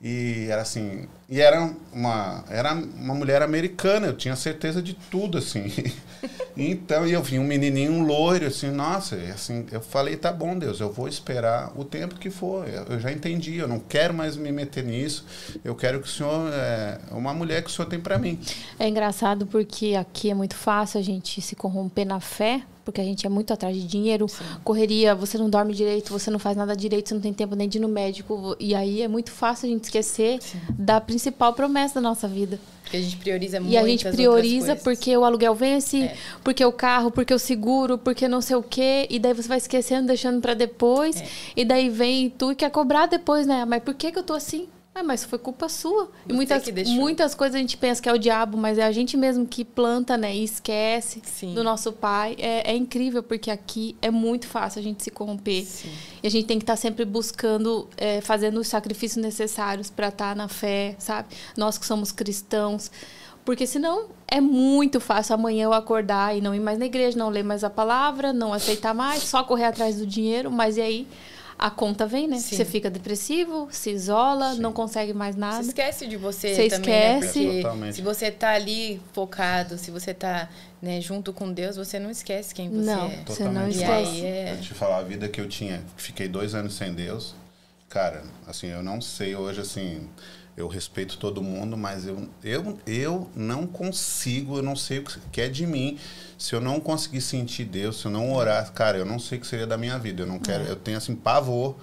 C: E era assim, e era uma, era uma mulher americana, eu tinha certeza de tudo assim. (laughs) então, e eu vi um menininho um loiro assim, nossa, assim, eu falei, tá bom, Deus, eu vou esperar o tempo que for. Eu já entendi, eu não quero mais me meter nisso. Eu quero que o Senhor é uma mulher que o Senhor tem para mim.
A: É engraçado porque aqui é muito fácil a gente se corromper na fé, porque a gente é muito atrás de dinheiro, correria, você não dorme direito, você não faz nada direito, você não tem tempo nem de ir no médico. E aí é muito fácil a gente esquecer da principal promessa da nossa vida.
B: Porque a gente prioriza muito.
A: E a gente prioriza porque o aluguel vence,
B: É.
A: porque o carro, porque o seguro, porque não sei o quê. E daí você vai esquecendo, deixando pra depois.
B: É.
A: E daí vem tu e quer cobrar depois, né? Mas por que, que eu tô assim? Ah, mas foi culpa sua. E
B: Você
A: muitas,
B: que deixou.
A: muitas coisas a gente pensa que é o diabo, mas é a gente mesmo que planta, né? E esquece
B: Sim.
A: do nosso pai. É, é incrível, porque aqui é muito fácil a gente se corromper.
B: Sim.
A: E a gente tem que estar sempre buscando, é, fazendo os sacrifícios necessários para estar na fé, sabe? Nós que somos cristãos. Porque senão é muito fácil amanhã eu acordar e não ir mais na igreja, não ler mais a palavra, não aceitar mais, só correr atrás do dinheiro. Mas e aí a conta vem, né?
B: Sim.
A: Você fica depressivo, se isola,
C: Sim.
A: não consegue mais
B: Você
A: nada.
B: esquece de você,
A: Você
B: também, né?
A: esquece.
B: Porque
C: Totalmente.
B: se você tá ali focado, se você tá né, junto com Deus, você não esquece quem você
A: Não.
B: é.
A: Você não
C: Totalmente.
B: E
A: esquece.
B: aí é...
C: Eu te falar, a vida que eu tinha, fiquei dois anos sem Deus, cara, assim, eu não sei hoje, assim, eu respeito todo mundo, mas eu, eu, eu não consigo, eu não sei o que é de mim. Se eu não conseguir sentir Deus, se eu não orar, cara, eu não sei o que seria da minha vida. Eu não quero, eu tenho, assim, pavor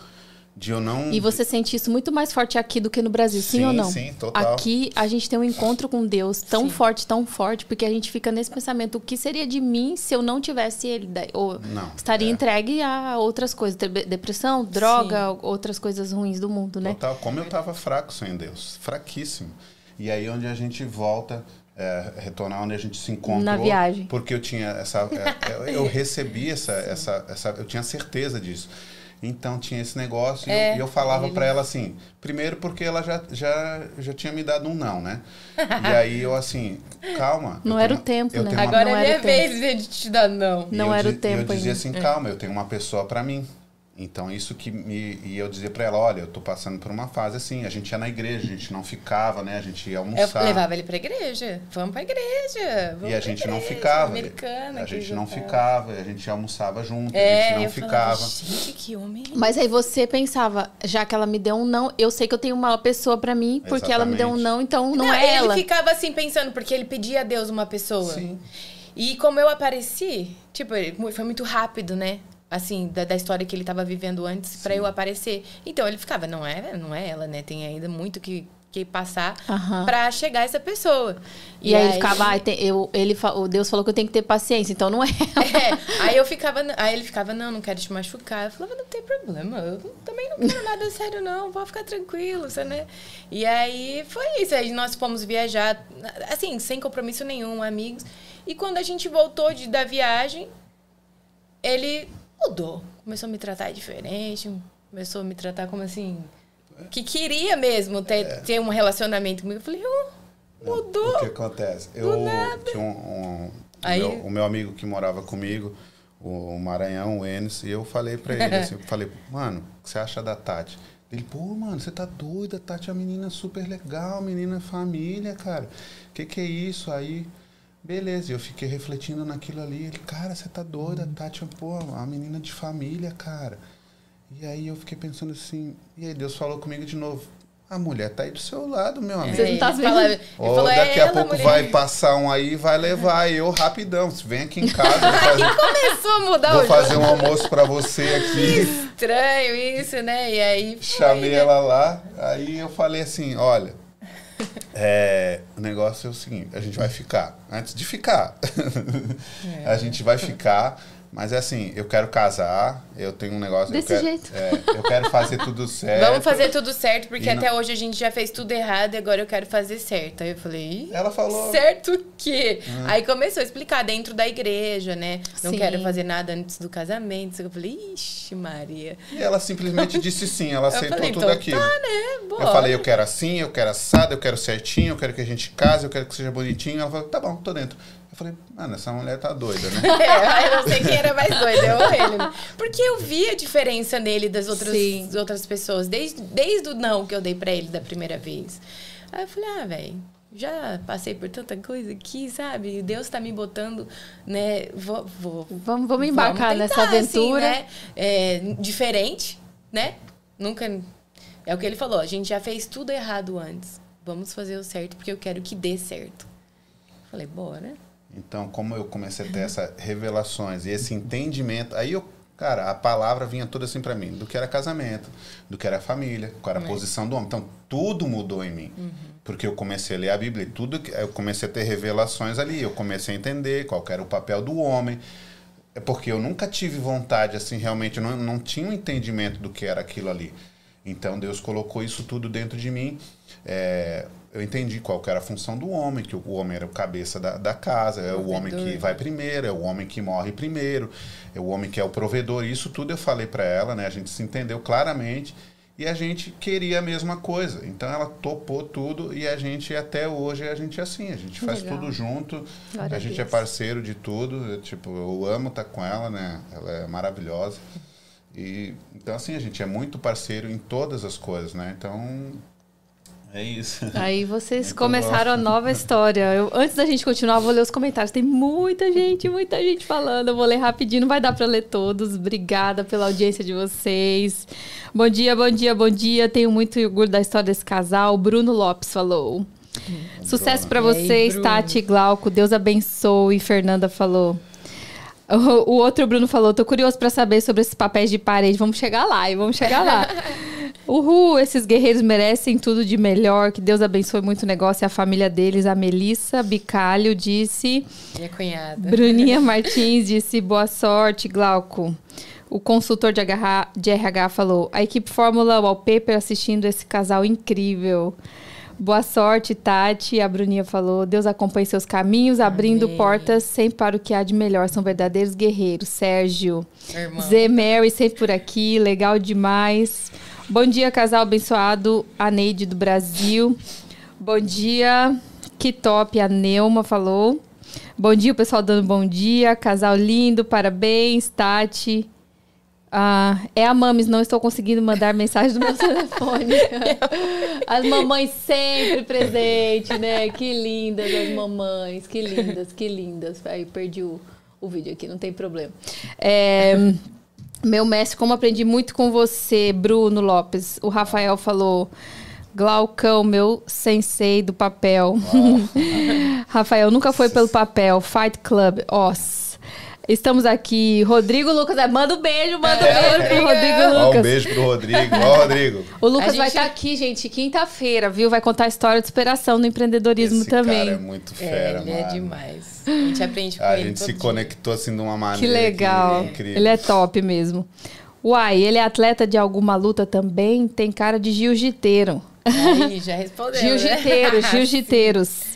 C: de eu não...
A: É. E você sente isso muito mais forte aqui do que no Brasil, sim,
C: Sim,
A: ou não?
C: sim, total.
A: Aqui a gente tem um encontro com Deus tão
B: Sim.
A: forte, tão forte, porque a gente fica nesse pensamento: o que seria de mim se eu não tivesse ele? Ou
C: Não,
A: estaria
C: é.
A: entregue a outras coisas, de- depressão, droga, outras coisas ruins do mundo, né?
C: Total, como eu tava fraco sem Deus, fraquíssimo. E aí onde a gente volta, é, retornar onde a gente se encontrou.
A: Na viagem.
C: Porque eu tinha essa, é, eu, eu (laughs) recebi essa, essa, essa, eu tinha certeza disso. Então tinha esse negócio e eu-
B: É,
C: e eu, falava
B: ele-
C: pra ela assim, primeiro porque ela já, já, já tinha me dado um não, né? E aí eu assim, calma.
A: Não era
C: tenho-
A: o tempo, né?
C: uma-
B: Agora
A: Não
B: é
A: era
B: minha
A: o tempo.
B: vez de te dar não.
C: e
A: Não
C: eu
A: era o tempo
C: Eu dizia
A: ainda.
C: assim, calma, eu tenho uma pessoa pra mim. Então isso que me e eu dizia pra ela, olha, eu tô passando por uma fase assim, a gente ia na igreja, a gente não ficava, né? A gente ia
B: Eu
C: almoçar.
B: levava ele pra igreja. Vamos pra igreja. Vamos
C: E a gente não
B: igreja
C: ficava.
B: Americana,
C: a gente
B: eu
C: não ficava, a gente almoçava junto, a
B: É,
C: gente não
B: eu
C: ficava.
B: falava, gente, que homem.
A: Mas aí você pensava, já que ela me deu um não, eu sei que eu tenho uma pessoa pra mim, porque ela me deu um
C: Exatamente.
A: não, então não,
B: Não,
A: é
B: ele
A: ela.
B: ficava assim pensando, porque ele pedia a Deus uma pessoa.
C: Sim.
B: E como eu apareci, tipo, ele- foi muito rápido, né? Assim, da, da história que ele tava vivendo antes pra eu aparecer. Então ele ficava, não é, não é ela, né? Tem ainda muito que, que passar
A: Aham.
B: pra chegar essa pessoa.
A: E, aí ele ficava, ai, tem- eu, ele, o Deus falou que eu tenho que ter paciência, então não é (laughs) ela.
B: É, aí eu ficava, aí ele ficava, não, não quero te machucar. Eu falava, não tem problema, eu também não quero nada sério, não, pode ficar tranquilo, você, né? E aí foi isso, aí nós fomos viajar, assim, sem compromisso nenhum, amigos. E quando a gente voltou de, da viagem, ele mudou. Começou a me tratar diferente, começou a me tratar como assim, que queria mesmo ter, ter um relacionamento comigo. Eu falei, oh, mudou.
C: O que acontece? Eu tinha um, um-
B: Aí-
C: o, meu, o meu amigo que morava comigo, o Maranhão, o Enes, e eu falei pra ele assim, (laughs) eu falei, mano, o que você acha da Tati? Ele, pô, mano, você tá doida, Tati é uma menina super legal, menina família, cara. Que que é isso? Aí, beleza, eu fiquei refletindo naquilo ali. Ele, cara, você tá doida, a Tati é, pô, uma menina de família, cara. E aí eu fiquei pensando assim, e aí Deus falou comigo de novo. A mulher tá aí do seu lado, meu amigo.
A: Você não tá vendo?
B: ele
C: Ó,
B: falou,
C: daqui
B: é
C: a pouco
B: mulher.
C: vai passar um aí e vai levar. E eu rapidão. Você vem aqui em casa, vou (laughs) fazer,
B: Começou a mudar
C: vou
B: o
C: fazer um almoço pra você aqui.
B: estranho isso, né? E aí. foi,
C: Chamei
B: né?
C: ela lá. Aí eu falei assim: olha, (laughs) é, o negócio é o seguinte: a gente vai ficar. Antes de ficar,
B: É. (laughs)
C: a gente vai ficar. Mas é assim, eu quero casar, eu tenho um negócio.
A: Desse
C: eu quero,
A: jeito.
C: é, eu quero fazer tudo (laughs) certo.
B: Vamos fazer tudo certo, porque
C: E não-
B: até hoje a gente já fez tudo errado e agora eu quero fazer certo. Aí eu falei, "Ih,
C: Ela falou.
B: certo o quê? Aí começou a explicar dentro da igreja, né? Não
A: Sim.
B: quero fazer nada antes do casamento. Eu falei, ixi, Maria.
C: E ela simplesmente disse sim, ela aceitou
B: falei,
C: tudo
B: então
C: aquilo.
B: tá, né? Bora.
C: Eu falei, eu quero assim, eu quero assado, eu quero certinho, eu quero que a gente case, eu quero que seja bonitinho. Ela falou, tá bom, tô dentro. Eu falei, mano, essa mulher tá doida, né? (laughs)
B: É, eu não sei quem era mais doido, eu ou ele. né? Porque eu vi a diferença nele das outras,
A: Sim.
B: das outras pessoas, desde, desde o não que eu dei pra ele da primeira vez. Aí eu falei, ah, velho, já passei por tanta coisa aqui, sabe? Deus tá me botando, né? Vou, vou,
A: Vamos, vamos embarcar
B: Vamos
A: nessa
B: tentar,
A: aventura.
B: assim, né? É, diferente, né? Nunca. É o que ele falou, a gente já fez tudo errado antes. Vamos fazer o certo porque eu quero que dê certo. Falei, bora.
C: Então, como eu comecei a ter essas revelações e esse entendimento, aí eu, cara, a palavra vinha toda assim pra mim, do que era casamento, do que era família, qual era a
B: É.
C: posição do homem. Então, tudo mudou em mim. Porque eu comecei a ler a Bíblia e tudo, eu comecei a ter revelações ali, eu comecei a entender qual era o papel do homem. É porque eu nunca tive vontade, assim, realmente, eu não, não tinha um entendimento do que era aquilo ali. Então Deus colocou isso tudo dentro de mim. É, eu entendi qual era a função do homem, que o homem era o cabeça da, da casa, é o homem que vai primeiro, é o homem que morre primeiro, é o homem que é o provedor. Isso tudo eu falei para ela, né? A gente se entendeu claramente e a gente queria a mesma coisa. Então ela topou tudo e a gente até hoje a gente é assim, a gente faz Legal. tudo junto, Glória a gente é parceiro de tudo. Eu, tipo, eu amo estar com ela, né? Ela é maravilhosa. E então assim, a gente é muito parceiro em todas as coisas, né? Então é isso. (laughs)
A: Aí vocês Muito começaram bom. a nova (laughs) história. Eu, antes da gente continuar, vou ler os comentários. Tem muita gente, muita gente falando. Eu vou ler rapidinho, não vai dar para ler todos. Obrigada pela audiência de vocês. Bom dia, bom dia, bom dia. Tenho muito orgulho da história desse casal. Bruno Lopes falou. Hum, Sucesso para vocês, aí, Tati Glauco. Deus abençoe. Fernanda falou. O, o outro Bruno falou: tô curioso para saber sobre esses papéis de parede. Vamos chegar lá e vamos chegar lá. (laughs) Uhul, esses guerreiros merecem tudo de melhor. Que Deus abençoe muito o negócio e a família deles. A Melissa Bicalho disse.
B: Minha cunhada.
A: Bruninha (laughs) Martins disse boa sorte, Glauco. O consultor de, RH, de RH falou: a equipe Fórmula Wallpaper assistindo esse casal incrível. Boa sorte, Tati. A Bruninha falou: Deus acompanhe seus caminhos, abrindo Amém. portas sempre para o que há de melhor. São verdadeiros guerreiros. Sérgio. Zé Mary sempre por aqui. Legal demais. Bom dia, casal abençoado, a Neide do Brasil. Bom dia, que top, a Neuma falou. Bom dia, pessoal dando bom dia. Casal lindo, parabéns, Tati. Ah, é a Mames, não estou conseguindo mandar mensagem do meu (laughs) telefone. As mamães sempre presentes, né? Que lindas as mamães, que lindas, que lindas. Aí perdi o, o vídeo aqui, não tem problema. É, meu mestre, como aprendi muito com você, Bruno Lopes. O Rafael falou. Glaucão, meu sensei do papel. (laughs) Rafael, nunca foi pelo papel. Fight Club, Os. Estamos aqui, Rodrigo Lucas. É, manda um beijo, manda um é. beijo pro Rodrigo Lucas.
C: um beijo pro Rodrigo. Ó, Rodrigo. (laughs)
A: O Lucas gente... vai estar aqui, gente, quinta-feira, viu? Vai contar a história de superação no empreendedorismo
C: Esse
A: também.
C: Cara é muito fera,
B: é, ele
C: é
B: mano. é demais. A gente aprende (laughs) com
C: a
B: ele.
C: A gente se dia. conectou assim de uma maneira.
A: Que legal. Que ele é top mesmo. Uai, ele é atleta de alguma luta também? Tem cara de jiu-jiteiro.
B: Aí, já respondeu. (laughs)
A: Jiu-jiteiros, né? jiu-jiteiros.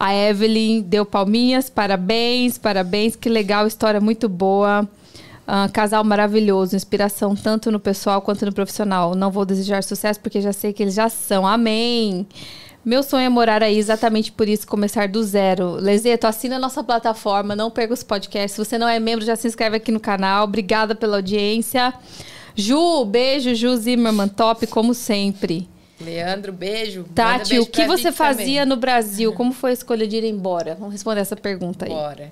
A: A Evelyn deu palminhas, parabéns, parabéns, que legal, história muito boa. Uh, casal maravilhoso, inspiração tanto no pessoal quanto no profissional. Não vou desejar sucesso porque já sei que eles já são. Amém! Meu sonho é morar aí, exatamente por isso, começar do zero. Lezeto, assina a nossa plataforma, não perca os podcasts. Se você não é membro, já se inscreve aqui no canal. Obrigada pela audiência. Ju, beijo, Ju Zimmerman, top como sempre.
B: Leandro, beijo.
A: Tati,
B: beijo
A: o que você fazia também. no Brasil? (laughs) Como foi a escolha de ir embora? Vamos responder essa pergunta aí.
B: Bora.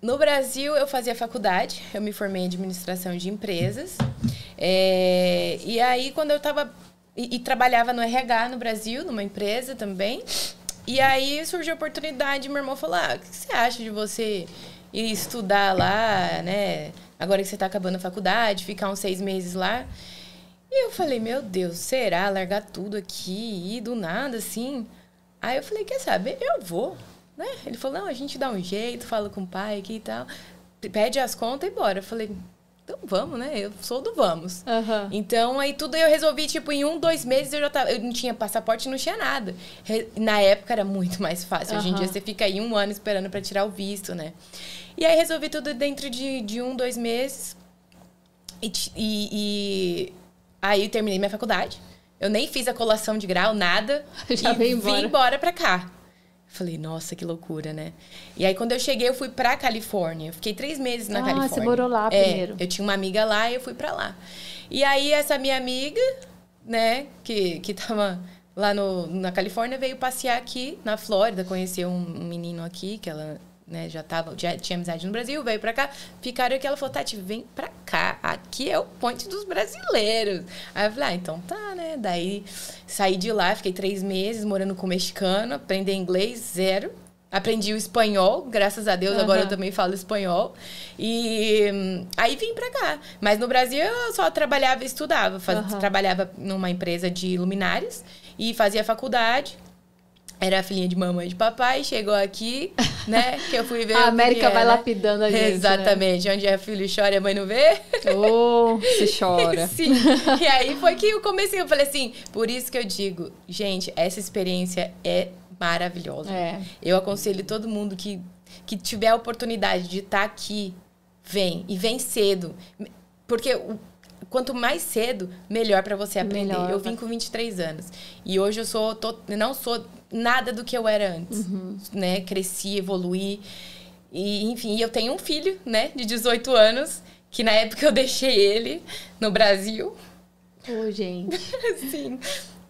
B: No Brasil, eu fazia faculdade, eu me formei em administração de empresas. É, e aí, quando eu estava. E, e, trabalhava no RH no Brasil, numa empresa também. E aí surgiu a oportunidade, meu irmão falou: ah, o que você acha de você ir estudar lá, né? Agora que você está acabando a faculdade, ficar uns seis meses lá. E eu falei, meu Deus, será largar tudo aqui e do nada assim? Aí eu falei, quer saber? Eu vou, né? Ele falou, não, a gente dá um jeito, fala com o pai aqui e tal, pede as contas e bora. Eu falei, então vamos, né? Eu sou do vamos.
A: Uhum.
B: Então aí tudo eu resolvi, tipo, em um, dois meses eu já tava. Eu não tinha passaporte, não tinha nada. Na época era muito mais fácil. Uhum. Hoje em dia você fica aí um ano esperando para tirar o visto, né? E aí resolvi tudo dentro de, de um, dois meses. e, e Aí terminei minha faculdade. Eu nem fiz a colação de grau, nada. (laughs)
A: Já
B: e
A: embora.
B: vim embora pra cá. Falei, nossa, que loucura, né? E aí, quando eu cheguei, eu fui pra Califórnia. Fiquei três meses na
A: ah,
B: Califórnia.
A: você morou lá
B: é,
A: primeiro.
B: Eu tinha uma amiga lá e eu fui pra lá. E aí, essa minha amiga, né, que, que tava lá no, na Califórnia, veio passear aqui na Flórida, conheceu um, um menino aqui, que ela né, já, tava, já tinha amizade no Brasil, veio pra cá, ficaram aqui, ela falou, Tati, vem pra cá, aqui é o ponte dos brasileiros. Aí eu falei, ah, então tá, né? Daí saí de lá, fiquei três meses morando com mexicano, aprendi inglês, zero. Aprendi o espanhol, graças a Deus, uhum. agora eu também falo espanhol. E hum, aí vim pra cá. Mas no Brasil eu só trabalhava e estudava. Faz, uhum. Trabalhava numa empresa de luminárias e fazia faculdade. Era a filhinha de mamãe e de papai, chegou aqui, (laughs) né? Que eu fui ver.
A: A América vai
B: era.
A: lapidando a gente. né?
B: Exatamente. Onde é filho chora e a mãe não vê.
A: Ô, você (laughs) chora.
B: Sim. E aí foi que eu comecei, eu falei assim, por isso que eu digo, gente, essa experiência é maravilhosa.
A: É.
B: Eu aconselho todo mundo que, que tiver a oportunidade de estar aqui, vem. E vem cedo. Porque o- quanto mais cedo, melhor para você aprender.
A: Melhor.
B: Eu vim com 23 anos. E hoje eu sou to- não sou nada do que eu era antes.
A: Uhum.
B: Né? Cresci, evoluí. E, enfim, eu tenho um filho, né, de 18 anos, que na época eu deixei ele no Brasil.
A: Ô, gente. (laughs)
B: Sim.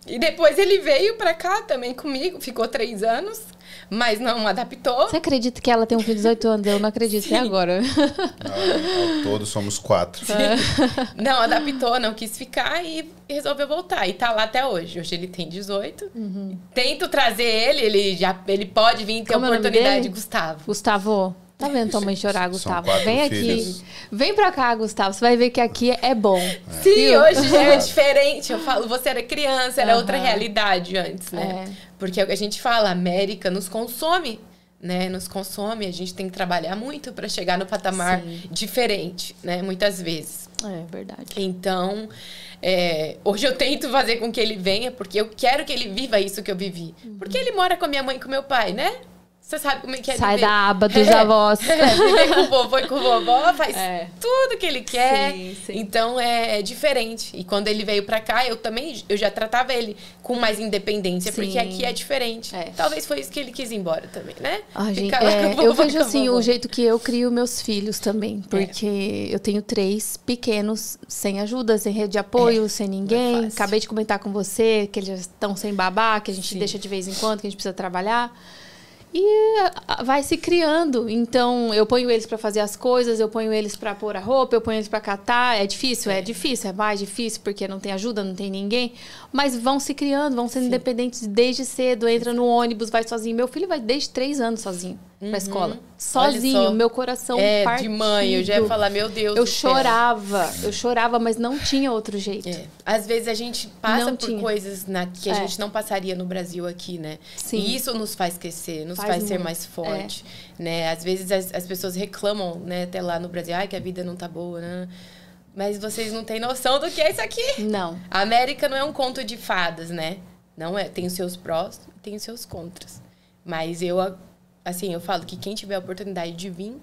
B: E depois ele veio pra cá também comigo, ficou três anos, mas não adaptou.
A: Você acredita que ela tem um filho de 18 anos? Eu não acredito até agora. (laughs)
C: Ao, ao todo somos quatro. (laughs)
B: Não adaptou, não quis ficar e resolveu voltar. E tá lá até hoje. Hoje ele tem 18. Tento trazer ele, ele já ele pode vir ter
A: Como é o nome
B: oportunidade,
A: dele?
B: Gustavo.
A: Gustavo, tá vendo tua mãe chorar, Gustavo? Vem
C: filhos.
A: aqui. Vem pra cá, Gustavo. Você vai ver que aqui é bom.
B: Sim,
A: Viu?
B: hoje já é diferente. Eu falo, você era criança, era
A: Aham.
B: outra realidade antes, né?
A: É.
B: Porque a gente fala, a América nos consome, né? Nos consome, a gente tem que trabalhar muito para chegar no patamar
A: Sim.
B: diferente, né? Muitas vezes.
A: É verdade.
B: Então, é, hoje eu tento fazer com que ele venha, porque eu quero que ele viva isso que eu vivi. Porque ele mora com a minha mãe e com meu pai, né? Você sabe como é que é
A: Sai
B: viver.
A: da aba dos (laughs)
B: É.
A: avós.
B: É, viver com o vovô e com o vovó, faz
A: É.
B: tudo que ele quer.
A: Sim, sim.
B: Então é, é diferente. E quando ele veio pra cá, eu também eu já tratava ele com mais independência,
A: Sim.
B: porque aqui é diferente.
A: É.
B: Talvez foi isso que ele quis ir embora também, né?
A: Ah, gente, é, eu
B: vovô e
A: vejo assim o jeito que eu crio meus filhos também, porque eu tenho três pequenos sem ajuda, sem rede de apoio, sem ninguém. Acabei de comentar com você que eles estão sem babá, que a gente deixa de vez em quando, que a gente precisa trabalhar. E ah, vai se criando. Então, eu ponho eles pra fazer as coisas, eu ponho eles pra pôr a roupa, eu ponho eles pra catar. É difícil? É. difícil, é mais difícil porque não tem ajuda, não tem ninguém. Mas vão se criando, vão sendo independentes desde cedo. Entra no ônibus, vai sozinho. Meu filho vai desde três anos sozinho pra escola. Sozinho,
B: Uhum. só.
A: meu coração
B: É,
A: partido.
B: de mãe, eu já ia falar, meu Deus
A: Eu
B: do céu.
A: chorava, eu chorava, mas não tinha outro jeito.
B: É. Às vezes a gente passa
A: Não
B: por
A: tinha.
B: coisas na, que a
A: É.
B: gente não passaria no Brasil aqui, né?
A: Sim.
B: E isso nos faz crescer, nos
A: Faz
B: faz, ser
A: muito. É.
B: mais forte, né? Às vezes as, as pessoas reclamam, né, até lá no Brasil, ai, que a vida não tá boa, né? Mas vocês não têm noção do que é isso aqui.
A: Não.
B: A América não é um conto de fadas, né? Não é, tem os seus prós e tem os seus contras. Mas eu, assim, eu falo que quem tiver a oportunidade de vir,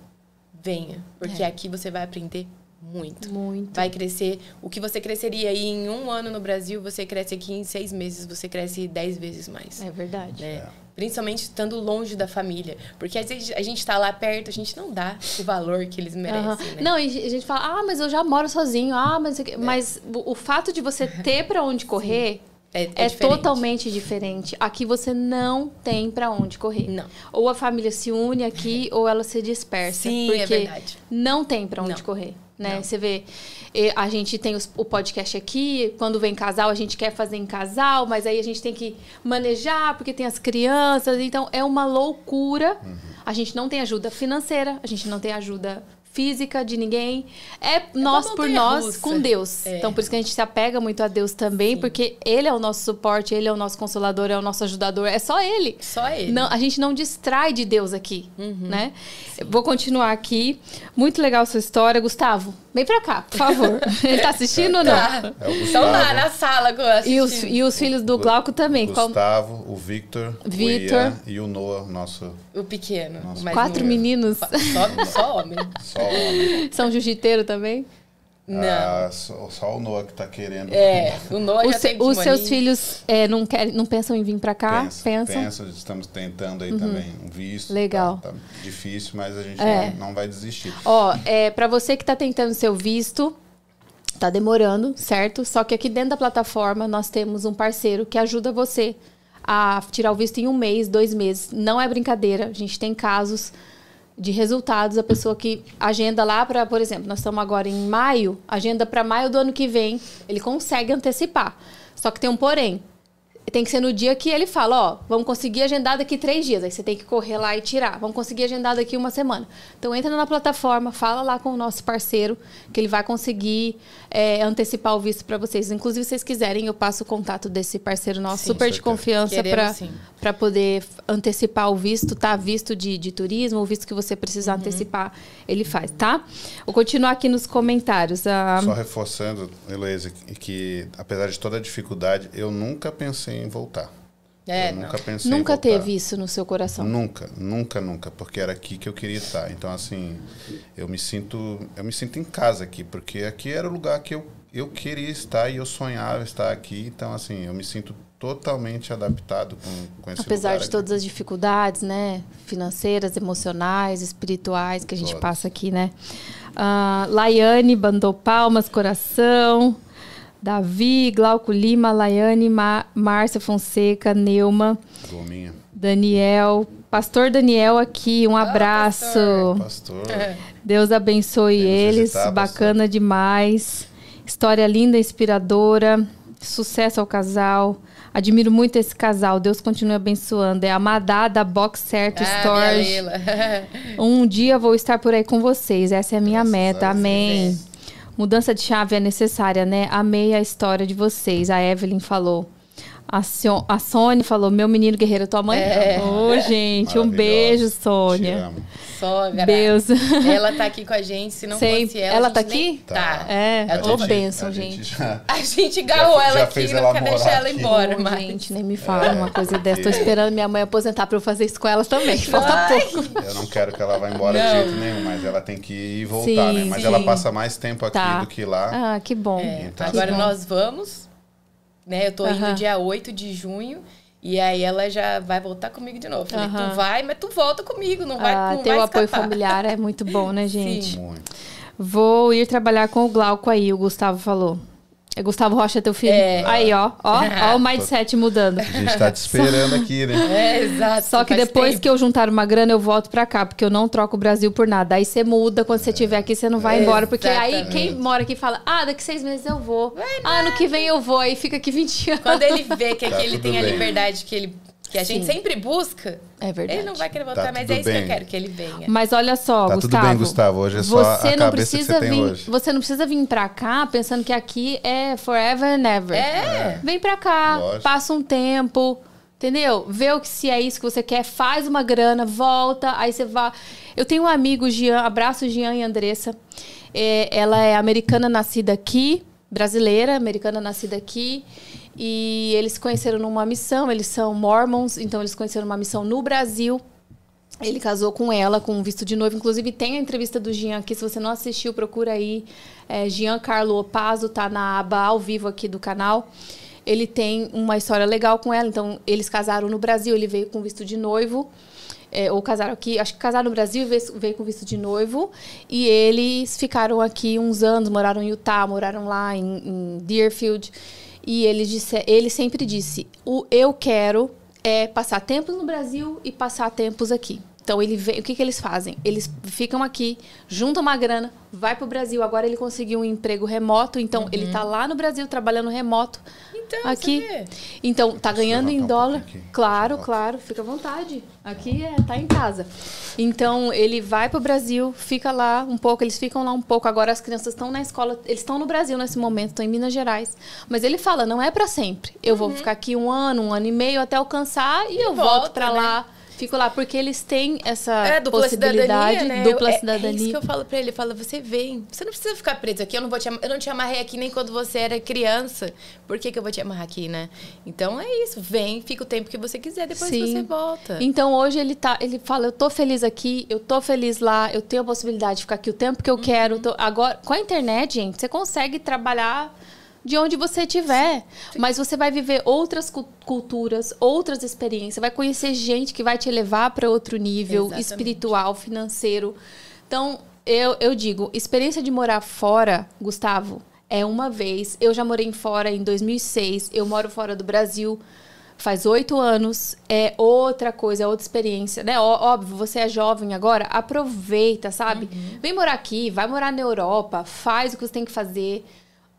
B: venha. Porque
A: É.
B: aqui você vai aprender muito.
A: Muito.
B: Vai crescer. O que você cresceria aí em um ano no Brasil, você cresce aqui em seis meses, você cresce dez vezes mais.
A: É verdade.
B: né? Principalmente estando longe da família. Porque às vezes a gente tá lá perto, a gente não dá o valor que eles merecem,
A: Aham.
B: né?
A: Não, e a gente fala, ah, mas eu já moro sozinho, ah, mas, mas o o fato de você ter pra onde correr
B: É,
A: é,
B: diferente.
A: totalmente diferente. Aqui você não tem pra onde correr.
B: Não.
A: Ou a família se une aqui ou ela se dispersa.
B: Sim,
A: porque
B: é verdade.
A: Não tem pra onde
B: Não.
A: correr. Né?
B: Não.
A: Você vê, a gente tem os- o podcast aqui, quando vem casal, a gente quer fazer em casal, mas aí a gente tem que manejar, porque tem as crianças, então é uma loucura. A gente não tem ajuda financeira, a gente não tem ajuda física de ninguém. É nós por nós
B: russa.
A: com Deus.
B: É.
A: Então por isso que a gente se apega muito a Deus também, porque Ele é o nosso suporte, Ele é o nosso consolador, é o nosso ajudador, é só Ele.
B: Só ele.
A: Não, a gente não distrai de Deus aqui,
B: Uhum.
A: né? Eu Vou continuar aqui. Muito legal sua história. Gustavo, vem pra cá, por favor. (laughs) Ele tá assistindo ou não?
B: Tá.
C: É
B: Estão lá
C: Gustavo.
B: na sala com
A: E os, e os filhos do Glauco também. Qual-
C: Gustavo, o Victor,
A: Victor.
C: o Ian e o Noah, nosso
B: o pequeno.
C: Nossa,
B: o mais
A: Quatro
B: novo.
A: meninos.
B: Só, só homem.
C: só homem.
A: São jiu-jiteiro também?
B: Não.
C: Ah, só, só o Noah que tá querendo.
B: É, o Noah
A: Os,
B: já tem
A: os seus filhos é, não, querem, não pensam em vir pra cá?
C: Pensa,
A: Pensam?
C: pensa, estamos tentando aí também um visto.
A: Legal.
C: Tá, tá difícil, mas a gente
A: É.
C: não, não vai desistir.
A: Ó, é, para você que tá tentando seu visto, tá demorando, certo? Só que aqui dentro da plataforma nós temos um parceiro que ajuda você a tirar o visto em um mês, dois meses. Não é brincadeira. A gente tem casos de resultados. A pessoa que agenda lá para, por exemplo, nós estamos agora em maio, agenda para maio do ano que vem, ele consegue antecipar. Só que tem um porém. Tem que ser no dia que ele fala, ó, vamos conseguir agendar daqui três dias. Aí você tem que correr lá e tirar. Vamos conseguir agendar daqui uma semana. Então entra na plataforma, fala lá com o nosso parceiro, que ele vai conseguir é, antecipar o visto para vocês. Inclusive, se vocês quiserem, eu passo o contato desse parceiro nosso, sim, super de confiança, para poder antecipar o visto, tá? Visto de, de turismo, o visto que você precisar uhum. antecipar, ele faz, tá? Vou continuar aqui nos comentários.
C: Ah, Só reforçando, Heloísa, que apesar de toda a dificuldade, eu nunca pensei em voltar.
A: É, eu nunca pensei Nunca teve isso no seu coração?
C: Nunca, nunca, nunca, porque era aqui que eu queria estar. Então, assim, eu me sinto, eu me sinto em casa aqui, porque aqui era o lugar que eu, eu queria estar e eu sonhava estar aqui. Então, assim, eu me sinto totalmente adaptado com, com esse
A: Apesar
C: de
A: aqui. todas as dificuldades, né? Financeiras, emocionais, espirituais que a gente Todos. passa aqui, né? Uh, Laiane mandou palmas, coração. Davi, Glauco Lima, Laiane, Márcia Fonseca, Neuma. Gominha. Daniel, Pastor Daniel aqui, um ah, abraço. Pastor. pastor. Deus abençoe eles, visitar, bacana pastor. demais. História linda, inspiradora. Sucesso ao casal. Admiro muito esse casal. Deus continue abençoando. É a Madá da Box Certo ah, Storage. (laughs) um dia vou estar por aí com vocês. Essa é a minha Graças meta. Amém. Mudança de chave é necessária, né? Amei a história de vocês. A Evelyn falou. A, a Sônia falou: Meu menino guerreiro, tua mãe. É. Ô, oh, gente, um beijo, Sônia.
B: Sogra. Deus. Ela tá aqui (laughs) com a gente. Se não Sempre. fosse ela.
A: Ela tá aqui?
B: Tá.
A: É, ô bênção, gente.
B: Já, (laughs) a gente garrou ela aqui, não quer deixar ela embora. mas...
A: Gente, nem me fala é, uma coisa dessa. Tô esperando minha mãe aposentar pra eu fazer isso com ela também. (laughs) Falta pouco.
C: Eu não quero que ela vá embora não. de jeito nenhum, mas ela tem que ir e voltar, sim, né? Mas sim. ela passa mais tempo aqui tá. do que lá.
A: Ah, que bom.
B: É, então, agora bom. nós vamos né? Eu tô indo dia 8 de junho. E aí ela já vai voltar comigo de novo. Falei, tu vai, mas tu volta comigo, não vai ah,
A: não Ter
B: o
A: apoio familiar é muito bom, né, (laughs) gente? Sim. Muito. Vou ir trabalhar com o Glauco aí, o Gustavo falou. É Gustavo Rocha, teu filho. É. Aí, ó, ó, ó (laughs) o mindset mudando.
C: A gente tá te esperando aqui, né? (laughs)
B: É, exato.
A: Só que depois tempo. que eu juntar uma grana, eu volto pra cá, porque eu não troco o Brasil por nada. Aí você muda, quando você estiver aqui, você não vai é, embora. Porque exatamente. aí quem mora aqui fala, ah, daqui seis meses eu vou. Ah, ano que vem eu vou. Aí fica aqui 20 anos.
B: Quando ele vê que aqui tá ele tem bem. a liberdade que ele que a gente sempre busca. É verdade. Ele não vai querer voltar, tá mas é isso bem. que eu quero, que ele venha.
A: Mas olha só,
C: tá
A: Gustavo.
C: tudo bem, Gustavo. Hoje é só você a não precisa que você vir, hoje.
A: Você não precisa vir pra cá pensando que aqui é forever and ever.
B: É.
A: Vem pra cá, Lógico. passa um tempo, entendeu? Vê o que se é isso que você quer, faz uma grana, volta, aí você vai. Eu tenho um amigo, Jean, abraço Jean e Andressa. É, ela é americana nascida aqui, brasileira, americana nascida aqui. E eles se conheceram numa missão, eles são mormons, então eles conheceram uma missão no Brasil. Ele casou com ela com um visto de noivo. Inclusive, tem a entrevista do Jean aqui. Se você não assistiu, procura aí. É, Jean Carlo Opazo, tá na aba ao vivo aqui do canal. Ele tem uma história legal com ela. Então, eles casaram no Brasil. Ele veio com visto de noivo. É, ou casaram aqui, acho que casaram no Brasil e veio, veio, com visto de noivo. E eles ficaram aqui uns anos, moraram em Utah, moraram lá em, em Deerfield. E ele, disse, ele sempre disse: o eu quero é passar tempos no Brasil e passar tempos aqui. Então ele vem, o que, que eles fazem? Eles ficam aqui, juntam uma grana, vai para o Brasil. Agora ele conseguiu um emprego remoto, então uhum. ele está lá no Brasil trabalhando remoto. Então, aqui. Então, tá ganhando em dólar. Um claro, claro, fica à vontade. Aqui é, tá em casa. Então, ele vai para o Brasil, fica lá um pouco, eles ficam lá um pouco. Agora as crianças estão na escola, eles estão no Brasil nesse momento, estão em Minas Gerais. Mas ele fala, não é para sempre. Eu uhum. vou ficar aqui um ano, um ano e meio até alcançar e, e eu volto para né? lá Fico lá, porque eles têm essa é, dupla possibilidade, cidadania, né? dupla é, cidadania. É isso
B: que eu falo pra ele. Eu falo, você vem, você não precisa ficar preso aqui. Eu não, vou te, eu não te amarrei aqui nem quando você era criança. Por que, que eu vou te amarrar aqui, né? Então é isso. Vem, fica o tempo que você quiser, depois Sim. você volta.
A: Então hoje ele tá, ele fala, eu tô feliz aqui, eu tô feliz lá, eu tenho a possibilidade de ficar aqui o tempo que eu uhum. quero. Tô, agora, com a internet, gente, você consegue trabalhar de onde você estiver. Mas você vai viver outras culturas, outras experiências, vai conhecer gente que vai te levar para outro nível Exatamente. espiritual, financeiro. Então, eu, eu digo, experiência de morar fora, Gustavo, é uma vez. Eu já morei fora em 2006, eu moro fora do Brasil faz oito anos, é outra coisa, é outra experiência, né? Óbvio, você é jovem agora, aproveita, sabe? Uhum. Vem morar aqui, vai morar na Europa, faz o que você tem que fazer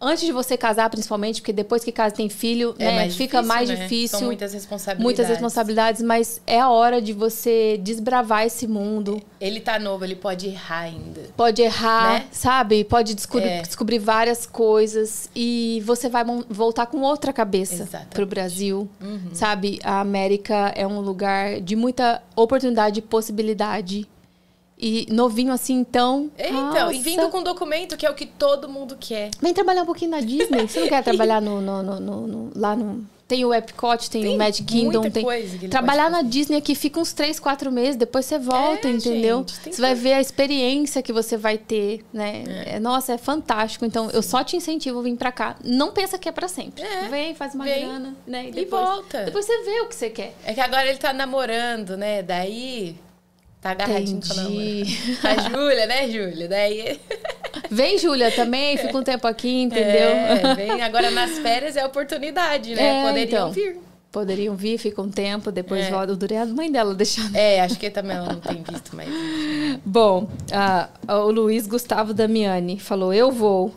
A: antes de você casar, principalmente, porque depois que casa tem filho,
B: É
A: né,
B: mais
A: fica
B: difícil,
A: mais
B: né?
A: difícil.
B: São muitas responsabilidades.
A: muitas responsabilidades, mas é a hora de você desbravar esse mundo.
B: Ele tá novo, ele pode errar ainda.
A: Pode errar,
B: Né?
A: sabe? Pode descobrir,
B: É.
A: descobrir várias coisas e você vai voltar com outra cabeça
B: Exatamente.
A: pro Brasil,
B: Uhum.
A: sabe? A América é um lugar de muita oportunidade e possibilidade. E novinho assim, então.
B: É, Então, e
A: nossa.
B: vindo com documento, que é o que todo mundo quer.
A: Vem trabalhar um pouquinho na Disney. Você não quer (laughs) trabalhar no, no- no- no- lá no. Tem o Epcot, tem,
B: Tem
A: o Magic Kingdom, tem.
B: que
A: Trabalhar na. Disney aqui fica uns 3, 4 meses, depois você volta,
B: É,
A: entendeu?
B: gente,
A: você vai
B: coisa.
A: ver a experiência que você vai ter, né? É, nossa, é fantástico. Então, eu só te incentivo a vir pra cá. Não pensa que é pra sempre.
B: É,
A: Vem, faz uma
B: vem
A: grana, né?
B: e
A: depois,
B: volta.
A: Depois você vê o que você quer.
B: É que agora ele tá namorando, né? Daí. Tá agarradinho com a namorada. (laughs) A Júlia, né, Júlia? Daí. (laughs)
A: Vem, Júlia, também, fica um tempo aqui, entendeu?
B: É, vem agora nas férias é a oportunidade, né?
A: É,
B: Poderiam
A: então.
B: vir.
A: Poderiam vir, fica um tempo, depois
B: É.
A: volta. Eu durei a mãe dela deixando.
B: É, acho que também ela não tem visto mais.
A: Bom, ah, o Luiz Gustavo Damiani falou: Eu vou.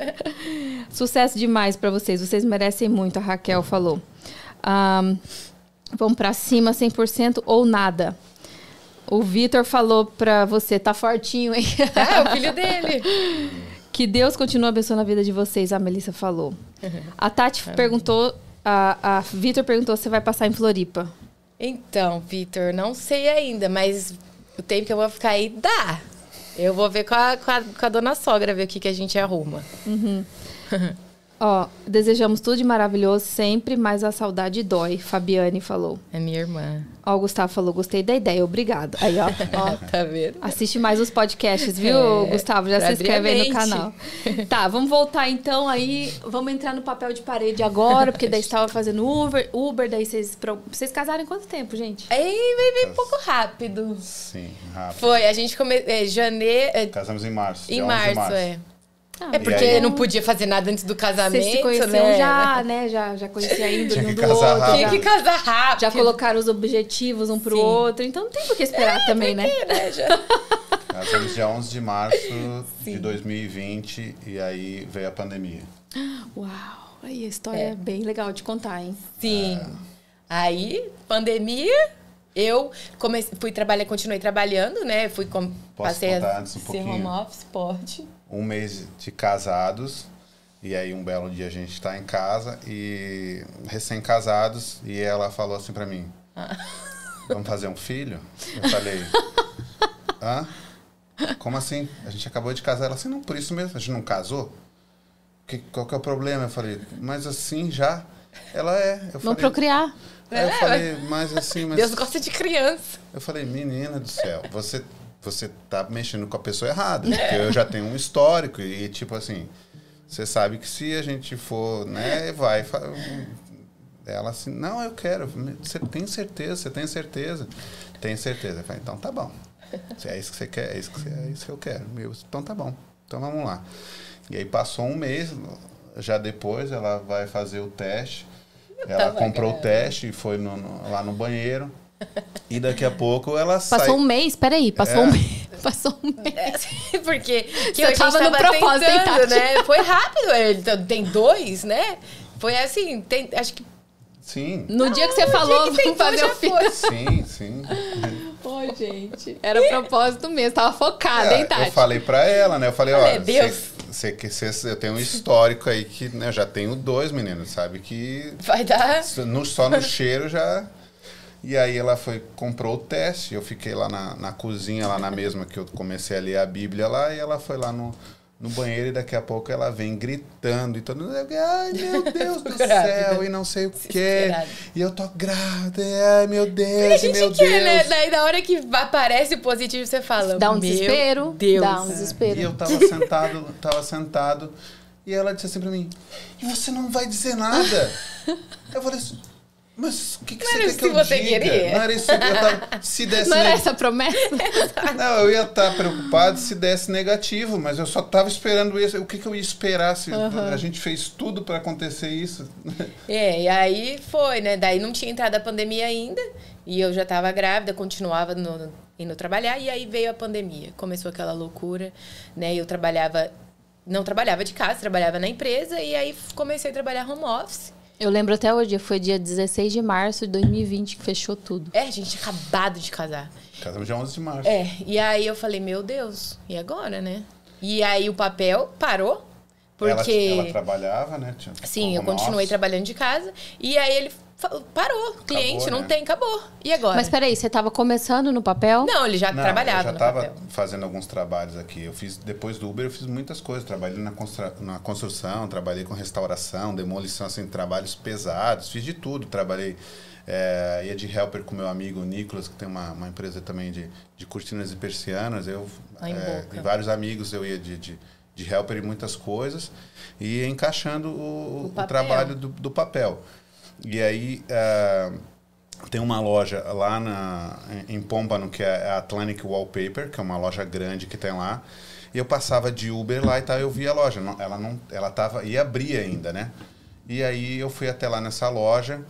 A: (laughs) Sucesso demais pra vocês, vocês merecem muito, a Raquel falou. Ahn, vamos pra cima 100% ou nada. O Vitor falou pra você: Tá fortinho, hein?
B: É, o filho dele. (laughs)
A: que Deus continue abençoando a vida de vocês, a Melissa falou. A Tati perguntou: A, a Vitor perguntou se vai passar em Floripa.
B: Então, Vitor, não sei ainda, mas o tempo que eu vou ficar aí dá. Eu vou ver com a, com a, com a dona sogra, ver o que, que a gente arruma. (laughs)
A: Ó, desejamos tudo de maravilhoso sempre, mas a saudade dói, Fabiane falou.
B: É minha irmã.
A: Ó, o Gustavo falou, gostei da ideia, obrigado. Aí, ó, ó. (laughs)
B: Tá vendo?
A: Assiste mais os podcasts, viu,
B: É,
A: Gustavo? Já se inscreve aí no canal. Tá, vamos voltar então aí. Vamos entrar no papel de parede agora, porque daí estava fazendo Uber, Uber, daí vocês. Vocês casaram em quanto tempo, gente?
B: Aí veio bem um pouco rápido.
C: Sim, rápido.
B: Foi, a gente começou. É, janeiro. é,
C: Casamos em março.
B: em
C: dia 11 de
B: março, é.
A: Ah,
B: É porque
C: aí?
B: não podia fazer nada antes do casamento,
A: Vocês se conheciam
B: né?
A: já, né? Já, já conhecia
C: Tinha
A: um
C: que
A: do
C: casar
A: outro.
C: rápido.
B: Tinha
A: Já,
B: que casar rápido.
A: já colocaram os objetivos um pro
B: Sim.
A: outro, então não tem por que esperar também, né?
B: né? Já- (laughs)
C: Casamos dia 11 de março de 2020 e aí veio a pandemia.
A: Uau, aí a história é, bem legal de contar, hein?
B: Sim. Aí, pandemia, eu comecei, fui trabalhar, continuei trabalhando, né? Fui com,
C: Posso
B: passei a
C: antes um
B: ser
C: pouquinho?
B: home office, pode.
C: Um mês de casados e aí um belo dia a gente está em casa e recém-casados e ela falou assim pra mim: Vamos fazer um filho? Eu falei: Hã? Como assim? A gente acabou de casar. Ela assim, não, por isso mesmo, a gente não casou? Que, qual que é o problema? Eu falei, mas assim já? Ela é. Eu
A: Vamos
C: falei,
A: procriar.
C: Aí eu falei, mas assim, mas.
B: Deus gosta de criança.
C: Eu falei, menina do céu, você, você tá mexendo com a pessoa errada. Porque eu já tenho um histórico e, tipo assim, você sabe que se a gente for, né, vai. fa- Ela assim, não, eu quero. Você tem certeza? Você tem certeza? Tem certeza. Eu falei, então tá bom. Se é isso que você quer, é isso que, você- é isso que eu quero. Eu, então tá bom. Então vamos lá. E aí passou um mês, já depois ela vai fazer o teste. Ela comprou o teste e foi no- no- lá no banheiro. E daqui a pouco ela
A: Passou
C: sai.
A: um mês, peraí, passou
C: É.
A: um mês. (laughs) Passou um mês.
B: É, porque que
A: Você
B: a gente
A: tava no propósito, hein,
B: tentando, né? Foi rápido, ele t- tem dois, né? Foi assim, tem, acho que
C: Sim,
A: No dia que você falou,
B: que
A: vamos
B: tentou,
A: fazer o filho.
B: foi.
C: sim, sim.
A: Oi, gente. Era o propósito mesmo, tava focada, hein,
C: É,
A: Tati?
C: eu falei pra ela, né? Eu falei, olha,
B: Deus.
C: você, que você, eu tenho um histórico aí que né, eu já tenho dois meninos, sabe? Que
B: vai dar.
C: no, só no cheiro já. E aí ela foi, comprou o teste, eu fiquei lá na, na cozinha, lá na mesma que eu comecei a ler a Bíblia lá, e ela foi lá no, no banheiro e daqui a pouco ela vem gritando e todo mundo, ai meu (laughs) Deus do
B: Grávida.
C: céu, e não sei o quê. E eu tô grávida, ai meu
B: Porque
C: Deus,
B: a
C: e
B: gente
C: meu
B: quer,
C: Deus.
B: né? Daí na hora que aparece o positivo, você fala.
A: Dá um
B: "Meu
A: desespero.
B: Deus.
A: Dá um desespero.
C: E eu tava sentado, tava sentado, e ela disse assim pra mim, e você não vai dizer nada? (laughs) eu falei assim, mas o que, que
B: Não
C: você quer que eu
B: que você
C: diga?
B: queria.
C: Não era isso, eu tava, se desse
A: Não era essa promessa? (laughs)
C: Não, eu ia estar preocupado se desse negativo, mas eu só tava esperando isso. O que, que eu ia esperar se a gente fez tudo pra acontecer isso? (laughs)
B: É, e aí foi, né? Daí não tinha entrado a pandemia ainda. E eu já tava grávida, continuava no- indo trabalhar. E aí veio a pandemia. Começou aquela loucura, né? Eu trabalhava não trabalhava de casa, trabalhava na empresa e aí comecei a trabalhar home office.
A: Eu lembro até hoje, foi dia 16 de março de 2020 que fechou tudo.
B: É, a gente tinha acabado de casar.
C: Casamos dia 11 de março.
B: É, e aí eu falei, meu Deus, e agora, né? E aí o papel parou, porque...
C: Ela, ela trabalhava, né? Tinha
B: Sim, eu continuei
C: office.
B: trabalhando de casa. E aí ele parou, cliente,
C: Acabou,
B: não
C: né?
B: tem, acabou. E agora?
A: Mas peraí, você tava começando no papel?
B: Não, ele já
C: Não,
B: trabalhava
C: eu já
B: no
C: estava
B: papel.
C: fazendo alguns trabalhos aqui. Eu fiz depois do Uber, eu fiz muitas coisas. Trabalhei na, constru- na construção, trabalhei com restauração, demolição, assim, trabalhos pesados. Fiz de tudo. Trabalhei é, ia de helper com meu amigo Nicolas, que tem uma, uma empresa também de, de cortinas e persianas. Eu é, e vários amigos eu ia de, de, de helper em muitas coisas e ia encaixando o,
B: O
C: o trabalho do, do papel. E aí é, tem uma loja lá na, em Pompano, que é a Atlantic Wallpaper, que é uma loja grande que tem lá. E eu passava de Uber lá e tal, eu via a loja. Ela não, ela tava ia abrir ainda, né? E aí eu fui até lá nessa loja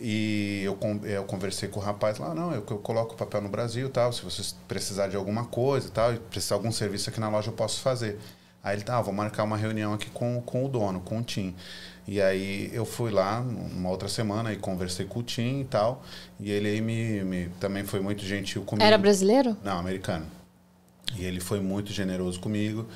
C: e eu, eu conversei com o rapaz lá, não, eu, eu coloco o papel no Brasil tal, se vocês precisar de alguma coisa tal, precisar de algum serviço aqui na loja eu posso fazer. Aí ele, tá, ah, vou marcar uma reunião aqui com, com o dono, com o Tim. E aí eu fui lá numa outra semana e conversei com o Tim e tal, e ele aí me, me também foi muito gentil comigo.
A: Era brasileiro?
C: Não, americano. E ele foi muito generoso comigo.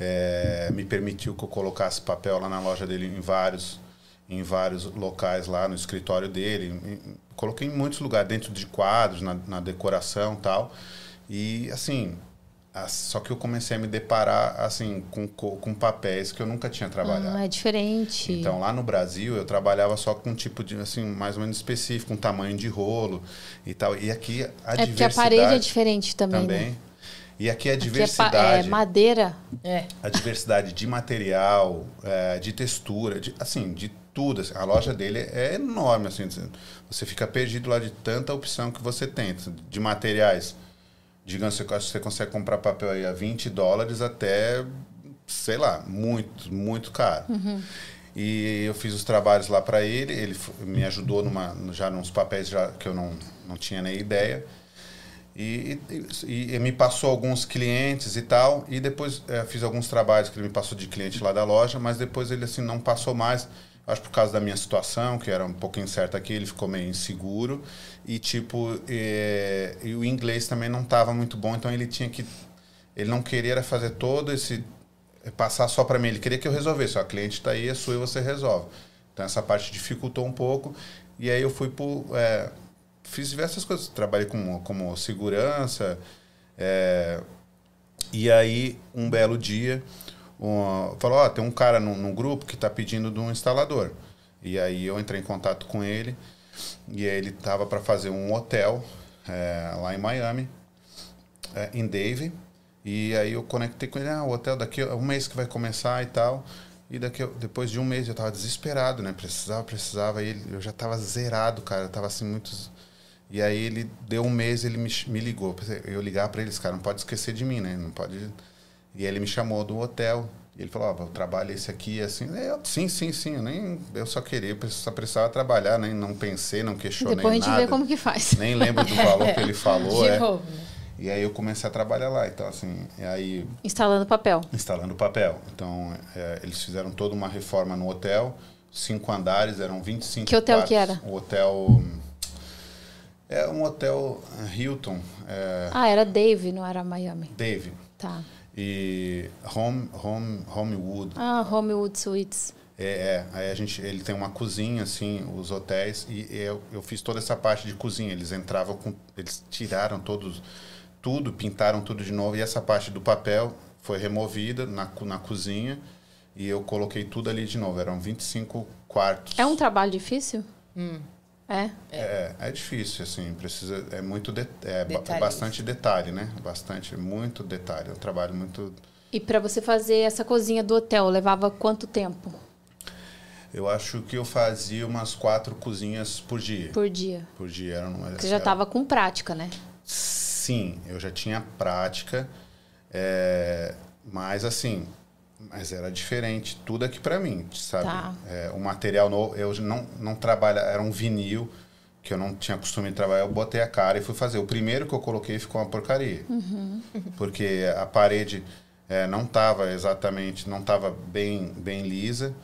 C: é, me permitiu que eu colocasse papel lá na loja dele em vários, em vários locais lá no escritório dele. Coloquei em muitos lugares, dentro de quadros, na, na decoração e tal. E assim, as- só que eu comecei a me deparar assim com, co- com papéis que eu nunca tinha trabalhado.
A: Ah, é diferente.
C: Então, lá no Brasil, eu trabalhava só com um tipo de, assim, mais ou menos específico, um tamanho de rolo e tal. E aqui a
A: é porque a
C: diversidade...
A: parede é diferente também,
C: Também.
A: né?
C: E aqui a
A: Aqui é, pa-
C: diversidade,
A: é madeira.
B: É.
C: a diversidade de material, é, de textura, de, assim, de tudo. assim. A loja dele é enorme, assim. Você fica perdido lá de tanta opção que você tem. De materiais. Digamos, você, você consegue comprar papel aí a 20 dólares até, sei lá, muito, muito caro. E eu fiz os trabalhos lá para ele, ele me ajudou numa, já nos papéis já, que eu não, não tinha nem ideia. E, e- e me passou alguns clientes e tal, e depois eh, fiz alguns trabalhos que ele me passou de cliente lá da loja, mas depois ele assim não passou mais, acho por causa da minha situação, que era um pouco incerta aqui, ele ficou meio inseguro, e tipo, eh, e o inglês também não estava muito bom, então ele tinha que, ele não queria fazer todo esse, eh, passar só para mim, ele queria que eu resolvesse, a cliente está aí, é sua e você resolve. Então essa parte dificultou um pouco, e aí eu fui por... eh, fiz diversas coisas. Trabalhei como, como segurança. é, e aí, um belo dia, um, falou: Ó, tem um cara no, no grupo que está pedindo de um instalador. E aí eu entrei em contato com ele. E aí ele estava para fazer um hotel é, lá em Miami, é, em Dave. E aí eu conectei com ele: ah, o hotel daqui é um mês que vai começar e tal. E daqui, depois de um mês eu tava desesperado, né? Precisava, precisava. E ele, eu já tava zerado, cara. Eu tava assim, muitos. E aí ele deu um mês, ele me, me ligou. Eu ligar para eles, cara, não pode esquecer de mim, né? Não pode. E aí ele me chamou do hotel. Ele o trabalho é esse aqui, assim. Eu, sim, sim, sim. Eu, nem, eu só queria, só precisava trabalhar, nem não pensei, não questionei
A: Depois a gente
C: nada.
A: vê como que faz. (laughs)
C: Nem lembro do valor que ele falou. (laughs)
B: De
C: é.
B: novo, né?
C: E aí eu comecei a trabalhar lá. Então, assim, e aí
A: Instalando papel.
C: instalando papel. Então, é, eles fizeram toda uma reforma no hotel, cinco andares, eram 25
A: Que hotel
C: quartos.
A: que era?
C: O hotel... É um hotel eh, Hilton, é,
A: Ah, era Dave, não era Miami.
C: Dave.
A: Tá.
C: E Home, Home, Homewood.
A: Ah, Homewood Suites.
C: É, é, aí a gente, ele tem uma cozinha, assim, os hotéis, e eu, eu fiz toda essa parte de cozinha. Eles entravam com, eles tiraram todos, tudo, pintaram tudo de novo, e essa parte do papel foi removida na, na cozinha, e eu coloquei tudo ali de novo. Eram 25 quartos.
A: É um trabalho difícil?
B: Hum.
A: É.
C: É, é difícil, assim, precisa, é muito, de, é,
B: Detalhes.
C: bastante detalhe, né? Bastante, muito detalhe. É um trabalho muito...
A: E para você fazer essa cozinha do hotel, levava quanto tempo
C: Eu acho que eu fazia umas quatro cozinhas por dia.
A: por dia?
C: Por dia, era uma...
A: Você já estava com prática, né?
C: Sim, eu já tinha prática, é, mas assim, mas era diferente, tudo aqui para mim, sabe?
A: Tá.
C: É, o material novo, eu não não trabalha, era um vinil que eu não tinha costume de trabalhar, eu botei a cara e fui fazer. O primeiro que eu coloquei ficou uma porcaria,
A: Uhum.
C: porque a parede é, não estava exatamente, não estava bem, bem lisa.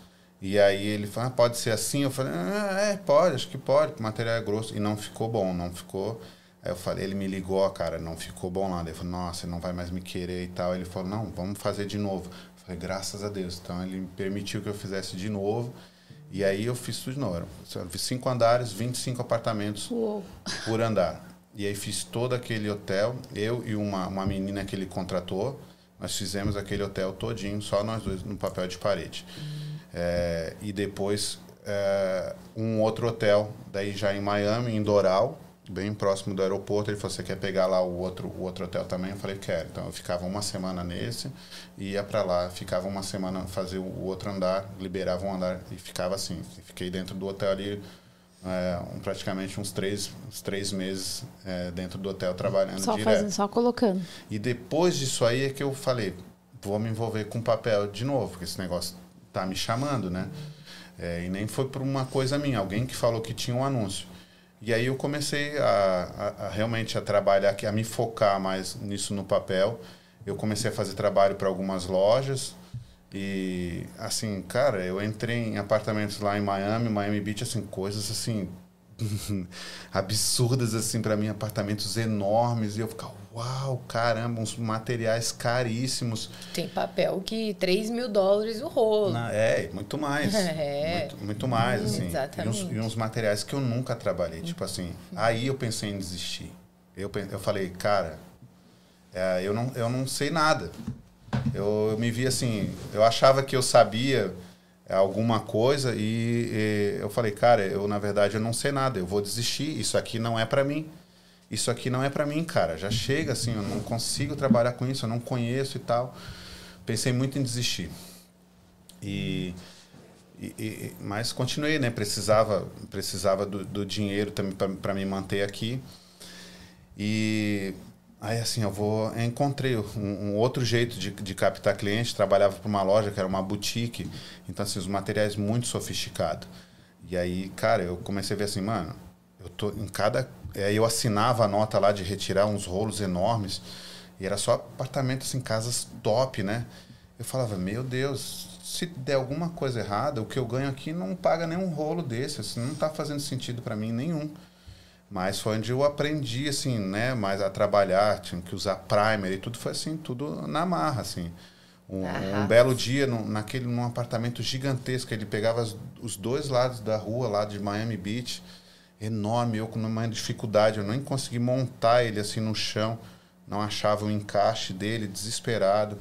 C: E aí ele falou, ah, pode ser assim? Eu falei, ah, é, pode, acho que pode, o material é grosso. E não ficou bom, não ficou. Aí eu falei, ele me ligou, cara, não ficou bom lá. Ele falou, nossa, não vai mais me querer e tal. Ele falou, não, vamos fazer de novo. Falei, graças a Deus. Então ele me permitiu que eu fizesse de novo. E aí eu fiz tudo de novo. Fiz cinco andares, 25 apartamentos Uou. por andar. E aí fiz todo aquele hotel, eu e uma, uma menina que ele contratou, nós fizemos aquele hotel todinho, só nós dois no papel de parede. Uhum. É, e depois é, um outro hotel, daí já em Miami, em Doral, bem próximo do aeroporto. Ele falou: Você quer pegar lá o outro, o outro hotel também? Eu falei: Quero. Então eu ficava uma semana nesse, ia para lá, ficava uma semana, fazia o outro andar, liberava um andar e ficava assim. Fiquei dentro do hotel ali é, um, praticamente uns três, uns três meses é, dentro do hotel trabalhando
A: só
C: direto.
A: Fazendo, só colocando.
C: E depois disso aí é que eu falei, vou me envolver com papel de novo, porque esse negócio tá me chamando, né? É, e nem foi por uma coisa minha, alguém que falou que tinha um anúncio. E aí eu comecei a, a, a realmente a trabalhar, a me focar mais nisso no papel. Eu comecei a fazer trabalho para algumas lojas, e, assim, cara, eu entrei em apartamentos lá em Miami, Miami Beach, assim, coisas assim. (laughs) absurdas assim para mim, apartamentos enormes e eu ficava, uau, caramba, uns materiais caríssimos.
B: Tem papel que 3 mil dólares o rolo.
C: Na, é, muito mais. (laughs) É. Muito, muito mais, assim. Exatamente. E uns, e uns, materiais que eu nunca trabalhei. Tipo assim, aí eu pensei em desistir. Eu, eu falei, cara, é, eu, não, eu não sei nada. Eu, eu me vi assim, eu achava que eu sabia alguma coisa e, e, eu falei, cara, eu na verdade eu não sei nada, eu vou desistir, isso aqui não é para mim. Isso aqui não é para mim, cara. Já chega assim, eu não consigo trabalhar com isso, eu não conheço e tal. Pensei muito em desistir. E, e mas continuei, né? Precisava, precisava do, do dinheiro também para me manter aqui. E Aí assim, eu vou. Eu encontrei um, um, outro jeito de, de captar cliente. Trabalhava para uma loja que era uma boutique. Então, assim, os materiais muito sofisticados. E aí, cara, eu comecei a ver assim, mano, eu tô em cada. Aí eu assinava a nota lá de retirar uns rolos enormes. E era só apartamento, assim, casas top, né? Eu falava, meu Deus, se der alguma coisa errada, o que eu ganho aqui não paga nenhum rolo desse. Assim, não tá fazendo sentido para mim nenhum. Mas foi onde eu aprendi, assim, né, mais a trabalhar, tinha que usar primer e tudo foi assim, tudo na marra, assim. Um, um belo dia, no, naquele, num apartamento gigantesco, ele pegava as, os dois lados da rua lá de Miami Beach, enorme, eu com uma dificuldade, eu nem consegui montar ele assim no chão, não achava o encaixe dele, desesperado.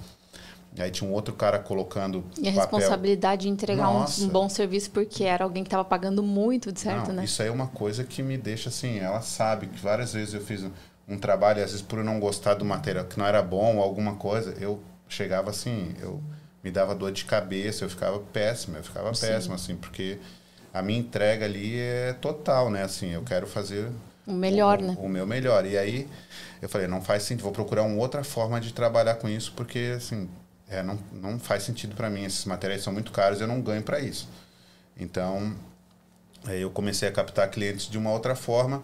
C: Aí tinha um outro cara colocando.
A: E a papel. responsabilidade de entregar um, um, bom serviço porque era alguém que estava pagando muito, de certo,
C: não,
A: né?
C: Isso aí é uma coisa que me deixa assim. Ela sabe que várias vezes eu fiz um, um trabalho, às vezes por não gostar do material que não era bom ou alguma coisa, eu chegava assim, eu me dava dor de cabeça, eu ficava péssimo, eu ficava Sim. péssimo, assim, porque a minha entrega ali é total, né? Assim, eu quero fazer
A: o melhor,
C: o,
A: né?
C: O meu melhor. E aí eu falei, não faz sentido, vou procurar uma outra forma de trabalhar com isso, porque assim é, não, não faz sentido para mim. Esses materiais são muito caros, eu não ganho para isso. Então, é, eu comecei a captar clientes de uma outra forma.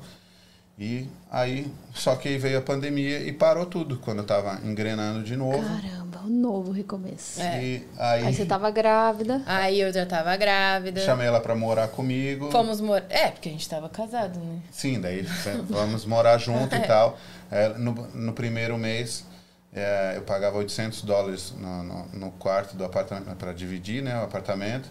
C: E aí, só que aí veio a pandemia e parou tudo quando eu estava engrenando de novo.
A: Caramba, um novo recomeço.
C: É. E aí,
A: aí você estava grávida.
B: Aí eu já estava grávida.
C: Chamei ela para morar comigo.
B: Fomos morar. É, porque a gente estava casado, né?
C: Sim, daí vamos morar junto e (laughs) é. tal. É, no, no primeiro mês, é, eu pagava 800 dólares no, no, no quarto do apartamento para dividir né, o apartamento.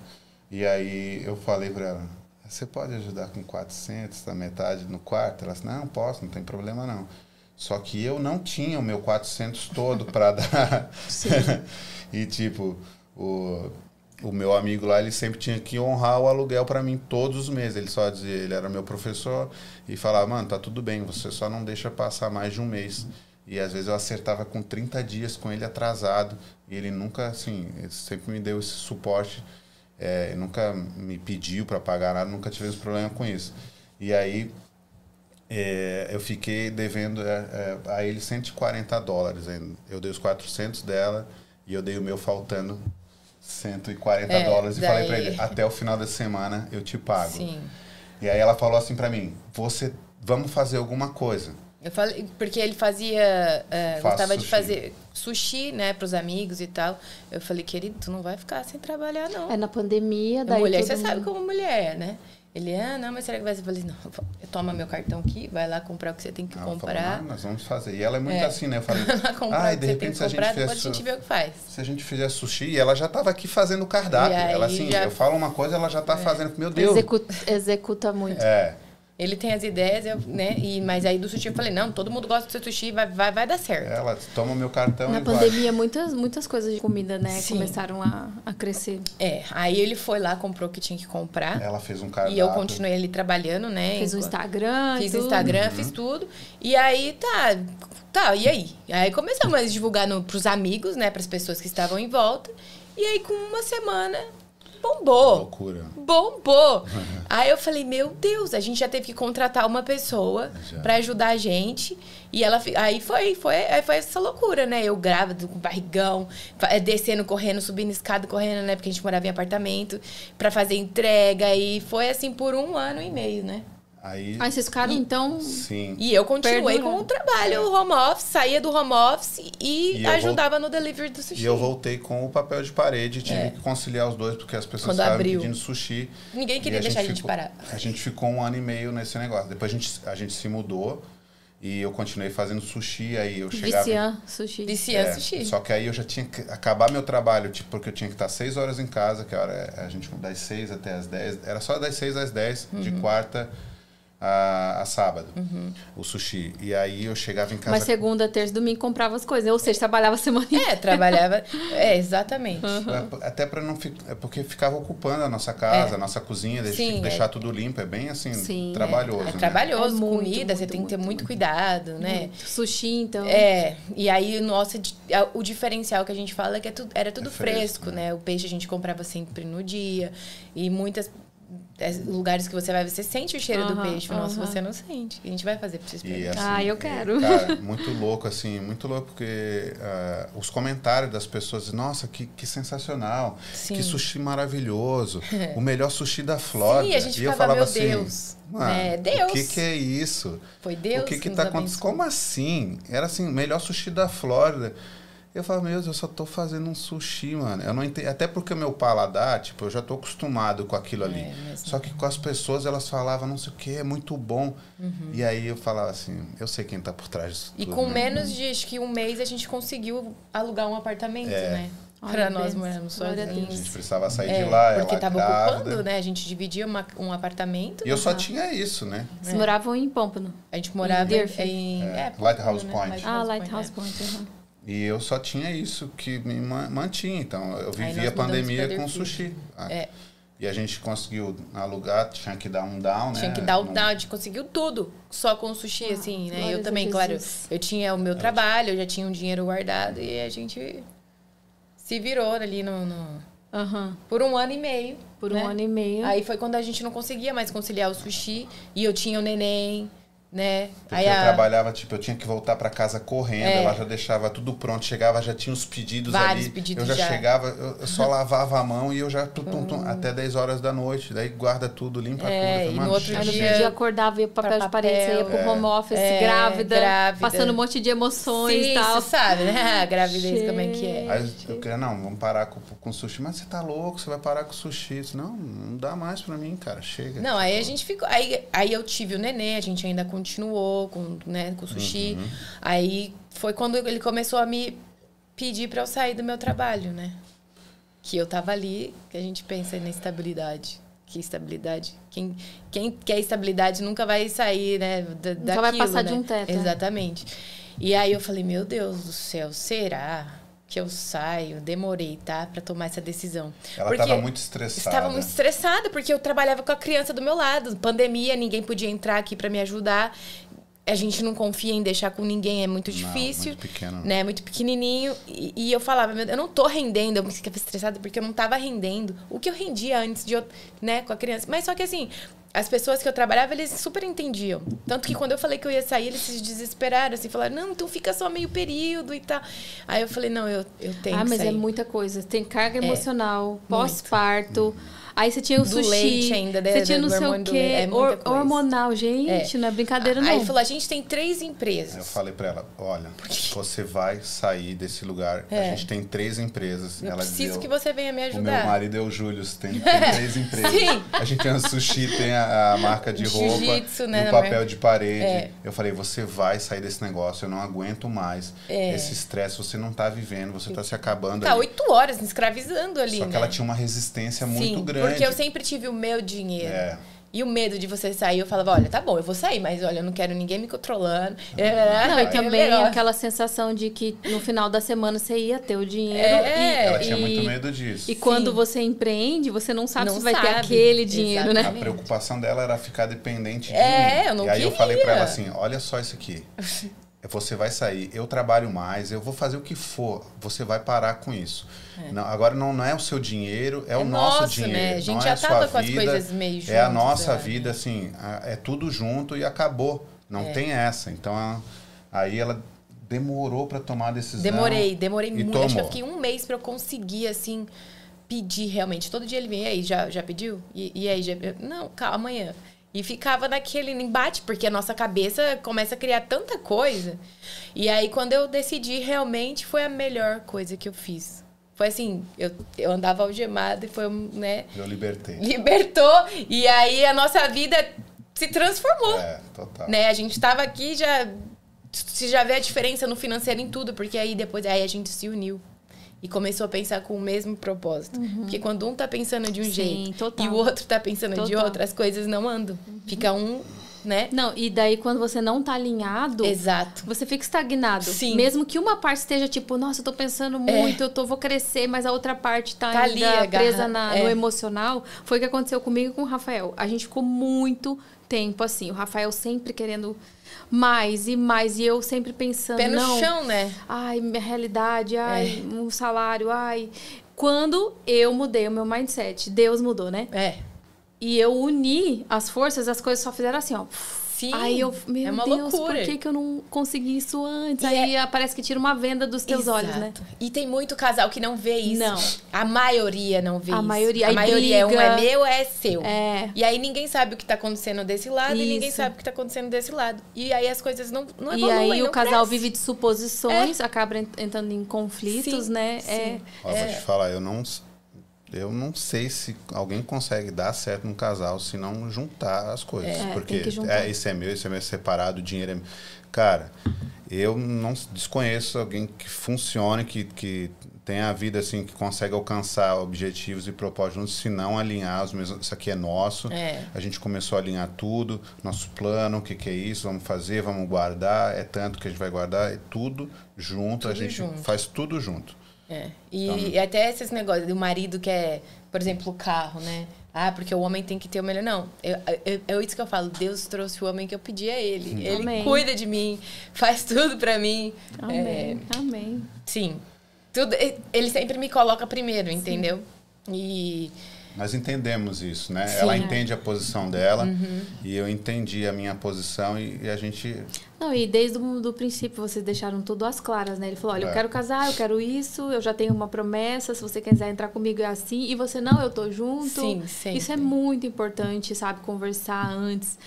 C: E aí eu falei para ela, você pode ajudar com 400, a metade no quarto? Ela disse, não, posso, não tem problema não. Só que eu não tinha o meu 400 todo para dar. (laughs) (laughs) e tipo, o, o meu amigo lá, ele sempre tinha que honrar o aluguel para mim todos os meses. Ele só dizia, ele era meu professor e falava, mano, tá tudo bem, você só não deixa passar mais de um mês. E às vezes eu acertava com 30 dias com ele atrasado. E ele nunca, assim, sempre me deu esse suporte. É, nunca me pediu para pagar nada, nunca tivemos problema com isso. E aí é, eu fiquei devendo é, a ele 140 dólares. Eu dei os 400 dela e eu dei o meu faltando 140 é, dólares. E daí... falei para ele: até o final da semana eu te pago. Sim. E aí ela falou assim para mim: você, vamos fazer alguma coisa
B: Eu falei, porque ele fazia. é,
C: Faço
B: gostava de
C: sushi.
B: fazer sushi, né, pros amigos e tal. Eu falei, querido, tu não vai ficar sem trabalhar, não.
A: É na pandemia, daí
B: mulher,
A: todo
B: você
A: mundo-
B: sabe como mulher é, né? Ele, ah, não, mas será que vai ser? Eu falei, não, toma meu cartão aqui, vai lá comprar o que você tem que
C: falou,
B: comprar.
C: "Não, nós vamos fazer. E ela é muito
B: É.
C: assim, né? Eu (laughs) falei,
B: Vai lá comprar
C: ah, e de repente se a gente
B: comprar,
C: fizer
B: depois a gente vê o que faz.
C: se a gente fizer sushi, e ela já estava aqui fazendo o cardápio.
B: E aí
C: ela assim,
B: já- É.
C: eu falo uma coisa, ela já está fazendo. Meu Deus.
A: Executa, executa muito.
C: É.
B: Ele tem as ideias, eu, né? E, mas aí do sushi eu falei, não, todo mundo gosta do seu sushi, vai, vai, vai dar certo.
C: Ela toma meu cartão
A: Na
C: e vai.
A: pandemia, muitas, muitas coisas de comida, né,
B: Sim.
A: começaram a, a crescer.
B: É, aí ele foi lá, comprou o que tinha que comprar.
C: Ela fez um cardápio.
B: E eu continuei ali trabalhando, né?
A: Fez o
B: enquanto-
A: Instagram,
B: Fiz
A: tudo.
B: Instagram, fiz tudo. E aí, tá, tá, e aí? Aí começamos a divulgar no, pros amigos, né? Pras pessoas que estavam em volta. E aí, com uma semana, bombou.
C: Loucura.
B: Bombou! (laughs) Aí eu falei, meu Deus, a gente já teve que contratar uma pessoa pra ajudar a gente. E ela aí foi, foi, aí foi essa loucura, né? Eu grávida, com barrigão, eh, descendo, correndo, subindo escada, correndo, né? Porque a gente morava em apartamento, pra fazer entrega. E foi assim por um ano e meio, né?
C: Aí,
A: Aí vocês ficaram, então...
C: sim.
B: E eu continuei
A: Perdurando.
B: com o trabalho home office, saía do home office e,
C: E
B: ajudava no delivery do sushi.
C: E eu voltei com o papel de parede tive
B: É.
C: que conciliar os dois, porque as pessoas estavam pedindo sushi.
B: Ninguém queria deixar a gente
C: ficou-
B: parar.
C: A gente ficou um ano e meio nesse negócio. Depois a gente, a gente se mudou e eu continuei fazendo sushi. Aí eu chegava.
A: Vician, sushi.
B: Vician
C: É,
B: sushi.
C: Só que aí eu já tinha que acabar meu trabalho, tipo, porque eu tinha que estar seis horas em casa, que a hora é a gente das seis até as dez. Era só das seis às dez, de
B: Uhum.
C: quarta a, a sábado, o sushi. E aí eu chegava em casa.
A: Mas segunda, terça, domingo comprava as coisas. Ou seja, trabalhava a semana inteira.
B: É, trabalhava. É, (laughs) exatamente.
C: É, Até para não ficar. É porque ficava ocupando a nossa casa, a nossa cozinha, deixa-
B: Sim, é.
C: deixar tudo limpo. É bem assim,
A: Sim, é.
C: trabalhoso.
B: É
C: né?
B: trabalhoso,
A: É muito,
B: comida, você
A: muito,
B: tem que ter
A: muito,
B: muito,
A: muito.
B: cuidado, né?
A: Sushi, então...
B: É, e aí nossa, o diferencial que a gente fala é que é tudo- era tudo
C: É fresco,
B: fresco, né? O peixe a gente comprava sempre no dia. E muitas é, lugares que você vai, você sente o cheiro do
A: Aham,
B: peixe. O nosso
A: aham.
B: você não sente. A gente vai fazer pra vocês
C: E, assim,
A: Ah, eu
C: e,
A: quero.
C: Cara, (laughs) muito louco, assim, muito louco, porque ah, os comentários das pessoas, nossa, que, que sensacional,
B: Sim.
C: que sushi maravilhoso, (laughs) o melhor sushi da Flórida.
B: Sim, a gente
C: e eu falava
B: meu
C: assim,
B: Deus,
C: "Mano,
B: né? Deus."
C: O que, que é isso?
B: Foi Deus
C: o que que
B: nos
C: tá acontecendo? Como assim? Era assim, melhor sushi da Flórida. Eu falava, meu Deus, eu só tô fazendo um sushi, mano. Eu não entendo. Até porque o meu paladar, tipo, eu já tô acostumado com aquilo ali.
B: É,
C: Só que com as pessoas, elas falavam, não sei o que, é muito bom. E aí eu falava assim, eu sei quem tá por trás disso
B: E
C: tudo,
B: com
C: né?
B: menos de acho que um mês a gente conseguiu alugar um apartamento,
C: É.
B: né? Pra nós morarmos
A: Glória a
C: A
B: sozinhos.
C: gente precisava sair
B: É,
C: de lá,
B: porque
C: ela
B: tava
C: grávida.
B: ocupando, né? A gente dividia uma- um apartamento.
C: E eu só
A: Aham.
C: tinha isso, né?
A: Vocês moravam em Pompano.
B: A gente morava
A: Em
B: em.
C: É,
B: é,
C: Lighthouse
B: né?
C: Point.
A: Ah,
B: Point,
A: Lighthouse
B: é.
A: Point.
C: E eu só tinha isso que me ma- mantinha. Então, eu vivia a pandemia com sushi. Ah,
B: É.
C: E a gente conseguiu alugar, tinha que dar um down, né?
B: Tinha que dar o
C: Não-
B: down, a gente conseguiu tudo só com o sushi,
A: Ah,
B: assim, né? Eu também,
A: Jesus.
B: claro, eu tinha o meu trabalho, eu já tinha um dinheiro guardado e a gente se virou ali no, no-
A: Aham.
B: por um ano e meio.
A: Por
B: né?
A: um ano e meio.
B: Aí foi quando a gente não conseguia mais conciliar o sushi e eu tinha o neném, né?
C: Porque
B: Aí
C: eu
B: a-
C: trabalhava, tipo, eu tinha que voltar pra casa correndo,
B: É.
C: ela já deixava tudo pronto, chegava, já tinha os pedidos
B: Vários
C: ali.
B: pedidos
C: eu já,
B: já.
C: chegava, eu, eu só (laughs) lavava a mão e eu já tum, tum, tum, até 10 horas da noite, daí guarda tudo, limpa
B: É,
C: tudo.
B: E no
C: "Mano,
B: outro dia-
A: dia acordava, ia pro papel
B: pra
A: de parede, você ia
B: papel,
A: pro home office,
B: É,
A: grávida,
B: grávida.
A: passando um monte de emoções e tal.
B: você sabe, né? (laughs) A gravidez como é que é.
C: Aí eu queria, não, vamos parar com, com sushi. Mas você tá louco, você vai parar com sushi. Disse, não, não dá mais pra mim, cara, chega.
B: Não, aí a gente ficou. Aí, aí eu tive o nenê, a gente ainda continuou com, né, com o sushi.
C: Uhum.
B: Aí foi quando ele começou a me pedir pra eu sair do meu trabalho, né? Que eu tava ali, que a gente pensa na estabilidade. Que estabilidade. Quem, quem quer estabilidade nunca vai sair, né? Da,
A: Nunca vai
B: daquilo,
A: passar
B: né?
A: de um teto, é.
B: Exatamente. E aí eu falei, meu Deus do céu, será que eu saio? Demorei, tá? Pra tomar essa decisão.
C: Ela
B: Porque-
C: tava muito estressada.
B: Estava muito estressada, porque eu trabalhava com a criança do meu lado. Pandemia, ninguém podia entrar aqui para me ajudar. A gente não confia em deixar com ninguém, é muito
C: Não,
B: difícil.
C: muito pequeno.
B: Né, muito pequenininho. E, e eu falava, eu não tô rendendo. Eu me ficava estressada porque eu não tava rendendo. O que eu rendia antes de eu, né, com a criança. Mas só que assim, as pessoas que eu trabalhava, eles super entendiam. Tanto que quando eu falei que eu ia sair, eles se desesperaram, assim, falaram, não, então fica só meio período e tal. Aí eu falei, não, eu, eu tenho
A: ah,
B: que
A: mas
B: sair.
A: é muita coisa. Tem carga emocional,
B: muito.
A: Aí você tinha o
B: Do
A: sushi.
B: leite ainda, né,
A: Você tinha não sei o quê.
B: é
A: hormonal, gente,
B: É.
A: não é brincadeira, não.
B: Aí ele falou, a gente tem três
C: Eu
B: empresas.
C: falei pra ela, olha, você vai sair desse lugar. A
B: É.
C: gente tem três empresas.
B: Eu
C: ela
B: preciso
C: deu-
B: que você venha me
C: O meu
B: ajudar.
C: marido é o Júlio, tem, tem (laughs) três empresas.
B: Sim.
C: A gente tem o sushi, tem a, a marca de roupa,
B: Jiu-jitsu, né,
C: e o papel de parede.
B: É.
C: Eu falei, você vai sair desse negócio, eu não aguento mais.
B: É.
C: Esse estresse, você não tá vivendo, você tá se acabando.
B: Tá
C: ali.
B: oito horas me escravizando ali,
C: Só que
B: né?
C: ela tinha uma resistência muito
B: Sim,
C: grande.
B: porque eu sempre tive o meu dinheiro.
C: É.
B: E o medo de você sair, eu falava, olha, tá bom, eu vou sair, mas olha, eu não quero ninguém me controlando.
A: Não, e
B: É
A: também
B: legal.
A: aquela sensação de que no final da semana você ia ter o dinheiro.
B: É,
A: e,
C: Ela tinha
A: e-
C: muito medo disso.
A: E quando
B: Sim.
A: você empreende, você não sabe
B: Não
A: se vai ter
B: sabe.
A: aquele dinheiro,
C: A
A: né?
B: Exatamente.
C: preocupação dela era ficar dependente de
B: É,
C: mim.
B: eu não
C: E aí eu
B: queria.
C: falei pra ela assim, olha só isso aqui. (laughs) Você vai sair, eu trabalho mais, eu vou fazer o que for, você vai parar com isso. Não, agora não, não é o seu dinheiro, é,
B: É
C: o nosso,
B: nosso,
C: dinheiro.
B: né? A gente
C: não
B: já
C: é a sua
B: tava com as
C: vida,
B: coisas meio
C: É a nossa
B: é.
C: vida, assim, é tudo junto e acabou. Não
B: É.
C: tem essa. Então, aí ela demorou pra tomar a decisão.
B: Demorei, demorei muito. Acho que eu
C: tomou.
B: fiquei um mês pra eu conseguir, assim, pedir realmente. Todo dia ele vinha, e aí, já, já pediu? E, e aí, já... Não, calma, amanhã. E ficava naquele embate, porque a nossa cabeça começa a criar tanta coisa. E aí, quando eu decidi, realmente foi a melhor coisa que eu fiz. Foi assim, eu, eu andava algemada e foi, um, né,
C: Eu libertei.
B: libertou. E aí a nossa vida se transformou
C: É, total.
B: né? A gente tava aqui já se já vê a diferença no financeiro em tudo, porque aí depois aí a gente se uniu e começou a pensar com o mesmo propósito. Porque quando um tá pensando de um
A: Sim,
B: jeito
A: total.
B: e o outro tá pensando de
A: Total.
B: outro, as coisas não andam. Fica um, né?
A: Não, e daí quando você não tá alinhado,
B: Exato.
A: você fica estagnado.
B: Sim. É.
A: Mesmo que uma parte esteja tipo, nossa, eu tô pensando muito, eu tô, vou crescer, mas a outra parte tá,
B: Tá
A: ainda presa na-
B: é.
A: no emocional. Foi o que aconteceu comigo e com o Rafael. A gente ficou muito tempo assim. O Rafael sempre querendo mais e mais. E eu sempre pensando,
B: Pé no
A: não,
B: chão, né?
A: ai, minha realidade, ai,
B: É.
A: um salário, ai. Quando eu mudei o meu mindset, Deus mudou, né?
B: É.
A: E eu uni as forças, as coisas só fizeram assim, ó.
B: Sim.
A: Aí eu, meu
B: é uma
A: Deus,
B: loucura.
A: por que, que eu não consegui isso antes?
B: E
A: Aí parece que tira uma venda dos teus
B: Exato.
A: olhos, né?
B: E tem muito casal que não vê isso.
A: Não.
B: A maioria não vê
A: A
B: isso.
A: maioria-
B: A
A: aí
B: maioria é um é meu, é seu.
A: É.
B: E aí ninguém sabe o que tá acontecendo desse lado e ninguém
A: Isso.
B: sabe o que tá acontecendo desse lado. E aí as coisas não, não
A: E
B: evoluem,
A: aí
B: não
A: o casal
B: cresce.
A: vive de suposições, acaba ent- entrando em conflitos,
B: Sim,
A: né? É,
B: sim.
C: Ó, vou te falar, eu não, eu não sei se alguém consegue dar certo num casal se não juntar as coisas.
A: É,
C: porque é, isso é meu, isso é meu separado, o dinheiro é meu. Cara, eu não desconheço alguém que funcione, que, que tenha a vida assim, que consegue alcançar objetivos e propósitos juntos, se não alinhar os mesmos. Isso aqui é nosso.
B: É.
C: A gente começou a alinhar tudo, nosso plano, o que, que é isso, vamos fazer, vamos guardar, é tanto que a gente vai guardar, é tudo junto, a
B: Tudo
C: gente
B: junto.
C: faz tudo junto.
B: É. E,
C: Então,
B: e até esses negócios do marido que é, por exemplo, o carro, né? Ah, porque o homem tem que ter o melhor. Não, eu, eu, é isso que eu falo. Deus trouxe o homem que eu pedi a ele. Ele
A: Amém.
B: cuida de mim, faz tudo pra mim.
A: amém,
B: É,
A: amém.
B: sim. Tudo, ele sempre me coloca primeiro, entendeu? E
C: Nós entendemos isso, né?
B: Sim.
C: Ela entende a posição dela
B: Uhum.
C: e eu entendi a minha posição e, e a gente.
A: Não, e desde o do princípio vocês deixaram tudo às claras, né? Ele falou: olha, eu
C: É.
A: quero casar, eu quero isso, eu já tenho uma promessa, se você quiser entrar comigo é assim, e você não, eu tô junto.
B: Sim, sempre.
A: Isso é muito importante, sabe? Conversar antes.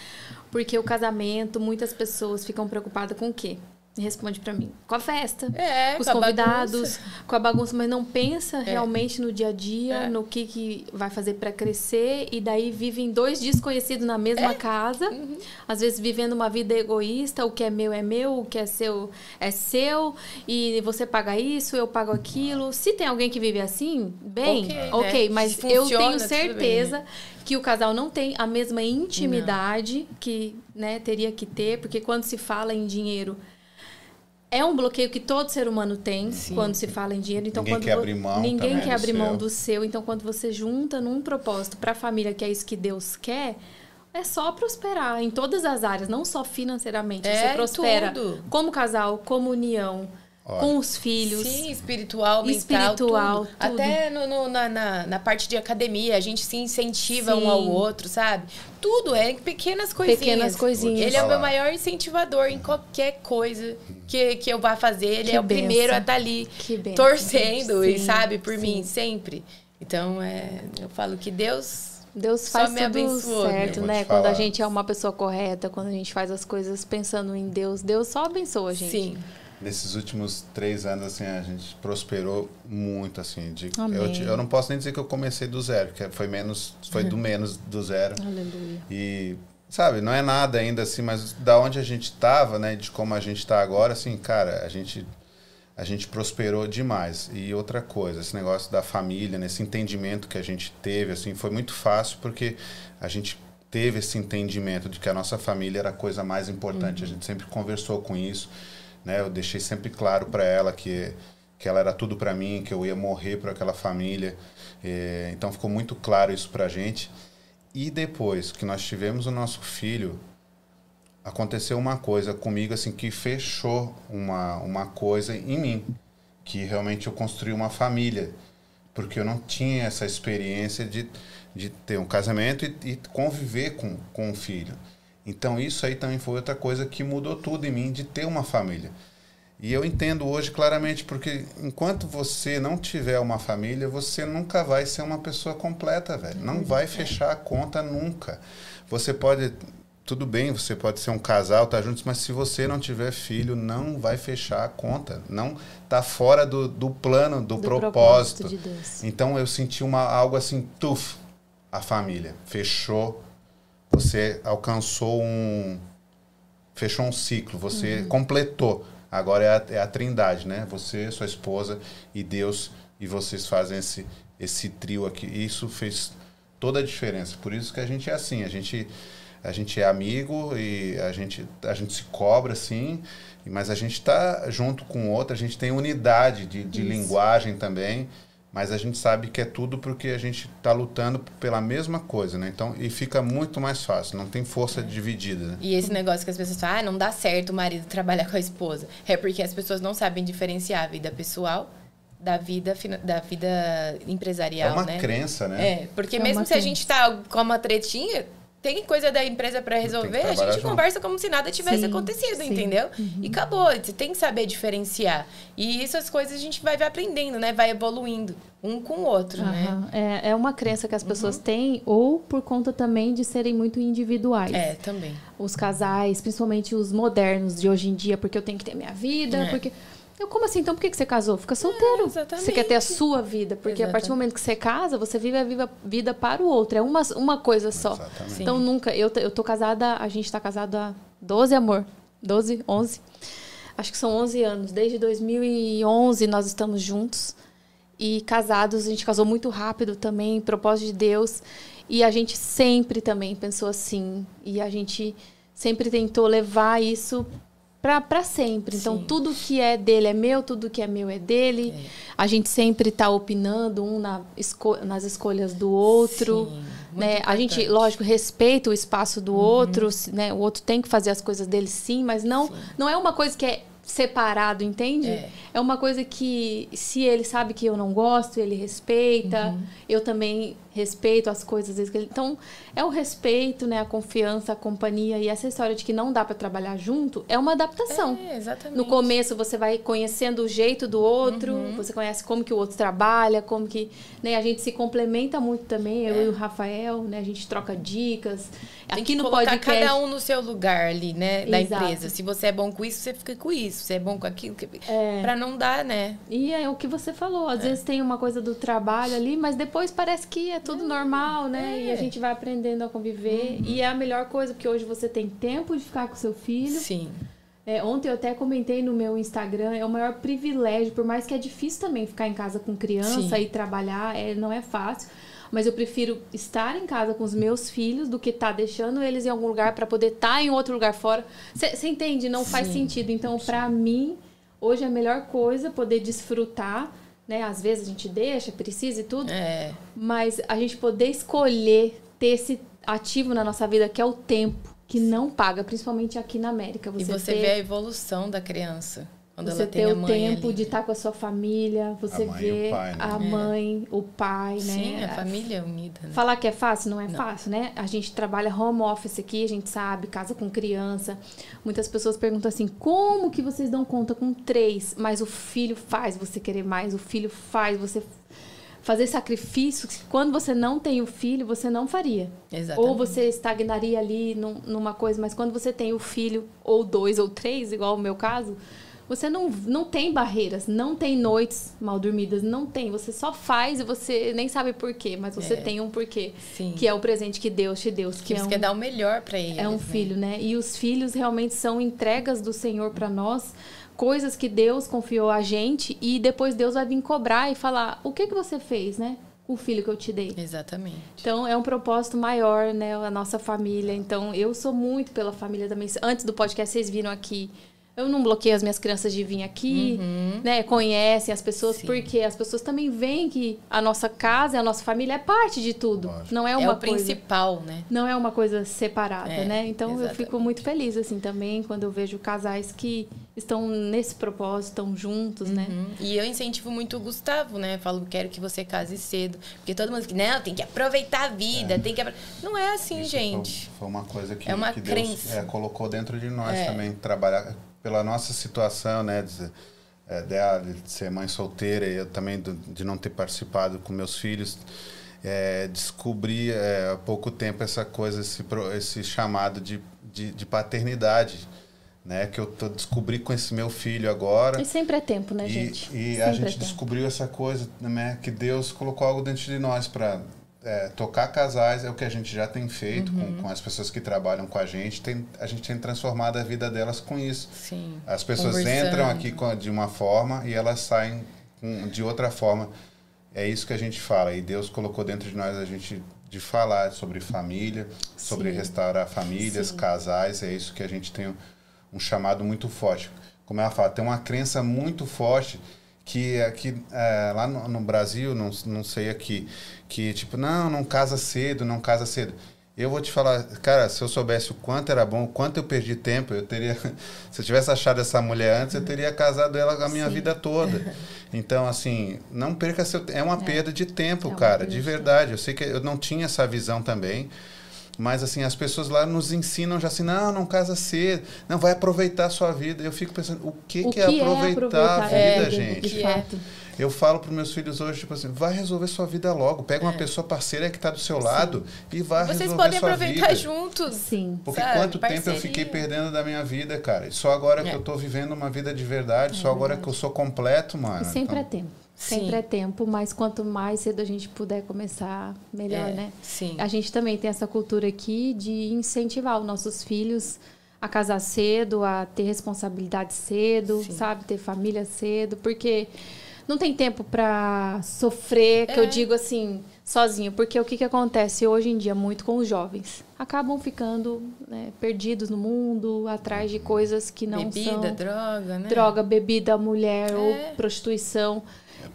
A: Porque o casamento, muitas pessoas ficam preocupadas com o quê? Responde pra mim. Com a festa.
B: É,
A: com os
B: com
A: convidados, com a bagunça, mas não pensa realmente no dia a dia,
B: É.
A: no que, que vai fazer pra crescer, e daí vivem dois desconhecidos na mesma
B: É.
A: casa,
B: Uhum.
A: às vezes vivendo uma vida egoísta, o que é meu é meu, o que é seu é seu, e você paga isso, eu pago aquilo. Se tem alguém que vive assim, bem,
B: Ok, né?
A: mas
B: Se
A: eu
B: funciona,
A: tenho
B: bem,
A: certeza
B: né?
A: que o casal não tem a mesma intimidade que né, teria que ter, porque quando se fala em dinheiro é um bloqueio que todo ser humano tem
B: Sim.
A: quando se fala em dinheiro. Então,
C: Ninguém
A: quando
C: quer abrir mão
A: Ninguém quer
C: do
A: abrir mão
C: seu.
A: do seu. Então, quando você junta num propósito para a família, que é isso que Deus quer, é só prosperar em todas as áreas, não só financeiramente.
B: É,
A: você prospera
B: tudo.
A: como casal, como união,
C: Olha.
A: com os filhos.
B: Sim, espiritual, mental,
A: Espiritual,
B: tudo.
A: tudo.
B: Até no, no- na, na, na parte de academia, a gente se incentiva
A: Sim.
B: um ao outro, sabe? Tudo, é em pequenas coisinhas.
A: Pequenas coisinhas.
B: Ele é o meu maior incentivador em qualquer coisa que, que eu vá fazer. Ele
A: Que
B: é o primeiro a estar ali
A: Que benção.
B: torcendo, e
A: Sim,
B: sabe, por
A: sim.
B: mim, sempre. Então, é, eu falo que Deus
A: Deus faz tudo abençoou, certo, né? Quando a gente é uma pessoa correta, quando a gente faz as coisas pensando em Deus, Deus só abençoa a gente. Sim.
C: Nesses últimos três anos, assim, a gente prosperou muito, assim. De, eu, eu, não posso nem dizer que eu comecei do zero, que foi menos, foi do menos do zero.
A: Aleluia.
C: E, sabe, não é nada ainda, assim, mas da onde a gente estava, né, de como a gente está agora, assim, cara, a gente a gente prosperou demais. E outra coisa, esse negócio da família, nesse entendimento que a gente teve, assim, foi muito fácil porque a gente teve esse entendimento de que a nossa família era a coisa mais importante. Uhum. A gente sempre conversou com isso, né? Eu deixei sempre claro para ela que que ela era tudo para mim, que eu ia morrer por aquela família. É, então ficou muito claro isso para a gente. E depois que nós tivemos o nosso filho, aconteceu uma coisa comigo assim que fechou uma, uma coisa em mim, que realmente eu construí uma família, porque eu não tinha essa experiência de, de ter um casamento e, e conviver com, com um filho. Então isso aí também foi outra coisa que mudou tudo em mim, de ter uma família. E eu entendo hoje claramente, porque enquanto você não tiver uma família, você nunca vai ser uma pessoa completa, velho. Não vai fechar a conta nunca. Você pode tudo bem, você pode ser um casal, tá juntos, mas se você não tiver filho, não vai fechar a conta. Não tá fora do, do plano, do, do propósito. propósito de então eu senti uma, algo assim, tuf, a família. Fechou. Você alcançou um. Fechou um ciclo, você uhum. completou. Agora é a, é a trindade, né? Você, sua esposa e Deus, e vocês fazem esse, esse trio aqui. Isso fez toda a diferença. Por isso que a gente é assim, a gente a gente é amigo e a gente, a gente se cobra, assim, mas a gente está junto com outra, a gente tem unidade de, de linguagem também, mas a gente sabe que é tudo porque a gente está lutando pela mesma coisa, né? Então, e fica muito mais fácil, não tem força é. dividida. Né?
B: E esse negócio que as pessoas falam, ah, não dá certo o marido trabalhar com a esposa, é porque as pessoas não sabem diferenciar a vida pessoal da vida da vida empresarial,
C: É uma
B: né?
C: crença, né?
B: É, porque é mesmo se crença. a gente está com uma tretinha, tem coisa da empresa para resolver, a gente junto. conversa como se nada tivesse sim, acontecido, sim. entendeu? Uhum. E acabou. Você tem que saber diferenciar. E essas coisas a gente vai aprendendo, né? Vai evoluindo um com o outro, uhum. né?
A: É, é uma crença que as pessoas uhum. têm, ou por conta também de serem muito individuais.
B: É, também.
A: Os casais, principalmente os modernos de hoje em dia, porque eu tenho que ter minha vida, é. porque eu, como assim? Então por que, que você casou? Fica solteiro. É, você quer ter a sua vida. Porque exatamente. a partir do momento que você casa, você vive a vida para o outro. É uma, uma coisa só. Então nunca. Eu, eu tô casada, a gente tá casado há 12, amor. 12, 11. Acho que são 11 anos. Desde 2011 nós estamos juntos. E casados, a gente casou muito rápido também, propósito de Deus. E a gente sempre também pensou assim. E a gente sempre tentou levar isso para sempre. Então, Sim. tudo que é dele é meu, tudo que é meu é dele. É. A gente sempre está opinando um na esco nas escolhas do outro. Sim, né? A gente, lógico, respeita o espaço do uhum. outro. Né? O outro tem que fazer as coisas dele sim, mas não, sim. não é uma coisa que é separado, entende? É. é. uma coisa que, se ele sabe que eu não gosto, ele respeita. Uhum. Eu também respeito as coisas. Então, é o respeito, né? A confiança, a companhia. E essa história de que não dá para trabalhar junto é uma adaptação.
B: É, exatamente.
A: No começo, você vai conhecendo o jeito do outro. Uhum. Você conhece como que o outro trabalha, como que... Né? A gente se complementa muito também, eu é. e o Rafael, né? A gente troca dicas.
B: Tem Aqui que no colocar podcast... cada um no seu lugar ali, né? Da Exato. empresa. Se você é bom com isso, você fica com isso. Se é bom com aquilo. Que... É. Pra não dar, né?
A: E é o que você falou. Às é. vezes tem uma coisa do trabalho ali, mas depois parece que é tudo é. normal, né? E a é. gente vai aprendendo a conviver. Uhum. E é a melhor coisa, porque hoje você tem tempo de ficar com seu filho.
B: Sim.
A: É, ontem eu até comentei no meu Instagram, é o maior privilégio, por mais que é difícil também ficar em casa com criança Sim. e trabalhar, é, não é fácil mas eu prefiro estar em casa com os meus filhos do que estar tá deixando eles em algum lugar para poder estar tá em outro lugar fora. Você entende? Não Sim. faz sentido. Então, para mim, hoje é a melhor coisa poder desfrutar. Né? Às vezes a gente deixa, precisa e tudo,
B: é.
A: mas a gente poder escolher ter esse ativo na nossa vida que é o tempo, que não paga, principalmente aqui na América.
B: Você e você ter... vê a evolução da criança. Quando
A: você ter o tempo ali. de estar com a sua família, você a vê pai, né? a mãe, o pai,
B: Sim,
A: né?
B: Sim, a família unida. Né?
A: Falar que é fácil não é não. fácil, né? A gente trabalha home office aqui, a gente sabe, casa com criança. Muitas pessoas perguntam assim: como que vocês dão conta com três? Mas o filho faz você querer mais, o filho faz você fazer sacrifícios que quando você não tem o filho, você não faria.
B: Exatamente.
A: Ou você estagnaria ali num, numa coisa, mas quando você tem o filho, ou dois ou três, igual o meu caso, você não, não tem barreiras, não tem noites mal dormidas, não tem. Você só faz e você nem sabe por quê, mas você
B: É.
A: tem um porquê.
B: Sim.
A: Que é o presente que Deus te deu. Que,
B: Que
A: é
B: você
A: um,
B: quer dar o melhor pra eles.
A: é um
B: né?
A: filho, né? E os filhos realmente são entregas do Senhor para nós, coisas que Deus confiou a gente e depois Deus vai vir cobrar e falar: "O que que você fez, né? O filho que eu te dei?"
B: Exatamente.
A: Então é um propósito maior, né, a nossa família. Então eu sou muito pela família também. Antes do podcast vocês viram aqui eu não bloqueio as minhas crianças de vir aqui, né? Conhecem as pessoas,
B: Uhum. Sim.
A: porque as pessoas também veem que a nossa casa e a nossa família é parte de tudo.
C: Lógico.
A: Não é
B: É,
A: uma
B: o
A: coisa
B: principal, né?
A: não é uma coisa separada,
B: É,
A: né? Então eu
B: exatamente.
A: fico muito feliz assim também quando eu vejo casais que estão nesse propósito, estão juntos, né?
B: Uhum. E eu incentivo muito o Gustavo, né? Falo, quero que você case cedo. Porque todo mundo fica, não, tem que aproveitar a vida, tem que... apro-" Não é assim,
C: Isso
B: gente.
C: Foi, foi uma coisa que,
B: É uma
C: que Deus
B: crença.
C: é, colocou dentro de nós
B: É.
C: também, trabalhar pela nossa situação, né? De, é, dela, de ser mãe solteira e eu também do- de não ter participado com meus filhos. É, descobri é, há pouco tempo essa coisa, esse, esse chamado de, de, de paternidade, né? Que eu tô, descobri com esse meu filho agora.
A: E sempre é tempo, né,
C: E,
A: gente?
C: e a
A: é
C: gente
A: tempo.
C: descobriu essa coisa, né? Que Deus colocou algo dentro de nós para tocar casais, é o que a gente já tem feito
A: Uhum.
C: com, com as pessoas que trabalham com a gente. Tem, a gente tem transformado a vida delas com isso.
B: Sim.
C: As pessoas entram aqui com- de uma forma e elas saem com- de outra forma. É isso que a gente fala. E Deus colocou dentro de nós a gente de falar sobre família, sobre
A: Sim.
C: restaurar famílias,
A: Sim.
C: casais. É isso que a gente tem um, um chamado muito forte. Como ela fala, tem uma crença muito forte que aqui é, lá no, no Brasil, não, não sei aqui, que tipo, não, não casa cedo, não casa cedo. Eu vou te falar, cara, se eu soubesse o quanto era bom, o quanto eu perdi tempo, eu teria. (laughs) Se eu tivesse achado essa mulher antes, eu teria casado ela a minha
A: Sim.
C: vida toda. Então, assim, não perca seu tempo. É uma perda de tempo,
A: É
C: cara, de verdade. Eu sei que eu não tinha essa visão também. Mas, assim, as pessoas lá nos ensinam já assim, não, não casa cedo, não, vai aproveitar a sua vida. Eu fico pensando, o que,
A: O
C: que, é aproveitar, a vida,
B: É,
C: gente?
A: De
B: que é.
A: fato.
C: Eu falo para meus filhos hoje, tipo assim, vai resolver sua vida logo. Pega uma pessoa parceira que está do seu lado e vai
B: Vocês
C: resolver
B: podem
C: sua
B: aproveitar
C: vida.
B: juntos.
A: Sim.
C: Porque
B: sabe?
C: quanto tempo eu
B: Parceria.
C: fiquei perdendo da minha vida, cara. E Só agora que
B: É.
C: eu tô vivendo uma vida de verdade, só agora que eu sou completo, mano.
A: E sempre é
C: Então,
A: tempo. Sempre
B: Sim.
A: é tempo, mas quanto mais cedo a gente puder começar, melhor,
B: É,
A: né?
B: Sim.
A: A gente também tem essa cultura aqui de incentivar os nossos filhos a casar cedo, a ter responsabilidade cedo,
B: Sim.
A: sabe? Ter família cedo, porque não tem tempo pra sofrer, que eu
B: É.
A: digo assim, sozinho. Porque o que, que acontece hoje em dia muito com os jovens? Acabam ficando né, perdidos no mundo, atrás de coisas que não
B: Bebida,
A: são...
B: droga, né?
A: Droga, bebida, mulher
B: É.
A: ou prostituição.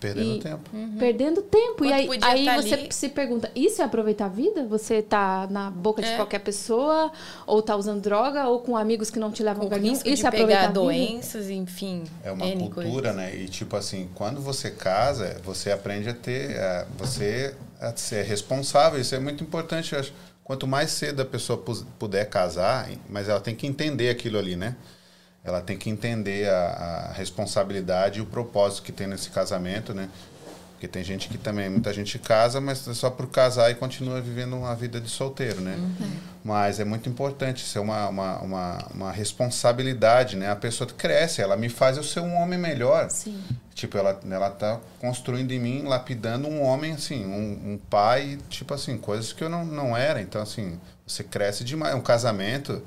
C: Perdendo
A: E-
C: tempo.
A: Perdendo tempo. e
B: Quando
A: aí, aí
B: tá
A: você
B: ali.
A: se pergunta: isso é aproveitar a vida? Você tá na boca de
B: É.
A: qualquer pessoa, ou tá usando droga, ou com amigos que não te levam a
B: Com
A: lugar nenhum?
B: risco
A: Isso
B: de
A: é aproveitar
B: pegar
A: a vida?
B: doenças, enfim.
C: É uma
B: N
C: cultura,
B: coisas.
C: né? E tipo assim, quando você casa, você aprende a ter, a- você a ser responsável. Isso é muito importante, eu acho. Quanto mais cedo a pessoa puder casar, mas ela tem que entender aquilo ali, né? Ela tem que entender a, a responsabilidade e o propósito que tem nesse casamento, né? Porque tem gente que também, muita gente casa, mas é só por casar e continua vivendo uma vida de solteiro, né? Mas é muito importante, isso é uma, uma, uma, uma responsabilidade, né? A pessoa cresce, ela me faz eu ser um homem melhor.
A: Sim.
C: Tipo, ela, ela tá construindo em mim, lapidando um homem, assim, um, um pai, tipo assim, coisas que eu não, não era. Então, assim, você cresce demais. Um casamento,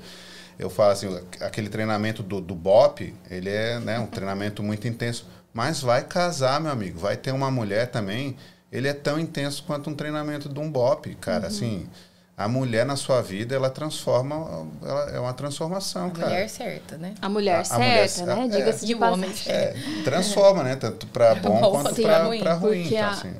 C: eu falo assim, aquele treinamento do, do BOP, ele é né, um treinamento muito intenso. Mas vai casar, meu amigo, vai ter uma mulher também, ele é tão intenso quanto um treinamento de um BOP, cara. Assim, a mulher na sua vida, ela transforma, ela é uma transformação,
B: A
C: cara.
B: mulher certa, né?
A: A mulher
C: A- a mulher
A: certa,
C: certa,
A: né?
C: é.
A: Diga-se de
B: o homem.
C: É, transforma, né? Tanto para (laughs) bom
B: Bom
C: quanto para
B: pra
C: ruim.
B: ruim.
C: então,
A: a-
C: assim.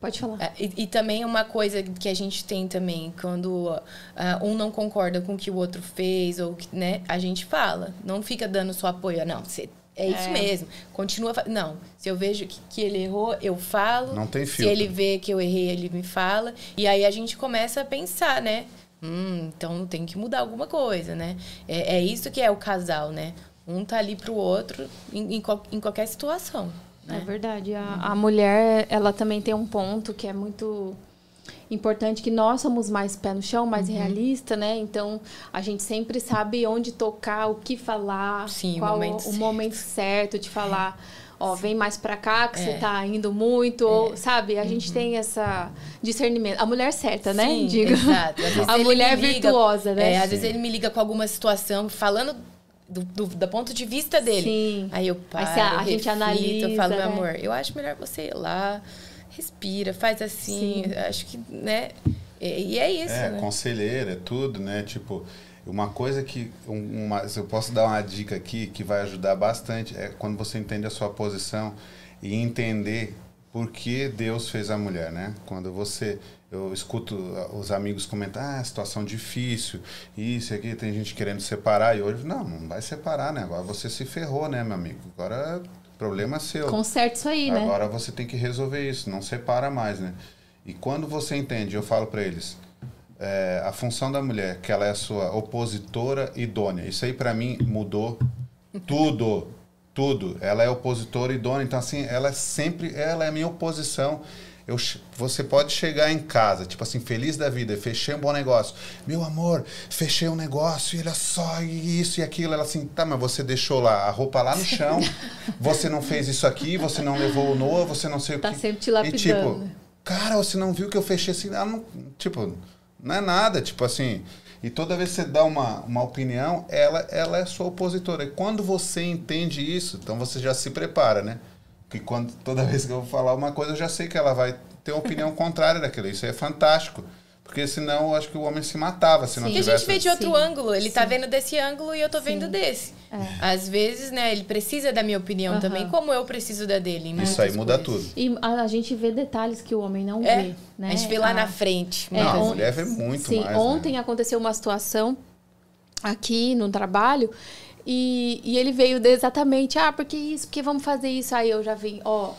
A: Pode falar.
B: Ah, E, e também uma coisa que a gente tem também, quando ah, um não concorda com o que o outro fez, ou que, né, a gente fala. Não fica dando só apoio. Não, você, é isso
A: É.
B: mesmo. Continua. Não, se eu vejo que, que ele errou, eu falo.
C: Não tem
B: Se
C: filtro.
B: ele vê que eu errei, ele me fala. E aí a gente começa a pensar, né? Hum, então tem que mudar alguma coisa, né? É, é isso que é o casal, né? Um tá ali pro outro em, em, em qualquer situação.
A: É verdade. A, a mulher, ela também tem um ponto que é muito importante que nós somos mais pé no chão, mais realista, né? Então a gente sempre sabe onde tocar, o que falar,
B: Sim, o
A: qual o
B: momento certo.
A: momento certo de falar. Ó, vem mais pra cá que
B: É.
A: você tá indo muito, ou, sabe? A gente tem essa discernimento. A mulher certa, né?
B: Sim,
A: Digo.
B: exato. Às vezes
A: A mulher
B: liga-
A: virtuosa, né?
B: É, às vezes ele me liga com alguma situação, falando do, do, do ponto de vista dele.
A: Sim.
B: Aí eu
A: Aí
B: paro,
A: você- a gente
B: reflito,
A: analisa,
B: eu falo, meu
A: né?
B: amor, eu acho melhor você ir lá, respira, faz assim.
A: Sim.
B: Acho que, né? E, e é isso,
C: É,
B: né?
C: conselheiro, é tudo, né? Tipo, uma coisa que. um- Uma, se eu posso dar uma dica aqui que vai ajudar bastante é quando você entende a sua posição e entender por que Deus fez a mulher, né? Quando você. Eu escuto os amigos comentar, ah, situação difícil, isso aqui, tem gente querendo separar, e hoje, não, não vai separar, né? Agora você se ferrou, né, meu amigo? Agora, problema seu.
A: Conserta isso aí, né?
C: Agora você tem que resolver isso, não separa mais, né? E quando você entende, eu falo para eles, é, a função da mulher, que ela é a sua opositora idônea. Isso aí para mim mudou tudo, tudo. Ela é opositora idônea, então assim, ela é sempre, ela é a minha oposição. Eu, você pode chegar em casa, tipo assim, feliz da vida, fechei um bom negócio. Meu amor, fechei um negócio, e olha só, e isso e aquilo. Ela assim, tá, mas você deixou lá a roupa lá no chão, (laughs) você não fez isso aqui, você não levou o Noah, você não sei o
A: Tá
C: que.
A: sempre te
C: E
A: lapidando.
C: tipo, cara, você não viu que eu fechei assim? Ah, não, tipo, não é nada, tipo assim. E toda vez que você dá uma, uma opinião, ela, ela é sua opositora. E quando você entende isso, então você já se prepara, né? Porque quando, toda vez que eu vou falar uma coisa, eu já sei que ela vai ter uma opinião contrária daquilo. Isso é fantástico. Porque senão eu acho que o homem se matava se não
B: Porque a
C: tivesse.
B: gente vê de outro
A: Sim.
B: ângulo. Ele tá
A: Sim.
B: vendo desse ângulo e eu tô vendo
A: Sim.
B: desse.
A: É.
B: Às vezes, né, ele precisa da minha opinião
A: Aham.
B: também, como eu preciso da dele. em
C: Isso aí muda
B: coisas.
C: tudo.
A: E a, a gente vê detalhes que o homem não
B: É,
A: vê, né?
B: a gente vê lá
A: Ah,
B: na frente.
A: É,
C: não, a mulher vê muito
A: Sim,
C: mais. né?
A: ontem aconteceu uma situação aqui no trabalho e, e ele veio de exatamente, ah, porque isso, porque vamos fazer isso. Aí eu já vim, ó,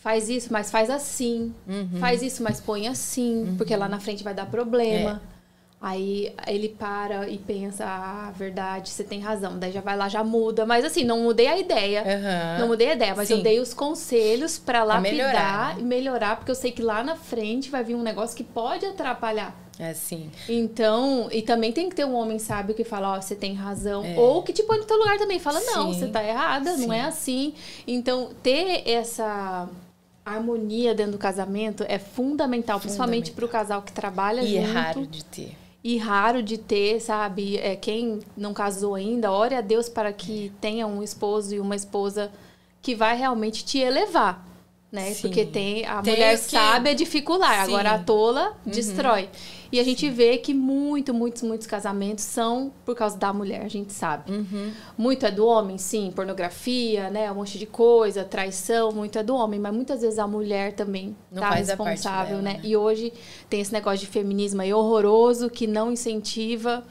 A: faz isso, mas faz assim.
B: Uhum.
A: Faz isso, mas põe assim, porque lá na frente vai dar problema.
B: É.
A: Aí ele para e pensa, ah, verdade, você tem razão. Daí já vai lá, já muda. Mas assim, não mudei a ideia.
B: Aham.
A: Não mudei a ideia, mas
B: Sim.
A: eu dei os conselhos pra lapidar
B: melhorar, né?
A: e melhorar, porque eu sei que lá na frente vai vir um negócio que pode atrapalhar.
B: É assim.
A: Então, e também tem que ter um homem sábio que fala, ó, você tem razão.
B: É.
A: Ou que te põe no teu lugar também, fala, não,
B: Sim.
A: você tá errada,
B: Sim.
A: não é assim. Então, ter essa harmonia dentro do casamento é fundamental, principalmente pro casal que trabalha
B: E é
A: junto.
B: raro de ter.
A: E raro de ter, sabe? É, quem não casou ainda, ore a Deus para que tenha um esposo e uma esposa que vai realmente te elevar. Né?
B: Sim.
A: Porque tem a
B: Tem
A: mulher
B: que-
A: sábia dificular,
B: Sim. Uhum.
A: agora a tola destrói. E a gente vê que muito, muitos, muitos casamentos são por causa da mulher, a gente sabe.
B: Uhum.
A: Muito é do homem, sim, pornografia, né? Um monte de coisa, traição, muito é do homem, mas muitas vezes a mulher também
B: Não
A: tá responsável,
B: dela,
A: né?
B: né?
A: E hoje tem esse negócio de feminismo aí horroroso que não incentiva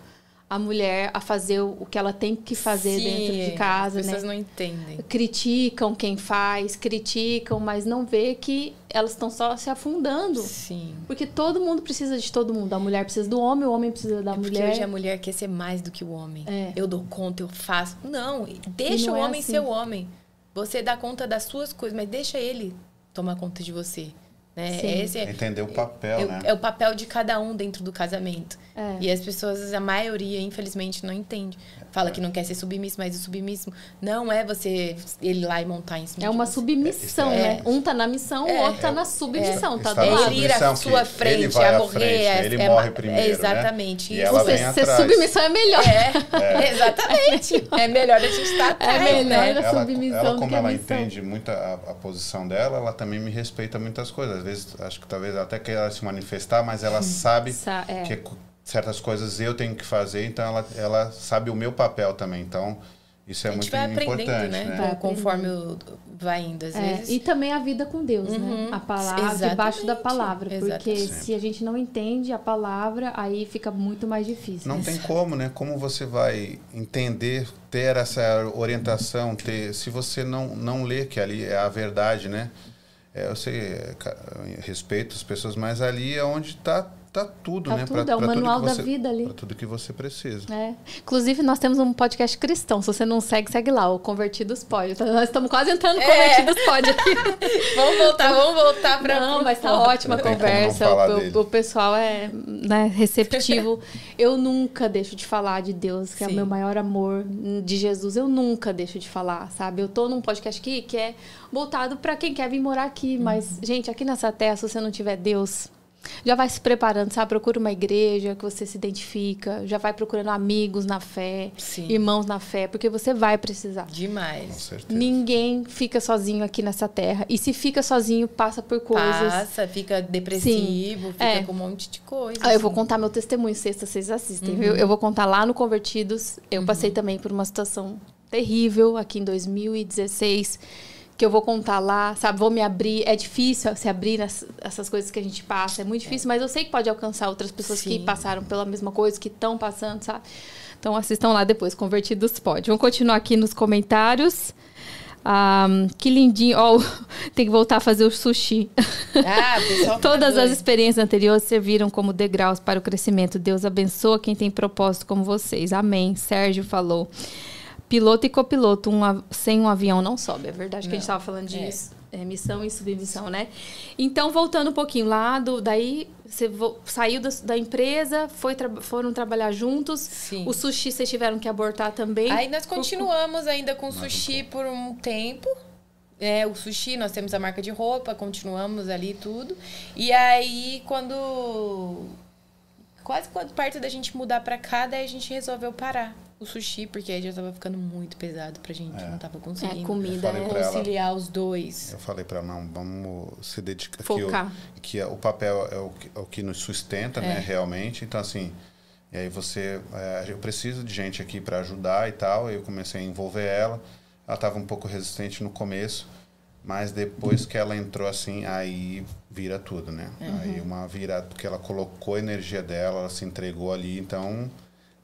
A: a mulher a fazer o que ela tem que fazer
B: Sim,
A: dentro de casa,
B: As pessoas
A: né?
B: não entendem.
A: Criticam quem faz, criticam, mas não vê que elas estão só se afundando.
B: Sim.
A: Porque todo mundo precisa de todo mundo. A mulher precisa do homem, o homem precisa da
B: É porque
A: mulher.
B: hoje a mulher quer ser mais do que o homem.
A: É.
B: Eu dou conta, eu faço. Não, deixa
A: não
B: o
A: é
B: homem
A: assim.
B: ser o homem. Você dá conta das suas coisas, mas deixa ele tomar conta de você. Né?
A: Sim.
B: Esse é,
C: Entender o papel,
B: é,
C: né?
B: o- é o papel de cada um dentro do casamento.
A: É.
B: E as pessoas, a maioria, infelizmente, não entende. Fala que não quer ser submisso, mas o submisso não é você ele ir lá e montar em cima
A: É uma
B: você.
A: submissão,
B: É.
A: né? Um tá na missão, o
B: É.
A: outro tá na submissão, tá do
C: Está na
A: lado.
B: Ele ir à sua frente,
C: ele vai
B: a
C: à
B: morrer,
C: frente,
B: é-
C: ele
B: é
C: morre primeiro, né?
B: exatamente.
C: E
B: Isso.
C: ela
A: Você ser
C: atrás.
A: submissão é melhor.
B: É, (laughs) exatamente. É melhor a gente estar atrás,
A: melhor
B: né?
A: a
C: ela,
A: submissão
C: ela
A: do
C: como ela entende muito a, a posição dela, ela também me respeita muitas coisas. Às vezes, acho que talvez até que ela se manifestar, mas ela sabe
A: Sa- é.
C: que certas coisas eu tenho que fazer, então ela, ela sabe o meu papel também. Então, isso é
B: a gente
C: muito
B: vai aprendendo,
C: importante,
B: né?
C: né?
A: Vai
B: Conforme o- vai indo, às
A: É,
B: vezes.
A: e também a vida com Deus, né?
B: Uhum.
A: A palavra,
B: Exatamente.
A: debaixo da palavra. Porque
B: Exatamente.
A: se a gente não entende a palavra, aí fica muito mais difícil.
C: Não tem como, né? Como você vai entender, ter essa orientação, ter, se você não, não lê que ali é a verdade, né? É, eu sei, é, respeito as pessoas, mas ali é onde está tá tudo,
A: Tá
C: né?
A: tudo, é o manual da
C: você,
A: vida ali.
C: Pra tudo que você precisa.
A: É. Inclusive, nós temos um podcast cristão. Se você não segue, segue lá, o Convertidos Pode. Então, Nós estamos quase entrando no
B: É.
A: Convertidos Pode aqui. (laughs)
B: Vamos voltar, vamos voltar pra.
A: Não, mas tá ótima a conversa. O, o pessoal é né, receptivo. (laughs) eu nunca deixo de falar de Deus, que é o
B: Sim.
A: meu maior amor, de Jesus. Eu nunca deixo de falar, sabe? Eu tô num podcast aqui que é voltado para quem quer vir morar aqui. Mas, gente, aqui nessa terra, se você não tiver Deus, já vai se preparando, sabe? Procura uma igreja que você se identifica. Já vai procurando amigos na fé,
B: Sim.
A: irmãos na fé, porque você vai precisar.
C: Com
B: Demais.
C: certeza.
A: Ninguém fica sozinho aqui nessa terra. E se fica sozinho, passa por coisas.
B: Passa, fica depressivo, fica
A: É.
B: com um monte de coisa.
A: Ah, eu vou
B: assim.
A: contar meu testemunho sexta, vocês assistem,
B: Uhum.
A: viu? Eu vou contar lá no Convertidos. Eu passei também por uma situação terrível aqui em 2016, que eu vou contar lá, sabe? Vou me abrir. É difícil se abrir nessas essas coisas que a gente passa, é muito difícil, mas eu sei que pode alcançar outras pessoas que
B: Sim.
A: passaram pela mesma coisa, que estão passando, sabe? Então assistam lá depois, Convertidos pode. Vamos continuar aqui nos comentários. Ah, que lindinho. Ó, (laughs) tem que voltar a fazer o sushi.
B: Ah, pessoal (laughs)
A: Todas as experiências anteriores serviram como degraus para o crescimento. Deus abençoa quem tem propósito como vocês. Amém. Sérgio falou. Piloto e copiloto, um av- sem um avião não sobe. É verdade que a gente
B: Não.
A: estava falando
B: É.
A: disso. É, missão e submissão, né? Então, voltando um pouquinho lá, do, daí você vo- saiu da, da empresa, foi tra- foram trabalhar juntos.
B: Sim.
A: O sushi vocês tiveram que abortar também.
B: Aí nós continuamos ainda com o sushi por um tempo. É, o sushi, nós temos a marca de roupa, continuamos ali tudo. E aí, quando. Quase quando perto da gente mudar pra cá, daí a gente resolveu parar o sushi, porque aí já tava ficando muito pesado pra gente.
C: É.
B: Não tava
A: é,
B: conseguindo
A: comida,
C: Eu falei
A: né?
C: pra ela.
B: conciliar os dois.
C: Eu falei pra ela, não, vamos se dedicar.
A: Focar.
C: Que, o, que o papel é o que, é o que nos sustenta, né,
B: É.
C: realmente. Então, assim, e aí você... é, eu preciso de gente aqui para ajudar e tal. Eu comecei a envolver ela. Ela estava um pouco resistente no começo. Mas depois que ela entrou assim, aí vira tudo, né? Aí uma virada, porque ela colocou a energia dela, ela se entregou ali, então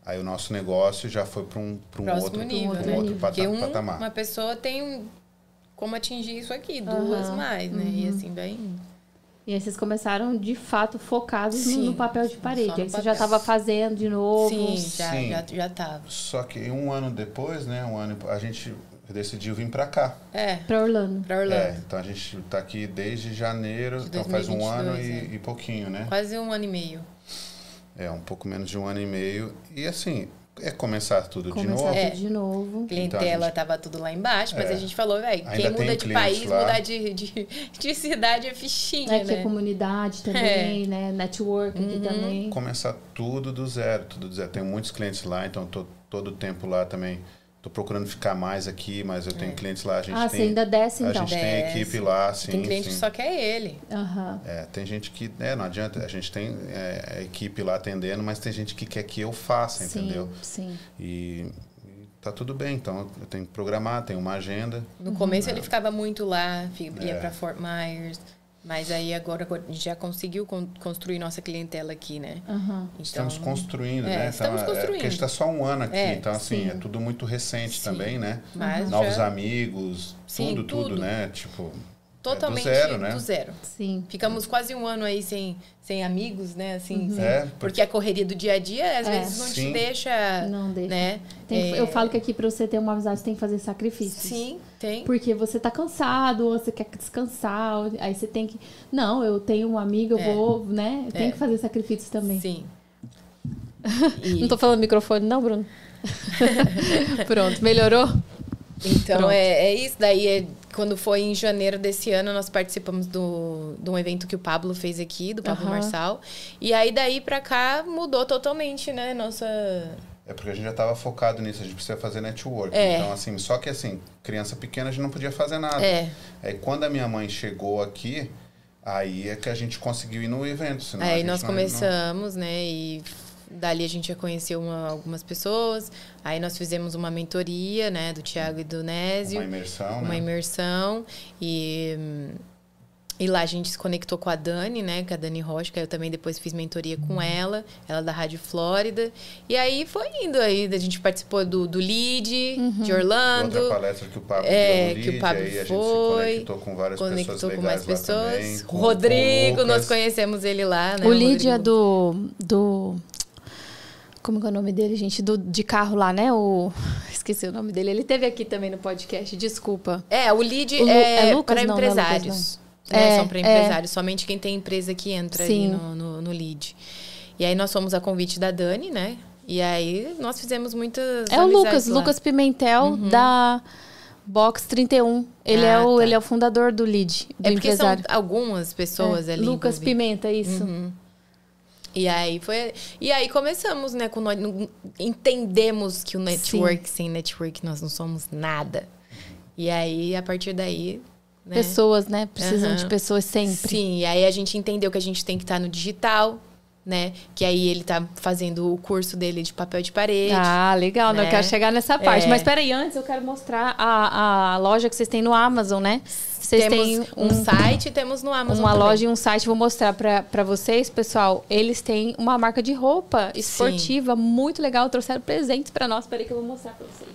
C: aí o nosso negócio já foi para um, pra um
B: Próximo
C: outro,
B: nível,
C: um
B: né?
C: outro pata-
B: Porque um,
C: patamar.
B: uma pessoa tem como atingir isso aqui, duas
A: Aham.
B: mais, né? E assim vai indo.
A: E aí vocês começaram, de fato, focados no-
B: Sim,
A: no papel de parede. Aí você já estava fazendo de novo.
B: Sim, já,
C: Sim.
B: já, já tava.
C: Só que um ano depois, né? Um ano, a gente decidiu vir para cá.
B: É,
A: Pra Orlando.
B: pra Orlando.
C: É, então a gente tá aqui desde janeiro,
B: De
C: então faz um ano
B: 2022,
C: e, e pouquinho, né?
B: Quase um ano e meio.
C: É, um pouco menos de um ano e meio. E assim, é começar tudo de
A: Começar
C: novo.
B: É.
A: de novo.
B: Clientela
C: Então, gente-
B: tava tudo lá embaixo, mas
C: É.
B: a gente falou, velho,
C: Ainda
B: quem muda de país,
C: lá.
B: mudar de, de, de cidade é fichinha,
A: É que é
B: né?
A: comunidade também, né? Network aqui
B: Uhum.
A: também.
C: Começar tudo do zero, tudo do zero. Tenho muitos clientes lá, então tô todo o tempo lá também. Tô procurando ficar mais aqui, mas eu tenho clientes lá. A gente
A: Ah,
C: tem,
A: você ainda desce
C: a
A: então.
C: gente tem
B: Desce.
C: equipe lá, sim,
B: Tem cliente
C: sim.
B: que só quer ele.
A: Aham.
C: É, tem gente que, né, não adianta, a gente tem é, a equipe lá atendendo, mas tem gente que quer que eu faça,
A: Sim,
C: entendeu?
A: sim.
C: E, e tá tudo bem, então eu tenho que programar, tenho uma agenda.
B: No começo ele ficava muito lá, ia
C: É.
B: pra Fort Myers. Mas aí agora a gente já conseguiu con- construir nossa clientela aqui, né?
A: Aham.
B: Então,
C: Estamos construindo,
B: é,
C: né?
B: estamos
C: então, é- É,
B: construindo.
C: porque a gente está só um ano aqui,
B: É,
C: então assim,
A: sim.
C: é tudo muito recente
B: Sim.
C: também, né?
B: Mas
C: Novos
B: já
C: amigos,
B: Sim,
C: tudo, tudo,
B: tudo.
C: né? Tipo,
B: totalmente
C: é do zero, né?
B: do zero.
A: Sim.
B: Ficamos quase um ano aí sem, sem amigos, né? Assim, sem-
C: É,
B: porque a correria do dia a dia às
A: É.
B: vezes não te
C: Sim.
B: deixa,
A: Não deixa.
B: né?
A: Tem-
B: É,
A: Eu falo que aqui pra você ter uma amizade, você tem que fazer sacrifícios.
B: Sim, tem.
A: Porque você tá cansado, ou você quer descansar, ou- aí você tem que. Não, eu tenho um amigo, eu
B: É.
A: vou, né? Eu tenho
B: É.
A: que fazer sacrifícios também.
B: Sim. (laughs) E-
A: Não tô falando microfone, não, Bruno? (laughs) (laughs) Pronto, melhorou?
B: Então
A: Pronto.
B: é, é isso. Daí, é, quando foi em janeiro desse ano, nós participamos do, de um evento que o Pablo fez aqui, do Pablo
A: Aham.
B: Marçal. E aí, daí pra cá, mudou totalmente, né? Nossa.
C: é porque a gente já estava focado nisso, a gente precisa fazer network.
B: É.
C: Então, assim, só que assim, criança pequena a gente não podia fazer nada.
B: É.
C: Aí quando a minha mãe chegou aqui, aí é que a gente conseguiu ir no evento. Senão
B: Aí nós
C: não-
B: começamos, né? E dali a gente já conheceu uma- algumas pessoas. Aí nós fizemos uma mentoria, né? Do Tiago e do Nésio.
C: uma imersão,
B: uma
C: né?
B: imersão e E lá a gente se conectou com a Dani, né? Com a Dani Rocha, que eu também depois fiz mentoria com ela, ela é da Rádio Flórida. E aí foi indo aí, a gente participou do, do LEAD,
A: Uhum.
B: de Orlando.
C: Outra palestra que o Pablo
B: É,
C: deu no
B: que o
C: Lead,
B: Pablo
C: aí a gente
B: foi,
C: se conectou com várias
B: Conectou
C: pessoas
B: com mais pessoas.
C: também. com- com o
B: Rodrigo, nós
C: Lucas.
B: conhecemos ele lá, né?
A: o Lid é do, do. Como é o nome dele, gente? Do, de carro lá, né? O. (laughs) Esqueci o nome dele. Ele teve aqui também no podcast, desculpa.
B: É, o lead
A: O Lu-
B: é,
A: é Lucas?
B: para
A: Não, não é Lucas,
B: empresários.
A: não.
B: né?
A: É,
B: São para
A: é.
B: empresários. Somente quem tem empresa que entra ali
A: Sim.
B: no, no, no lead. E aí nós fomos a convite da Dani, né? E aí nós fizemos muitas
A: É o Lucas,
B: lá. Uhum.
A: Lucas Pimentel, da Box 31. Ele, é
B: Ah,
A: o,
B: tá.
A: ele é o fundador do Lead, do
B: É porque
A: empresário.
B: são algumas pessoas
A: É,
B: ali.
A: Lucas
B: envolvidas.
A: Pimenta, isso.
B: Uhum. E aí foi. E aí começamos, né? Com nós, entendemos que o network, sem network, nós não somos nada. E aí, a partir daí. Né?
A: Pessoas, né? Precisam
B: Aham.
A: de pessoas sempre.
B: Sim, e aí a gente entendeu que a gente tem que estar no digital, né? Que aí ele tá fazendo o curso dele de papel de parede.
A: Ah, legal, né? Eu
B: né?
A: quero chegar nessa parte.
B: É.
A: Mas peraí, antes eu quero mostrar a, a loja que vocês têm no Amazon, né? Vocês
B: temos
A: têm
B: um,
A: um,
B: site e temos no Amazon.
A: uma
B: também.
A: loja e um site. Vou mostrar pra vocês, pessoal. Eles têm uma marca de roupa esportiva muito legal. Trouxeram presentes pra nós. Peraí que eu vou mostrar pra vocês.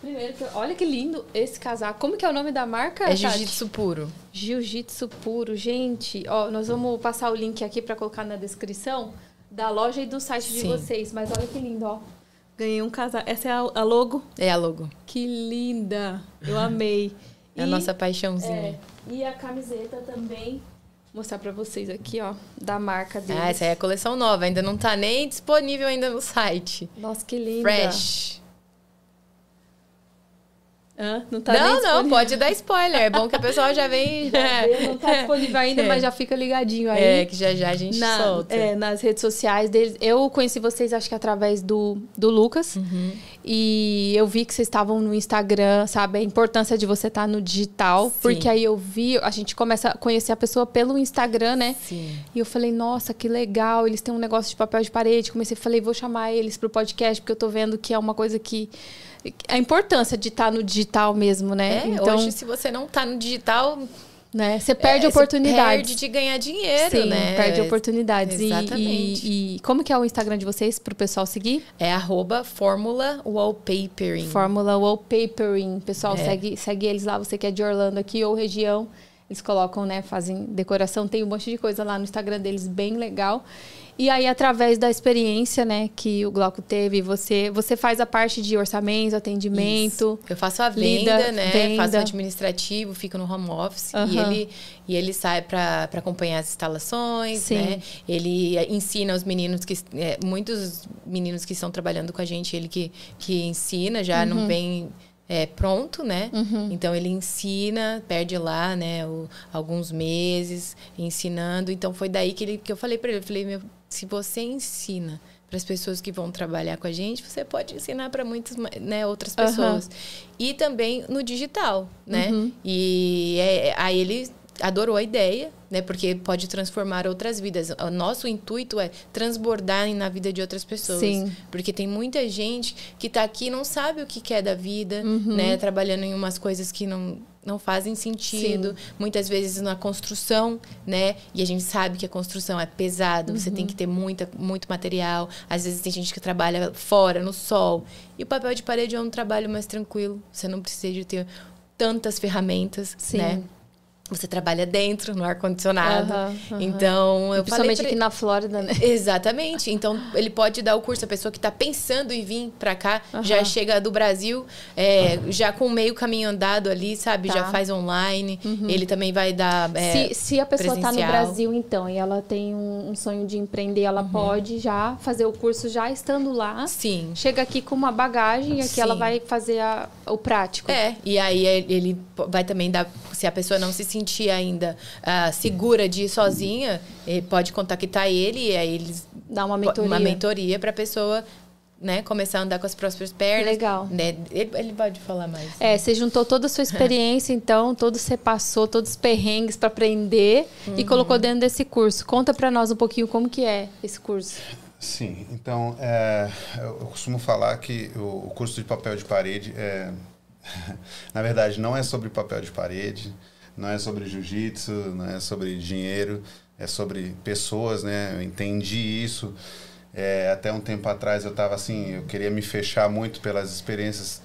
A: Primeiro, olha que lindo esse casaco. Como que é o nome da marca?
B: É jiu-jitsu puro.
A: Jiu-Jitsu puro, gente. Ó, nós vamos passar o link aqui para colocar na descrição da loja e do site de
B: Sim.
A: vocês. Mas olha que lindo, ó. Ganhei um casaco. Essa é a, a logo.
B: É a logo.
A: Que linda. Eu amei.
B: É a nossa paixãozinha.
A: é, e a camiseta também. Vou mostrar para vocês aqui, ó, da marca deles.
B: Ah, essa aí é a coleção nova. Ainda não tá nem disponível ainda no site.
A: Nossa, que linda.
B: Fresh.
A: Hã? Não tá nem
B: não, não, pode dar spoiler. É bom que a pessoa já vem. (laughs)
A: Já vê, Não tá disponível ainda,
B: É.
A: mas já fica ligadinho aí.
B: É, que já já a gente
A: Na-
B: solta.
A: é, nas redes sociais deles. Eu conheci vocês, acho que através do, do Lucas.
B: Uhum.
A: E eu vi que vocês estavam no Instagram, sabe? A importância de você estar no digital.
B: Sim.
A: Porque aí eu vi, a gente começa a conhecer a pessoa pelo Instagram, né?
B: Sim.
A: E eu falei, nossa, que legal, eles têm um negócio de papel de parede. Comecei, falei, vou chamar eles pro podcast, porque eu tô vendo que é uma coisa que. A importância de estar no digital mesmo, né?
B: É,
A: então,
B: hoje, se você não tá no digital,
A: né? Você perde
B: é,
A: oportunidades.
B: Perde de ganhar dinheiro,
A: Sim,
B: né?
A: perde oportunidades. E-
B: Exatamente.
A: E, e como que é o Instagram de vocês pro pessoal seguir?
B: É arroba Fórmula Wallpapering.
A: Fórmula Wallpapering. Pessoal,
B: É.
A: segue, segue eles lá, você que é de Orlando aqui ou região. Eles colocam, né, fazem decoração, tem um monte de coisa lá no Instagram deles, bem legal. E aí, através da experiência, né, que o Glauco teve, você, você faz a parte de orçamento, atendimento.
B: Isso. Eu faço a
A: Lida,
B: venda, né?
A: venda.
B: Faço o administrativo, fico no home office. E
A: Aham.
B: ele, e ele sai para acompanhar as instalações,
A: Sim.
B: né? Ele ensina os meninos que... eh, muitos meninos que estão trabalhando com a gente, ele que, que ensina, já
A: Uhum.
B: não vem eh, pronto, né? Então, ele ensina, perde lá, né? o- alguns meses ensinando. Então, foi daí que, ele, que eu falei para ele. Eu falei, meu, se você ensina para as pessoas que vão trabalhar com a gente, você pode ensinar para muitas né, outras pessoas. E também no digital, né?
A: Uhum.
B: E é- aí ele adorou a ideia, né? Porque pode transformar outras vidas. O nosso intuito é transbordar na vida de outras pessoas.
A: Sim.
B: Porque tem muita gente que está aqui e não sabe o que quer da vida,
A: Uhum.
B: né? Trabalhando em umas coisas que não, não fazem sentido. Muitas vezes na construção, né? E a gente sabe que a construção é pesado, você
A: Uhum.
B: tem que ter muita, muito material. Às vezes tem gente que trabalha fora, no sol. E o papel de parede é um trabalho mais tranquilo. Você não precisa de ter tantas ferramentas,
A: Sim.
B: né? Você trabalha dentro, no ar-condicionado.
A: Aham, aham.
B: Então, eu falei
A: Principalmente
B: pra
A: aqui na Flórida, né? (laughs)
B: Exatamente. Então, ele pode dar o curso. A pessoa que está pensando em vir para cá, já
A: Aham.
B: chega do Brasil, é, já com meio caminho andado ali, sabe?
A: Tá.
B: Já faz online. Ele também vai dar. é,
A: se, se a pessoa está no. Brasil, então, e ela tem um, um sonho de empreender, ela pode já fazer o curso já estando lá.
B: Sim.
A: Chega aqui com uma bagagem e aqui
B: Sim.
A: ela vai fazer a- o prático.
B: É, e aí ele vai também dar. Se a pessoa não se sentir ainda ah, segura de ir sozinha, ele pode contactar ele e aí eles
A: Dá uma mentoria.
B: uma mentoria para a pessoa, né, começar a andar com as próprias pernas.
A: Legal.
B: Né? Ele, ele pode falar mais.
A: É, você juntou toda a sua (laughs) experiência, então, todos você passou, todos os perrengues para aprender
B: Uhum.
A: e colocou dentro desse curso. Conta para nós um pouquinho como que é esse curso.
C: Sim, então é, eu costumo falar que o curso de papel de parede é, (laughs) na verdade, não é sobre papel de parede, não é sobre jiu-jitsu, não é sobre dinheiro, é sobre pessoas, né? Eu entendi isso. É, até um tempo atrás eu estava assim, eu queria me fechar muito pelas experiências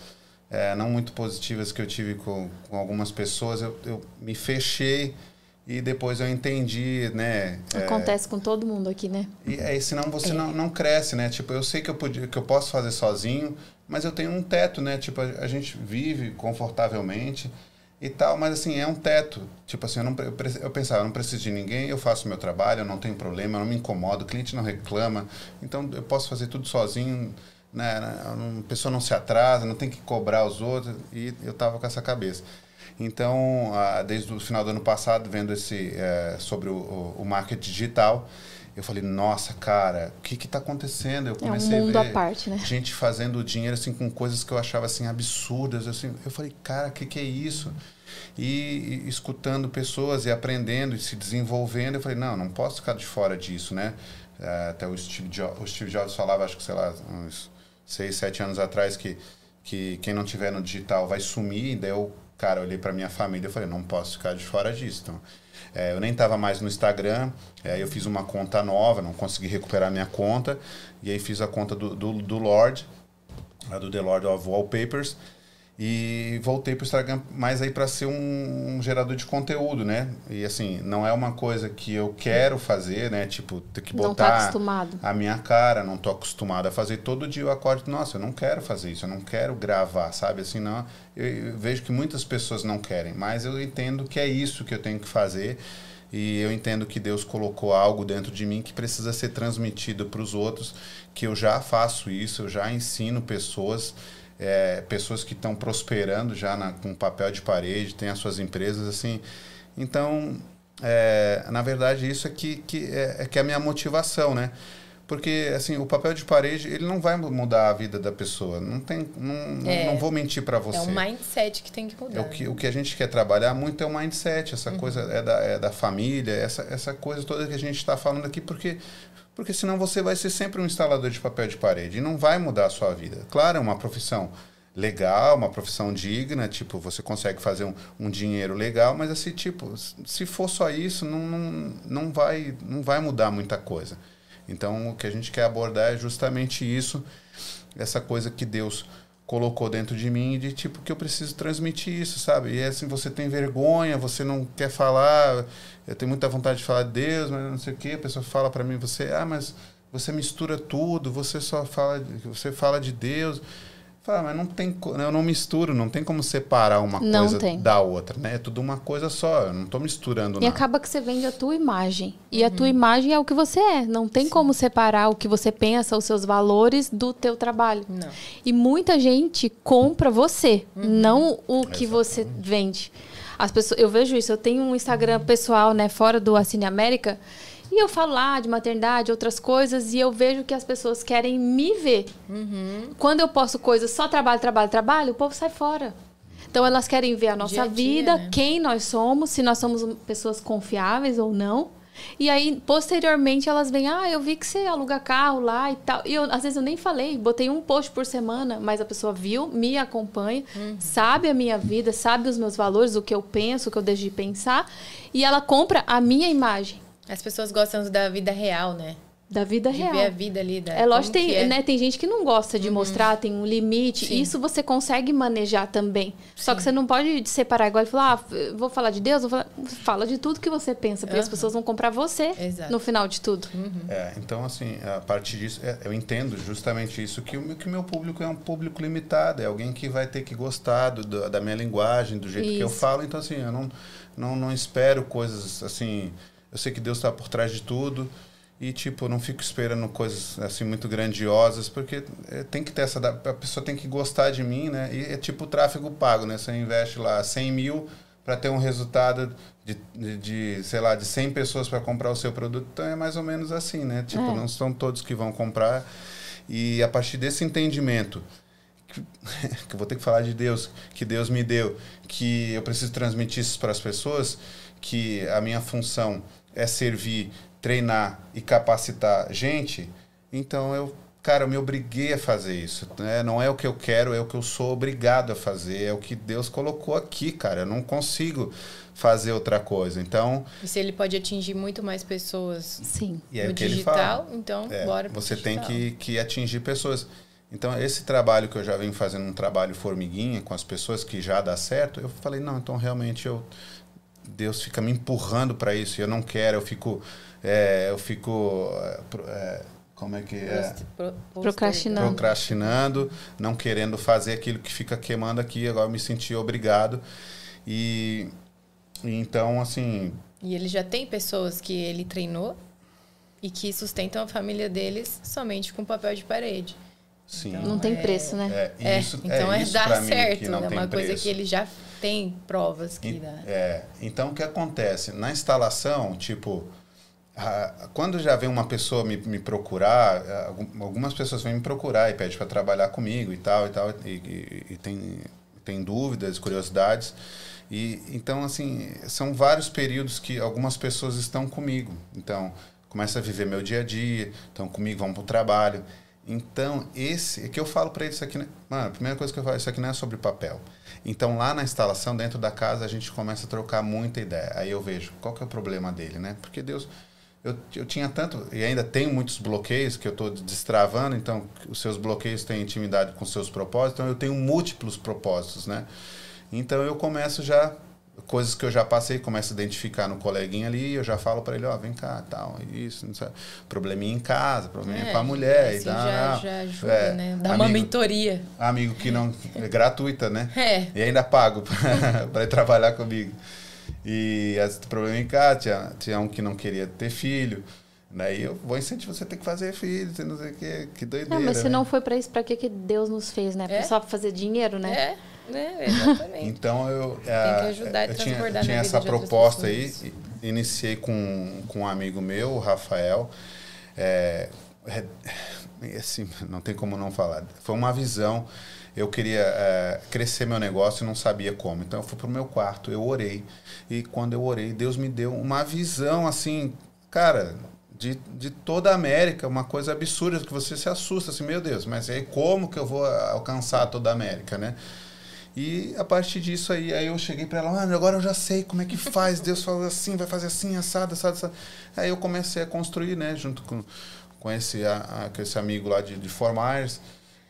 C: é, não muito positivas que eu tive com, com algumas pessoas. Eu, eu me fechei e depois eu entendi, né?
A: É, Acontece é, com todo mundo aqui, né?
C: E aí, senão você é. não, não cresce, né? Tipo, eu sei que eu, podia, que eu posso fazer sozinho, mas eu tenho um teto, né? Tipo, a, gente vive confortavelmente e tal, mas assim, é um teto. Tipo assim, eu, não, eu, eu pensava, eu não preciso de ninguém, eu faço meu trabalho, eu não tenho problema, eu não me incomodo, o cliente não reclama, então eu posso fazer tudo sozinho, né? A pessoa não se atrasa, não tem que cobrar os outros, e eu tava com essa cabeça. Então, desde o final do ano passado, vendo esse é, sobre o, o marketing digital, eu falei, nossa, cara, o que que tá acontecendo? Eu
A: comecei é um mundo a ver à parte, né?
C: gente fazendo dinheiro assim com coisas que eu achava assim absurdas, assim. Eu falei, cara, o que que é isso? E, e, escutando pessoas e aprendendo e se desenvolvendo, eu falei, não, não posso ficar de fora disso, né? É, até o Steve, Jobs, o Steve Jobs falava, acho que sei lá, uns seis, sete anos atrás, que que quem não tiver no digital vai sumir. Daí eu cara, olhei para minha família e falei, não posso ficar de fora disso. Então, é, eu nem estava mais no Instagram, é, eu fiz uma conta nova, não consegui recuperar minha conta, e aí fiz a conta do, do, do Lord, do The Lord of Wallpapers, e voltei para o Instagram mais aí para ser um, um, gerador de conteúdo, né? E assim, não é uma coisa que eu quero fazer, né? Tipo, ter que botar a minha cara, não tô acostumado a fazer. Todo dia eu acordo, nossa, eu não quero fazer isso, eu não quero gravar, sabe? Assim, não. Eu, eu vejo que muitas pessoas não querem, mas eu entendo que é isso que eu tenho que fazer. E eu entendo que Deus colocou algo dentro de mim que precisa ser transmitido para os outros, que eu já faço isso, eu já ensino pessoas é, pessoas que estão prosperando já na, com papel de parede, têm as suas empresas, assim. Então, é, na verdade, isso é que, que, é, é, que é a minha motivação, né? Porque, assim, o papel de parede, ele não vai mudar a vida da pessoa. Não tem... Não, é, não vou mentir para você. É
B: o mindset que tem que mudar.
C: É o, que, o que a gente quer trabalhar muito é o mindset. Essa uhum. coisa é da, é da família, essa, essa coisa toda que a gente está falando aqui, porque porque senão você vai ser sempre um instalador de papel de parede e não vai mudar a sua vida. Claro, é uma profissão legal, uma profissão digna, tipo, você consegue fazer um, um dinheiro legal, mas assim, tipo, se for só isso, não, não, não, vai, não vai mudar muita coisa. Então, o que a gente quer abordar é justamente isso, essa coisa que Deus colocou dentro de mim de tipo que eu preciso transmitir isso, sabe? E assim, você tem vergonha, você não quer falar, eu tenho muita vontade de falar de Deus, mas não sei o quê, a pessoa fala para mim, você, ah, mas você mistura tudo, você só fala, você fala de Deus. Fala, mas não tem, eu não misturo, não tem como separar uma não coisa tem. da outra, né? É tudo uma coisa só, eu não estou misturando
A: e nada. E acaba que você vende a tua imagem. E uhum. a tua imagem é o que você é. Não tem Sim. como separar o que você pensa, os seus valores do teu trabalho. Não. E muita gente compra você, uhum. não o que Exatamente. você vende. As pessoas, eu vejo isso, eu tenho um Instagram pessoal, né, fora do Assine América, e eu falo lá de maternidade, outras coisas, e eu vejo que as pessoas querem me ver. Uhum. Quando eu posto coisas só trabalho, trabalho, trabalho, o povo sai fora. Então elas querem ver a nossa dia vida, dia, né? quem nós somos, se nós somos pessoas confiáveis ou não. E aí, posteriormente, elas vêm, ah, eu vi que você aluga carro lá e tal. E eu, às vezes eu nem falei, botei um post por semana, mas a pessoa viu, me acompanha, uhum. sabe a minha vida, sabe os meus valores, o que eu penso, o que eu deixo de pensar, e ela compra a minha imagem.
B: As pessoas gostam da vida real, né?
A: Da vida
B: de
A: real.
B: ver a vida ali. Da,
A: é lógico, tem, é. Né, tem gente que não gosta de uhum. mostrar, tem um limite. Sim. Isso você consegue manejar também. Sim. Só que você não pode separar igual e falar, ah, vou falar de Deus, vou falar... fala de tudo que você pensa, porque uhum. as pessoas vão comprar você Exato. no final de tudo.
C: Uhum. É, então, assim, a partir disso, é, eu entendo justamente isso, que o que meu público é um público limitado, é alguém que vai ter que gostar do, do, da minha linguagem, do jeito isso. que eu falo. Então, assim, eu não, não, não espero coisas assim eu sei que Deus está por trás de tudo e tipo não fico esperando coisas assim muito grandiosas porque é, tem que ter essa a pessoa tem que gostar de mim né? E é tipo tráfego pago né? Você investe lá 100 mil para ter um resultado de, de, de, sei lá de 100 pessoas para comprar o seu produto. Então é mais ou menos assim né? Tipo é. não são todos que vão comprar. E a partir desse entendimento que, (laughs) que eu vou ter que falar de Deus que Deus me deu que eu preciso transmitir isso para as pessoas que a minha função é servir, treinar e capacitar gente, então eu, cara, eu me obriguei a fazer isso. Né? Não é o que eu quero, é o que eu sou obrigado a fazer. É o que Deus colocou aqui, cara. Eu não consigo fazer outra coisa. Então.
B: E se ele pode atingir muito mais pessoas
A: Sim.
C: E é
B: no digital,
C: fala.
B: então
C: É,
B: bora pro
C: você tem
B: digital.
C: que, que atingir pessoas. Então, esse trabalho que eu já venho fazendo, um trabalho formiguinha com as pessoas que já dá certo, eu falei, não, então realmente eu Deus fica me empurrando para isso e eu não quero, eu fico é, eu fico é, é, como é que é?
A: Procrastinando.
C: procrastinando, não querendo fazer aquilo que fica queimando aqui, agora eu me senti obrigado. E, então, assim,
B: E ele já tem pessoas que ele treinou e que sustentam a família deles somente com papel de parede.
C: sim.
B: Então,
A: Não tem
B: é-
A: preço, né?
C: É,
B: É,
C: isso,
B: então é,
C: isso
B: dar
C: mim
B: certo, é uma coisa
C: preço.
B: que ele já tem provas que
C: E-
B: dá.
C: É, então o que acontece? Na instalação, tipo, quando já vem uma pessoa me, me procurar, algumas pessoas vêm me procurar e pedem para trabalhar comigo e tal e tal, e, e- e tem, tem dúvidas, curiosidades. E então, assim, são vários períodos que algumas pessoas estão comigo. Então, começa a viver meu dia a dia, estão comigo, vão para o trabalho. Então, esse, é que eu falo para eles isso aqui, né? mano, a primeira coisa que eu falo, isso aqui não é sobre papel. Então, lá na instalação, dentro da casa, a gente começa a trocar muita ideia. Aí eu vejo qual que é o problema dele, né? Porque Deus, eu, eu tinha tanto, e ainda tenho muitos bloqueios que eu estou destravando, então os seus bloqueios têm intimidade com seus propósitos, então eu tenho múltiplos propósitos, né? Então eu começo já coisas que eu já passei, começo a identificar no coleguinha ali, eu já falo para ele, ó, vem cá, tal, isso, não sei, probleminha em casa, probleminha
B: É,
C: com a mulher
B: assim
C: e tal.
B: já,
C: não.
B: já ajuda,
C: É,
B: né? Dá uma
C: amigo-
B: mentoria.
C: Amigo que não é gratuita, né? (laughs)
B: É.
C: E ainda pago para (laughs) ir trabalhar comigo. E esse problema em casa, tinha, tinha um que não queria ter filho. Daí eu vou incentivar você a ter que fazer filho, você não sei o que, que doideira.
A: É, mas se
C: né?
A: não foi pra isso, pra que, que Deus nos fez, né?
B: É?
A: Só pra fazer dinheiro, né?
B: É, né? Exatamente.
C: Então eu,
B: que
C: eh,
B: ajudar e
C: eu tinha, tinha essa proposta aí, iniciei com, com um amigo meu, o Rafael. É, é, assim, não tem como não falar. Foi uma visão. Eu queria eh, crescer meu negócio e não sabia como. Então eu fui pro meu quarto, eu orei. E quando eu orei, Deus me deu uma visão assim, cara, de, de toda a América, uma coisa absurda que você se assusta assim, meu Deus, mas aí como que eu vou alcançar toda a América, né? E a partir disso aí, aí eu cheguei para ela, mano, agora eu já sei como é que faz. Deus falou assim, vai fazer assim, assado, assado, assado. Aí eu comecei a construir, né, junto com, com, esse, a, a- esse amigo lá de, de Fort Myers.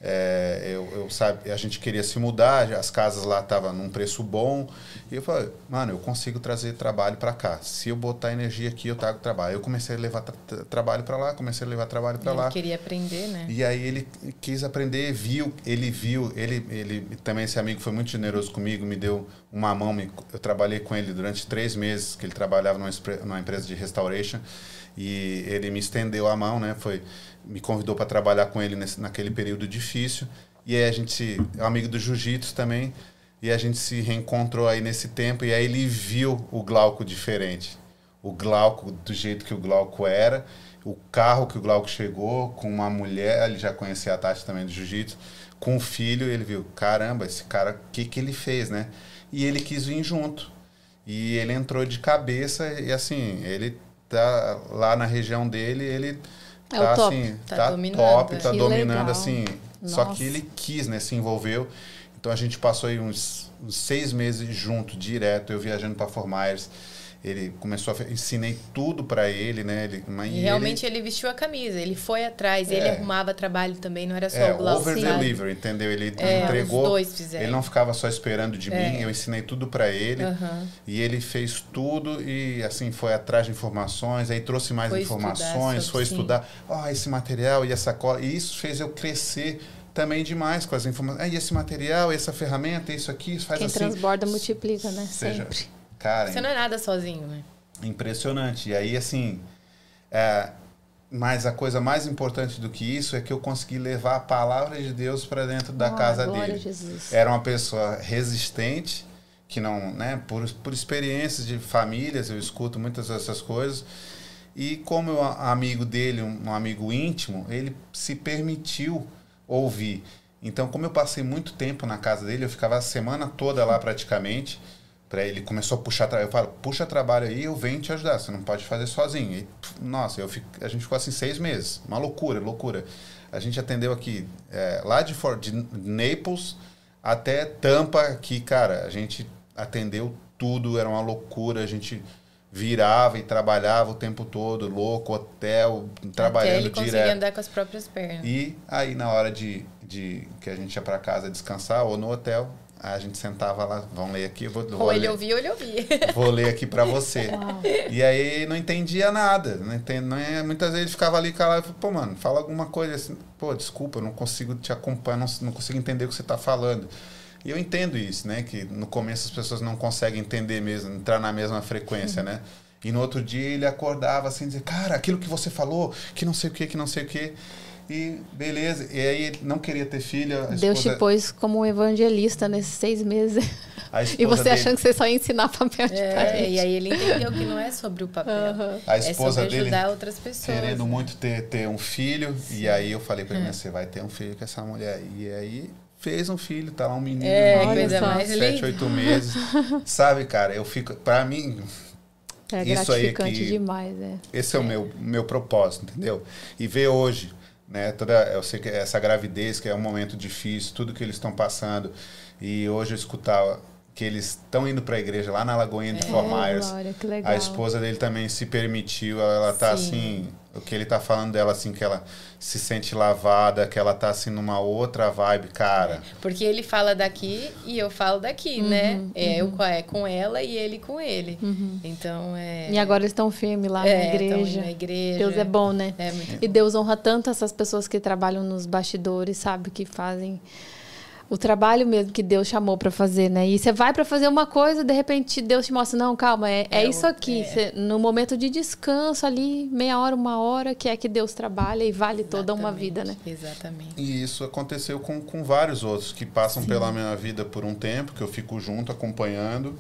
C: É, eu, eu sabe, a gente queria se mudar, as casas lá estavam num preço bom. E eu falei, mano, eu consigo trazer trabalho para cá. Se eu botar energia aqui, eu trago trabalho. Eu comecei a levar tra- tra- trabalho para lá, comecei a levar trabalho para
B: Ele
C: lá.
B: queria aprender, né?
C: E aí ele quis aprender, viu, ele viu, ele, ele também esse amigo foi muito generoso comigo, me deu uma mão, eu trabalhei com ele durante três meses, que ele trabalhava numa, numa empresa de restauration, e ele me estendeu a mão, né, foi, me convidou para trabalhar com ele nesse, naquele período difícil, e aí a gente é amigo do jiu-jitsu também, e a gente se reencontrou aí nesse tempo, e aí ele viu o Glauco diferente, o Glauco do jeito que o Glauco era, o carro que o Glauco chegou, com uma mulher, ele já conhecia a Tati também do jiu-jitsu, com um filho, ele viu, caramba, esse cara, o que, que ele fez, né? E ele quis vir junto. E ele entrou de cabeça e assim, ele tá lá na região dele, ele
A: É
C: tá
A: top.
C: assim,
B: Tá
C: tá,
B: dominando,
C: top, tá
A: Que
C: dominando
A: legal.
C: assim. Só
A: Nossa.
C: que ele quis, né, se envolveu. Então a gente passou aí uns, uns seis meses junto, direto, eu viajando para Fort Myers. Ele começou a ensinei tudo para ele, né? Ele, mas
B: E
C: ele-
B: realmente ele vestiu a camisa, ele foi atrás, ele
C: É.
B: arrumava trabalho também, não era só
C: É,
B: o Glauco.
C: over deliver, entendeu? Ele
B: É,
C: entregou.
B: os dois fizeram.
C: Ele não ficava só esperando de
B: É.
C: mim, eu ensinei tudo para ele.
B: Aham.
C: E ele fez tudo e assim foi atrás de informações, aí trouxe mais
B: Foi estudar
C: informações,
B: sobre-
C: foi
B: sim.
C: estudar, ó, esse material e essa cola. E isso fez eu crescer também demais com as informações. Ah, e esse material, essa ferramenta, isso aqui, isso faz
A: Quem
C: assim.
A: transborda multiplica, né?
C: Seja-
A: Sempre.
C: Cara,
B: Você não é nada sozinho, né?
C: Impressionante. E aí, assim, é, mas a coisa mais importante do que isso é que eu consegui levar a palavra de Deus para dentro da
A: Ah,
C: casa dele.
A: a Jesus.
C: Era uma pessoa resistente, que não, né, por, por experiências de famílias, eu escuto muitas dessas coisas. E como eu, amigo dele, um, um amigo íntimo, ele se permitiu ouvir. Então, como eu passei muito tempo na casa dele, eu ficava a semana toda lá praticamente. Para ele começou a puxar, tra- eu falo, puxa trabalho aí, eu venho te ajudar. Você não pode fazer sozinho. E, nossa, eu fico, a gente ficou assim seis meses, uma loucura, loucura. A gente atendeu aqui, é, lá de, For, de Naples até Tampa, aqui, cara, a gente atendeu tudo, era uma loucura, a gente virava e trabalhava o tempo todo, louco, hotel, trabalhando
B: Até ele
C: direto.
B: conseguia andar com as próprias pernas.
C: E aí, na hora de, de que a gente ia para casa descansar ou no hotel, a gente sentava lá, vamos ler aqui, eu vou, vou
B: Ou ele
C: ler,
B: ouvia ou ele ouvia.
C: vou ler aqui para você.
A: Uau.
C: E aí não entendia nada, não entende, não é, muitas vezes ele ficava ali calado, e falava, pô, mano, fala alguma coisa assim, pô, desculpa, eu não consigo te acompanhar, não, não consigo entender o que você está falando. E eu entendo isso, né, que no começo as pessoas não conseguem entender mesmo, entrar na mesma frequência, né? E no outro dia ele acordava assim, dizer, cara, aquilo que você falou, que não sei o que, que não sei o que. E beleza. E aí ele não queria ter filha. a
A: Deus te
C: esposa-
A: pôs como um evangelista nesses seis meses. (laughs) E
C: esposa
A: você
C: dele-
A: achando que você só ia ensinar papel de
B: É,
A: parede.
B: e aí ele entendeu que não é sobre o papel.
A: Aham.
C: A
B: é
C: esposa
B: sobre
C: dele
B: ajudar outras pessoas.
C: querendo muito ter, ter um filho. E aí eu falei pra ele, "Mas você vai ter um filho com essa mulher. E aí fez um filho, tá lá um menino
B: É,
A: coisa
B: mais
C: sete, oito meses. (laughs) Sabe, cara, eu fico. Pra mim,
A: É
C: Isso aí
A: gratificante
C: que-
A: demais, é.
C: esse é o meu, meu propósito, entendeu? E ver hoje, né, toda, eu sei que essa gravidez, que é um momento difícil, tudo que eles estão passando, e hoje eu escutava que eles estão indo para a igreja lá na Lagoinha de Fort
A: Oh,
C: Myers.
A: Glória.
C: A esposa dele também se permitiu, ela, tá
B: Sim.
C: assim, o que ele tá falando dela assim que ela se sente lavada, que ela tá assim numa outra vibe, cara.
B: Porque ele fala daqui e eu falo daqui, né? É, eu com- é com ela e ele com ele. Então é.
A: E agora eles estão firmes lá
B: é,
A: na igreja.
B: na igreja.
A: Deus é bom, né?
B: É muito
A: E Deus honra tanto essas pessoas que trabalham nos bastidores, sabe? Que fazem o trabalho mesmo que Deus chamou pra fazer, né? E você vai pra fazer uma coisa, de repente Deus te mostra, não, calma, é, é
B: É
A: isso aqui.
B: é.
A: Você- no momento de descanso ali, meia hora, uma hora, que é que Deus trabalha e vale toda uma
B: Exatamente,
A: vida, né?
B: Exatamente.
C: E isso aconteceu com, com vários outros que passam pela minha vida por um tempo, que eu fico junto acompanhando,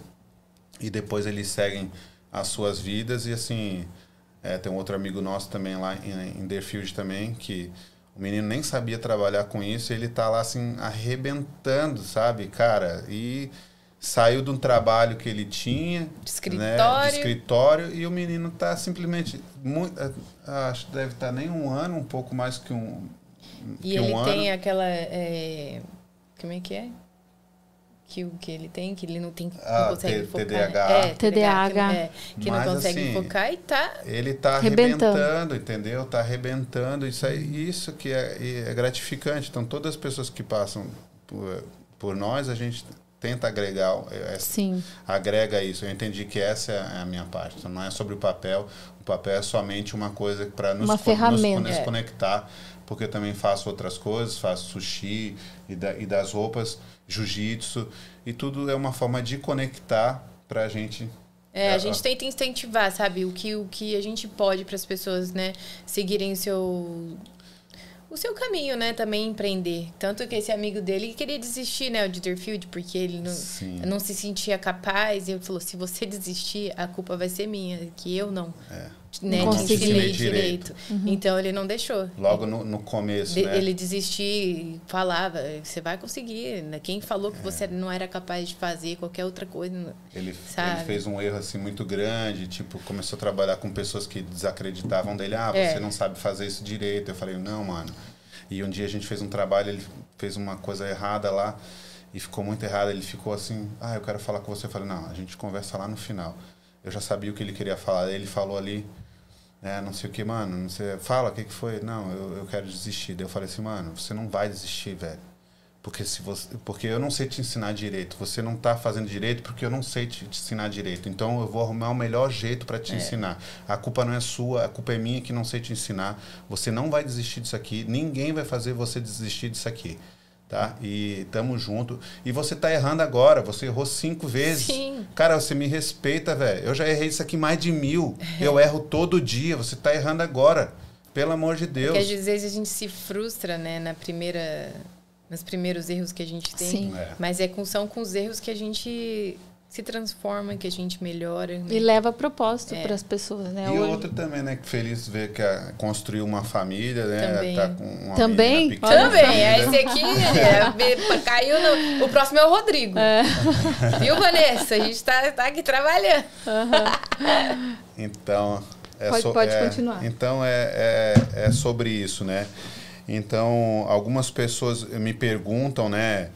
C: e depois eles seguem as suas vidas. E assim, é, tem um outro amigo nosso também lá em, em Deerfield também, que o menino nem sabia trabalhar com isso, ele tá lá assim, arrebentando, sabe, cara? E saiu de um trabalho que ele tinha,
B: De
C: né,
B: escritório.
C: de escritório, e o menino tá simplesmente, muito, acho que deve estar nem um ano, um pouco mais que um,
B: E
C: que
B: ele
C: um
B: tem
C: ano.
B: aquela. é, como é que é? Que o que ele tem, que ele não tem
C: Ah,
B: não consegue
C: T-
B: focar.
C: TDAH.
B: É,
A: TDAH.
B: Que, não- é, que consegue
C: assim,
B: focar e tá.
C: Ele tá
A: Arrebentando.
C: arrebentando, entendeu? Tá arrebentando. Isso, aí, isso que é, é gratificante. Então, todas as pessoas que passam por, por nós, a gente tenta agregar, é,
A: Sim.
C: agrega isso. Eu entendi que essa é a minha parte. Então, não é sobre o papel. O papel é somente uma coisa para nos,
A: Uma
C: con-
A: ferramenta.
C: nos, nos
B: É.
C: conectar. Porque eu também faço outras coisas, faço sushi e, da- e das roupas, jiu-jitsu. E tudo é uma forma de conectar para a gente
B: É,
C: É,
B: a gente tenta incentivar, sabe? O que, o que a gente pode para as pessoas, né? Seguirem o seu. O seu caminho, né? Também empreender. Tanto que esse amigo dele queria desistir, né? O de Deerfield, porque ele não,
C: Sim.
B: não se sentia capaz. E ele falou: se você desistir, a culpa vai ser minha, que eu não. Né,
A: Não
B: ensinei
C: direito.
B: direito. Então ele não deixou.
C: Logo no, no começo,
B: De-
C: né?
B: Ele desistir e falava, você vai conseguir. né? Quem falou que você não era capaz de fazer qualquer outra coisa.
C: Ele,
B: Sabe?
C: ele fez um erro assim muito grande, tipo, começou a trabalhar com pessoas que desacreditavam dele. Ah, você
B: É.
C: não sabe fazer isso direito. Eu falei, não, mano. E um dia a gente fez um trabalho, ele fez uma coisa errada lá e ficou muito errado. Ele ficou assim, ah, eu quero falar com você. Eu falei, não, a gente conversa lá no final. Eu já sabia o que ele queria falar. Ele falou ali, é, não sei o que, mano, não sei, fala, o que, que foi? Não, eu, eu quero desistir. Daí eu falei assim, mano, você não vai desistir, velho. Porque, se você, porque eu não sei te ensinar direito. Você não está fazendo direito porque eu não sei te, te ensinar direito. Então eu vou arrumar o melhor jeito para te ensinar. A culpa não é sua, a culpa é minha que não sei te ensinar. Você não vai desistir disso aqui. Ninguém vai fazer você desistir disso aqui. Tá? E tamo junto. E você tá errando agora. Você errou cinco vezes.
B: Sim.
C: Cara, você me respeita, velho. Eu já errei isso aqui mais de mil. Eu erro todo dia. Você tá errando agora. Pelo amor de Deus.
B: Porque às vezes a gente se frustra, né, na primeira, nos primeiros erros que a gente tem.
A: Sim.
C: É.
B: Mas é com, são com os erros que a gente se transforma, que a gente melhora. né?
A: E leva propósito
B: É.
A: para as pessoas, né?
C: E
A: Hoje-
C: outro também, né? que Feliz ver que a- construiu uma família, né?
B: Também.
C: Tá com uma
A: Também?
C: pequena,
B: Também,
C: família.
B: é esse aqui é, caiu no. O próximo é o Rodrigo. Viu, Vanessa? A gente tá, tá aqui trabalhando.
C: Então, é
A: Pode-
C: so-
A: pode
C: é-
A: continuar.
C: Então é, é, é sobre isso, né? Então, algumas pessoas me perguntam, né,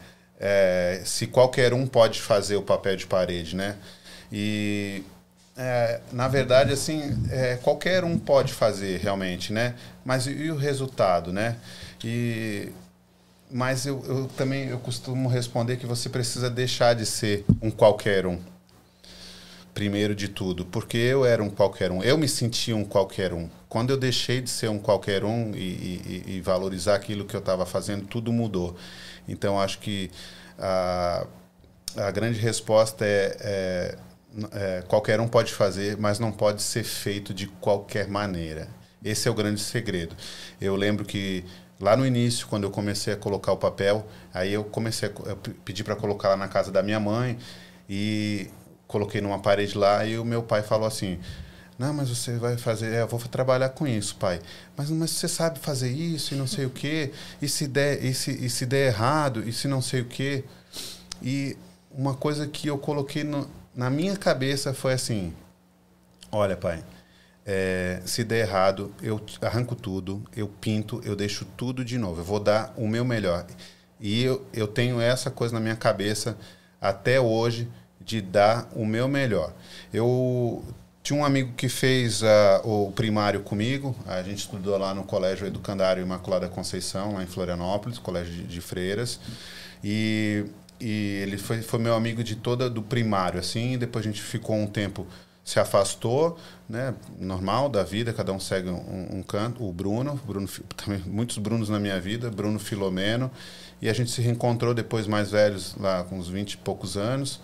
C: é, se qualquer um pode fazer o papel de parede, né? E é, na verdade, assim, é, qualquer um pode fazer realmente, né? Mas e, o resultado, né? E mas eu, eu também eu costumo responder que você precisa deixar de ser um qualquer um primeiro de tudo, porque eu era um qualquer um, eu me sentia um qualquer um. Quando eu deixei de ser um qualquer um e, e, e valorizar aquilo que eu estava fazendo, tudo mudou. Então, acho que a, a grande resposta é, é, é, qualquer um pode fazer, mas não pode ser feito de qualquer maneira. Esse é o grande segredo. Eu lembro que lá no início, quando eu comecei a colocar o papel, aí eu comecei a pedir para colocar lá na casa da minha mãe e coloquei numa parede lá e o meu pai falou assim: Não, mas você vai fazer, é, eu vou trabalhar com isso, pai. Mas, mas você sabe fazer isso e não sei o quê, e se der, e se, e se der errado, e se não sei o quê. E uma coisa que eu coloquei no, na minha cabeça foi assim: Olha, pai, é, se der errado, eu arranco tudo, eu pinto, eu deixo tudo de novo, eu vou dar o meu melhor. E eu, eu tenho essa coisa na minha cabeça até hoje de dar o meu melhor. Eu tinha um amigo que fez uh, o primário comigo, a gente estudou lá no Colégio Educandário Imaculada Conceição, lá em Florianópolis, colégio de, de freiras, e, e ele foi, foi meu amigo de toda do primário, assim, depois a gente ficou um tempo se afastou, né? Normal da vida, cada um segue um, um canto. O Bruno, Bruno, também muitos Brunos na minha vida, Bruno Filomeno, e a gente se reencontrou depois mais velhos, lá com uns 20 e poucos anos.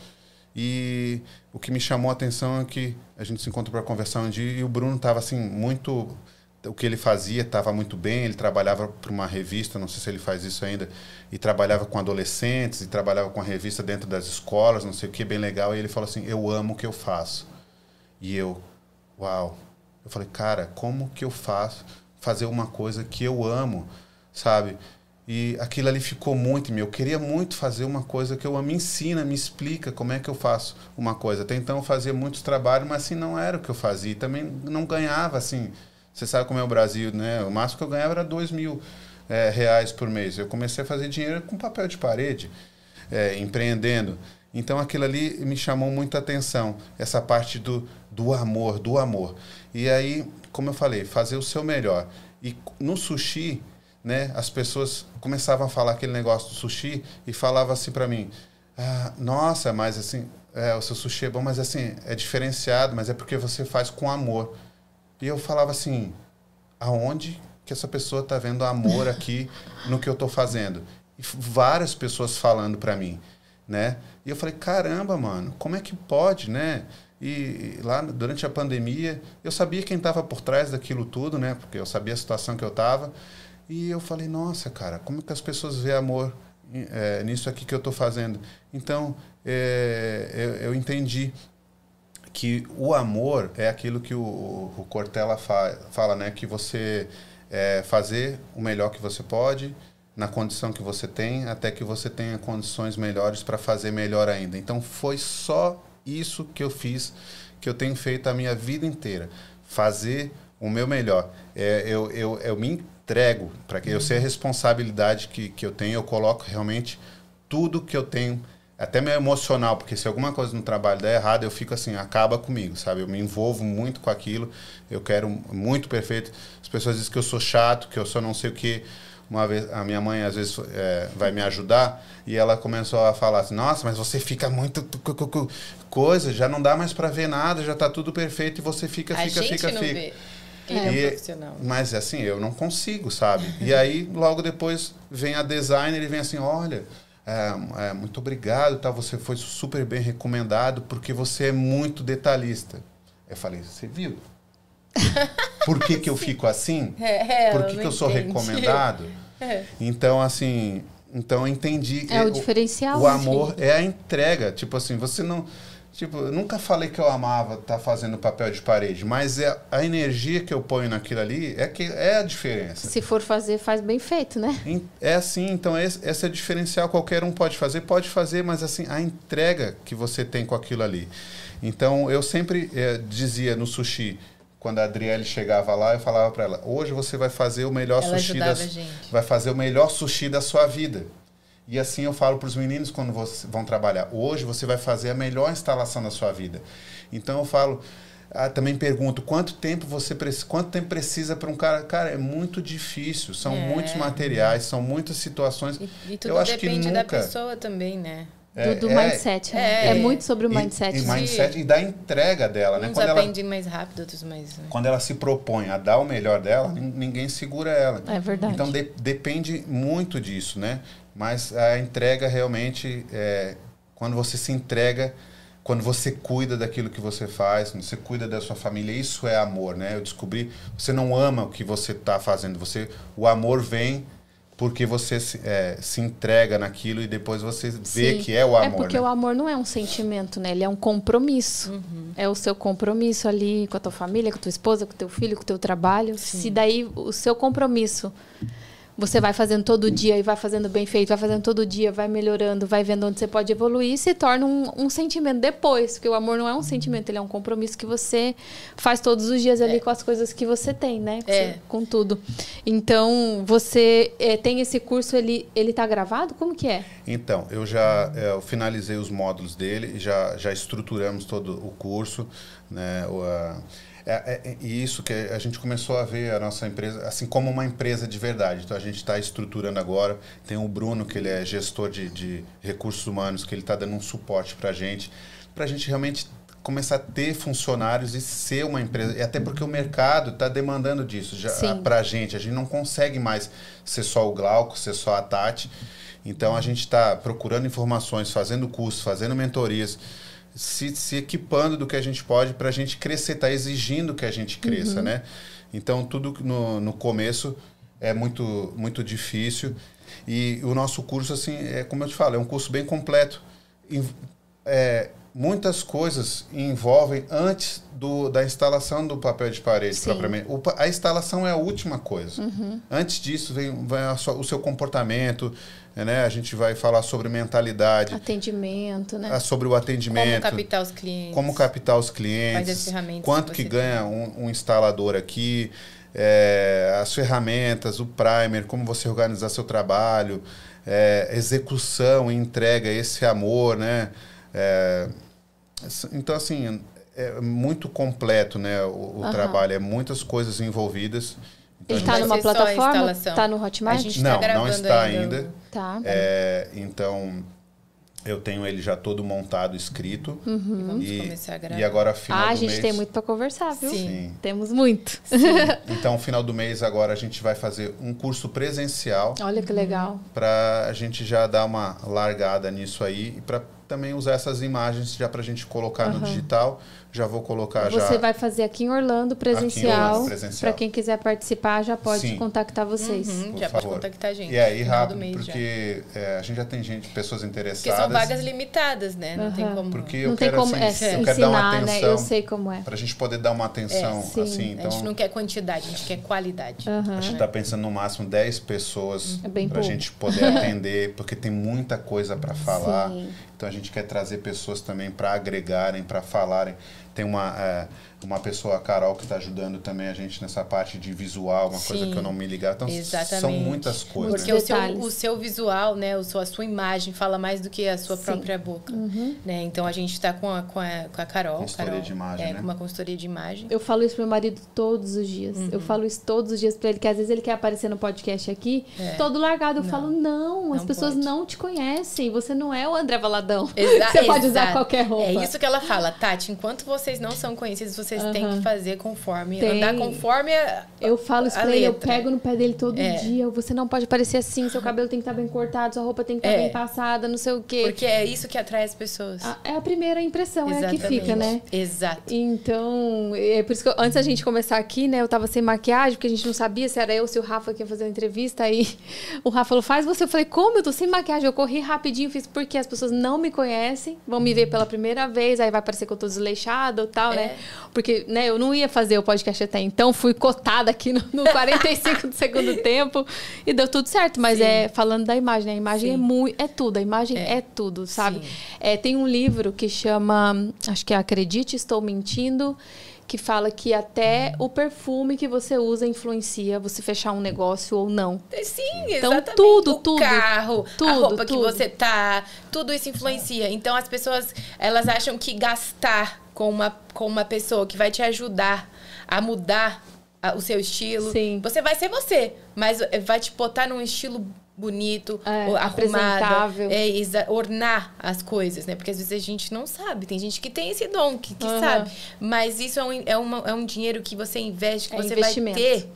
C: E o que me chamou a atenção é que a gente se encontrou para conversar um dia e o Bruno estava assim muito o que ele fazia estava muito bem, ele trabalhava para uma revista, não sei se ele faz isso ainda, e trabalhava com adolescentes, e trabalhava com a revista dentro das escolas, não sei o que, bem legal, e ele falou assim, eu amo o que eu faço. E eu, uau, eu falei, cara, como que eu faço fazer uma coisa que eu amo, sabe? E aquilo ali ficou muito em mim. Eu queria muito fazer uma coisa que eu me ensina, me explica como é que eu faço uma coisa. Até então eu fazia muitos trabalhos, mas assim não era o que eu fazia. Também não ganhava assim. Você sabe como é o Brasil, né? O máximo que eu ganhava era dois mil é, reais por mês. Eu comecei a fazer dinheiro com papel de parede, é, empreendendo. Então aquilo ali me chamou muita atenção, essa parte do, do amor, do amor. E aí, como eu falei, fazer o seu melhor. E no sushi, né, as pessoas começavam a falar aquele negócio do sushi e falava assim para mim: ah, "Nossa, mas assim, é, o seu sushi é bom, mas assim, é diferenciado, mas é porque você faz com amor". E eu falava assim: "Aonde que essa pessoa está vendo amor (laughs) aqui no que eu estou fazendo?" E várias pessoas falando para mim, né? E eu falei: "Caramba, mano, como é que pode, né?" E lá durante a pandemia, eu sabia quem estava por trás daquilo tudo, né? Porque eu sabia a situação que eu estava. E eu falei, nossa, cara, como que as pessoas veem amor é, nisso aqui que eu estou fazendo? Então, é, eu, eu, entendi que o amor é aquilo que o, o Cortella fa, fala, né? Que você é, fazer o melhor que você pode, na condição que você tem, até que você tenha condições melhores para fazer melhor ainda. Então, foi só isso que eu fiz, que eu tenho feito a minha vida inteira. Fazer o meu melhor. É, eu, eu, eu me entrego, para que eu sei a responsabilidade que, que eu tenho, eu coloco realmente tudo que eu tenho, até meu emocional, porque se alguma coisa no trabalho der errado, eu fico assim, acaba comigo, sabe? Eu me envolvo muito com aquilo, eu quero muito perfeito. As pessoas dizem que eu sou chato, que eu sou não sei o quê. Uma vez, a minha mãe às vezes é, vai me ajudar e ela começou a falar assim: Nossa, mas você fica muito coisa, já não dá mais para ver nada, já tá tudo perfeito e você fica, fica, fica,
B: fica. É, e, profissional.
C: Mas assim, eu não consigo, sabe? e aí, logo depois, vem a designer e vem assim: olha, é, é, muito obrigado, tá? você foi super bem recomendado porque você é muito detalhista. Eu falei: você viu? (laughs) Por que, que eu fico assim?
B: É, é
C: Por que, que eu sou recomendado? (laughs)
B: É.
C: Então, assim, então eu entendi.
A: É o diferencial.
C: O, o amor é a entrega. Tipo assim, você não Tipo, eu nunca falei que eu amava estar tá fazendo papel de parede, mas é a energia que eu ponho naquilo ali é que é a diferença.
A: Se for fazer, faz bem feito, né?
C: É assim, então esse, esse é o diferencial. Qualquer um pode fazer, pode fazer, mas assim, a entrega que você tem com aquilo ali. Então eu sempre é, dizia no sushi, quando a Adriele chegava lá, eu falava para ela: hoje você vai fazer o melhor
B: Ela
C: sushi da,
B: ajudava a gente.
C: vai fazer o melhor sushi da sua vida. E assim eu falo para os meninos quando você- vão trabalhar. Hoje você vai fazer a melhor instalação da sua vida. Então eu falo, ah, também pergunto quanto tempo você quanto tempo precisa para um cara. Cara, é muito difícil. São
B: É.
C: muitos materiais, são muitas situações.
B: E, e tudo
C: eu acho que
B: depende da
C: nunca-
B: pessoa também, né?
C: É,
A: do, do
C: é-
A: mindset. né?
B: é,
A: É, muito sobre o
C: E-
A: mindset.
C: E,
A: né?
C: mindset e da entrega dela, né?
B: Uns
C: Quando ela,
B: aprendem mais rápido, outros mais... né?
C: quando ela se propõe a dar o melhor dela, nin- ninguém segura ela.
A: É verdade.
C: Então de- depende muito disso, né? Mas a entrega realmente é quando você se entrega, quando você cuida daquilo que você faz, quando você cuida da sua família, isso é amor, né? Eu descobri, você não ama o que você está fazendo, você, o amor vem porque você se, é, se entrega naquilo e depois você vê
A: Sim.
C: que é o amor.
A: É porque
C: né?
A: o amor não é um sentimento, né? Ele é um compromisso. É o seu compromisso ali com a tua família, com a tua esposa, com o teu filho, com o teu trabalho. Se daí o seu compromisso você vai fazendo todo dia e vai fazendo bem feito, vai fazendo todo dia, vai melhorando, vai vendo onde você pode evoluir, se torna um, um sentimento depois. Porque o amor não é um sentimento, ele é um compromisso que você faz todos os dias ali com as coisas que você tem, né? Com,
B: É.
A: com tudo. Então, você eh, tem esse curso, ele, ele tá gravado? Como que é?
C: Então, eu já é, eu finalizei os módulos dele, já, já estruturamos todo o curso, né? O, a- é, é- é- e isso que a gente começou a ver a nossa empresa assim como uma empresa de verdade. Então a gente está estruturando agora. Tem o Bruno que ele é gestor de, de recursos humanos, que ele está dando um suporte para a gente, para a gente realmente começar a ter funcionários e ser uma empresa. E até porque o mercado está demandando disso para a gente. A gente não consegue mais ser só o Glauco, ser só a Tati. Então a gente está procurando informações, fazendo cursos, fazendo mentorias, se, se equipando do que a gente pode para a gente crescer, está exigindo que a gente cresça, né? Então tudo no, no começo é muito, muito difícil. E o nosso curso, assim, é como eu te falo, é um curso bem completo. É, muitas coisas envolvem antes do, da instalação do papel de parede
A: Sim.
C: propriamente. O a instalação é a última coisa. Antes disso vem, vem sua- o seu comportamento, né? A gente vai falar sobre mentalidade,
A: Atendimento, né?
C: ah, sobre o
B: Como
C: atendimento,
B: captar os clientes.
C: como captar os
B: Quais as
C: clientes,
B: ferramentas
C: quanto
B: que
C: que ganha um, um instalador aqui, é, as ferramentas, o primer, como você organizar seu trabalho, é, execução e entrega, esse amor, né? É, então, assim, é muito completo, né? O, o
A: Aham.
C: trabalho, é muitas coisas envolvidas.
A: Ele tá
B: vai
C: gente-
A: numa plataforma?
B: instalação.
A: Tá no Hotmart?
B: A gente
C: Não,
B: tá
C: não
B: gravando
C: está
B: ainda.
C: ainda.
A: Tá.
C: É, então, eu tenho ele já todo montado, escrito.
B: E vamos
C: E,
B: começar a gravar.
C: e agora, final
A: Ah, a
C: do
A: gente
C: mês...
A: tem muito pra conversar, viu?
B: Sim.
C: Sim.
A: Temos muito. (laughs)
C: Então, final do mês agora a gente vai fazer um curso presencial
A: Olha que legal.
C: para a gente já dar uma largada nisso aí e para também usar essas imagens já para a gente colocar no
A: Aham.
C: digital. Já vou colocar
A: Você
C: já.
A: vai fazer aqui em Orlando presencial. Para quem quiser participar, já pode
C: Sim.
A: contactar vocês.
B: Uhum,
C: por
B: já pode
C: favor.
B: contactar a gente.
C: E aí, rápido,
B: mês
C: porque é, a gente já tem gente, pessoas
B: Porque
C: interessadas.
B: são vagas limitadas, né? Não tem
A: Aham.
B: como.
C: Porque eu
A: Não tem
C: quero,
A: como
C: assim,
A: é,
C: eu quero dar uma
A: ensinar, né?
C: atenção.
A: Eu sei como é.
C: Para a gente poder dar uma atenção,
B: É,
A: sim.
C: assim.
B: A gente
C: Então,
B: não quer quantidade, a gente quer qualidade.
A: Aham.
C: A gente está pensando no máximo 10 pessoas
A: É bem
C: para a gente poder (laughs) atender, porque tem muita coisa para falar.
A: Sim.
C: Então a gente quer trazer pessoas também para agregarem, para falarem. Tem uma, é, uma pessoa, a Carol, que está ajudando também a gente nessa parte de visual, uma coisa
B: Sim.
C: que eu não me ligava. Então são
B: Exatamente.
C: muitas coisas.
B: Porque
C: né?
B: o seu, o seu visual, né, o seu, a sua imagem fala mais do que a sua
A: Sim.
B: própria boca. Né? Então a gente está com a, com, a, com a Carol.
C: Consultoria
B: Carol,
C: de imagem,
B: é,
C: né?
B: com uma consultoria de imagem.
A: Eu falo isso pro meu marido todos os dias.
B: Uhum.
A: Eu falo isso todos os dias pra ele, que às vezes ele quer aparecer no podcast aqui,
B: É.
A: todo largado. Eu
B: Não.
A: falo, não, as
B: Não
A: pessoas
B: pode.
A: não te conhecem. Você não é o André Valadão.
B: Exa- (laughs)
A: Você pode usar qualquer roupa.
B: É isso que ela fala, Tati. Enquanto vocês não são conhecidos, vocês têm
A: Aham.
B: que fazer conforme,
A: Tem.
B: andar conforme a,
A: Eu falo isso pra ele, eu pego no pé dele todo
B: É.
A: dia. Você não pode parecer assim, seu cabelo tem que estar bem cortado, sua roupa tem que estar
B: É.
A: bem passada, não sei o quê.
B: Porque é isso que atrai as pessoas.
A: A- É a primeira impressão, é a que
B: Exatamente.
A: fica, né?
B: Exato.
A: Então, é por isso que eu- antes da gente começar aqui, né, eu tava sem maquiagem, porque a gente não sabia se era eu ou se o Rafa que ia fazer a entrevista. Aí (laughs) o Rafa falou, faz você. Eu falei, como? Eu tô sem maquiagem. Eu corri rapidinho, fiz porque as pessoas não me conhecem, vão me ver pela primeira vez, aí vai parecer que eu tô desleixada ou tal,
B: É.
A: né? Porque, né, eu não ia fazer o podcast até então, fui cotada aqui no, no (laughs) 45 do segundo tempo e deu tudo certo. Mas
B: Sim.
A: é falando da imagem, né? A imagem
B: Sim.
A: é muito, é tudo, a imagem
B: É.
A: é, tudo, sabe? É, tem um livro que chama, acho que é Acredite, Estou Mentindo, que fala que até o perfume que você usa influencia você fechar um negócio ou não.
B: Sim,
A: Então,
B: exatamente.
A: tudo,
B: o
A: tudo,
B: carro, a
A: tudo,
B: roupa que
A: tudo.
B: você tá, tudo isso influencia. Então as pessoas, elas acham que gastar com uma, com uma pessoa que vai te ajudar a mudar a- o seu estilo,
A: Sim.
B: você vai ser você, mas eh, vai te botar num estilo bonito,
A: É, apresentável.
B: é, ornar as coisas, né? Porque às vezes a gente não sabe. Tem gente que tem esse dom, que, que
A: Aham.
B: sabe. Mas isso é um, é, uma, é um dinheiro que você investe, que
A: É
B: você vai ter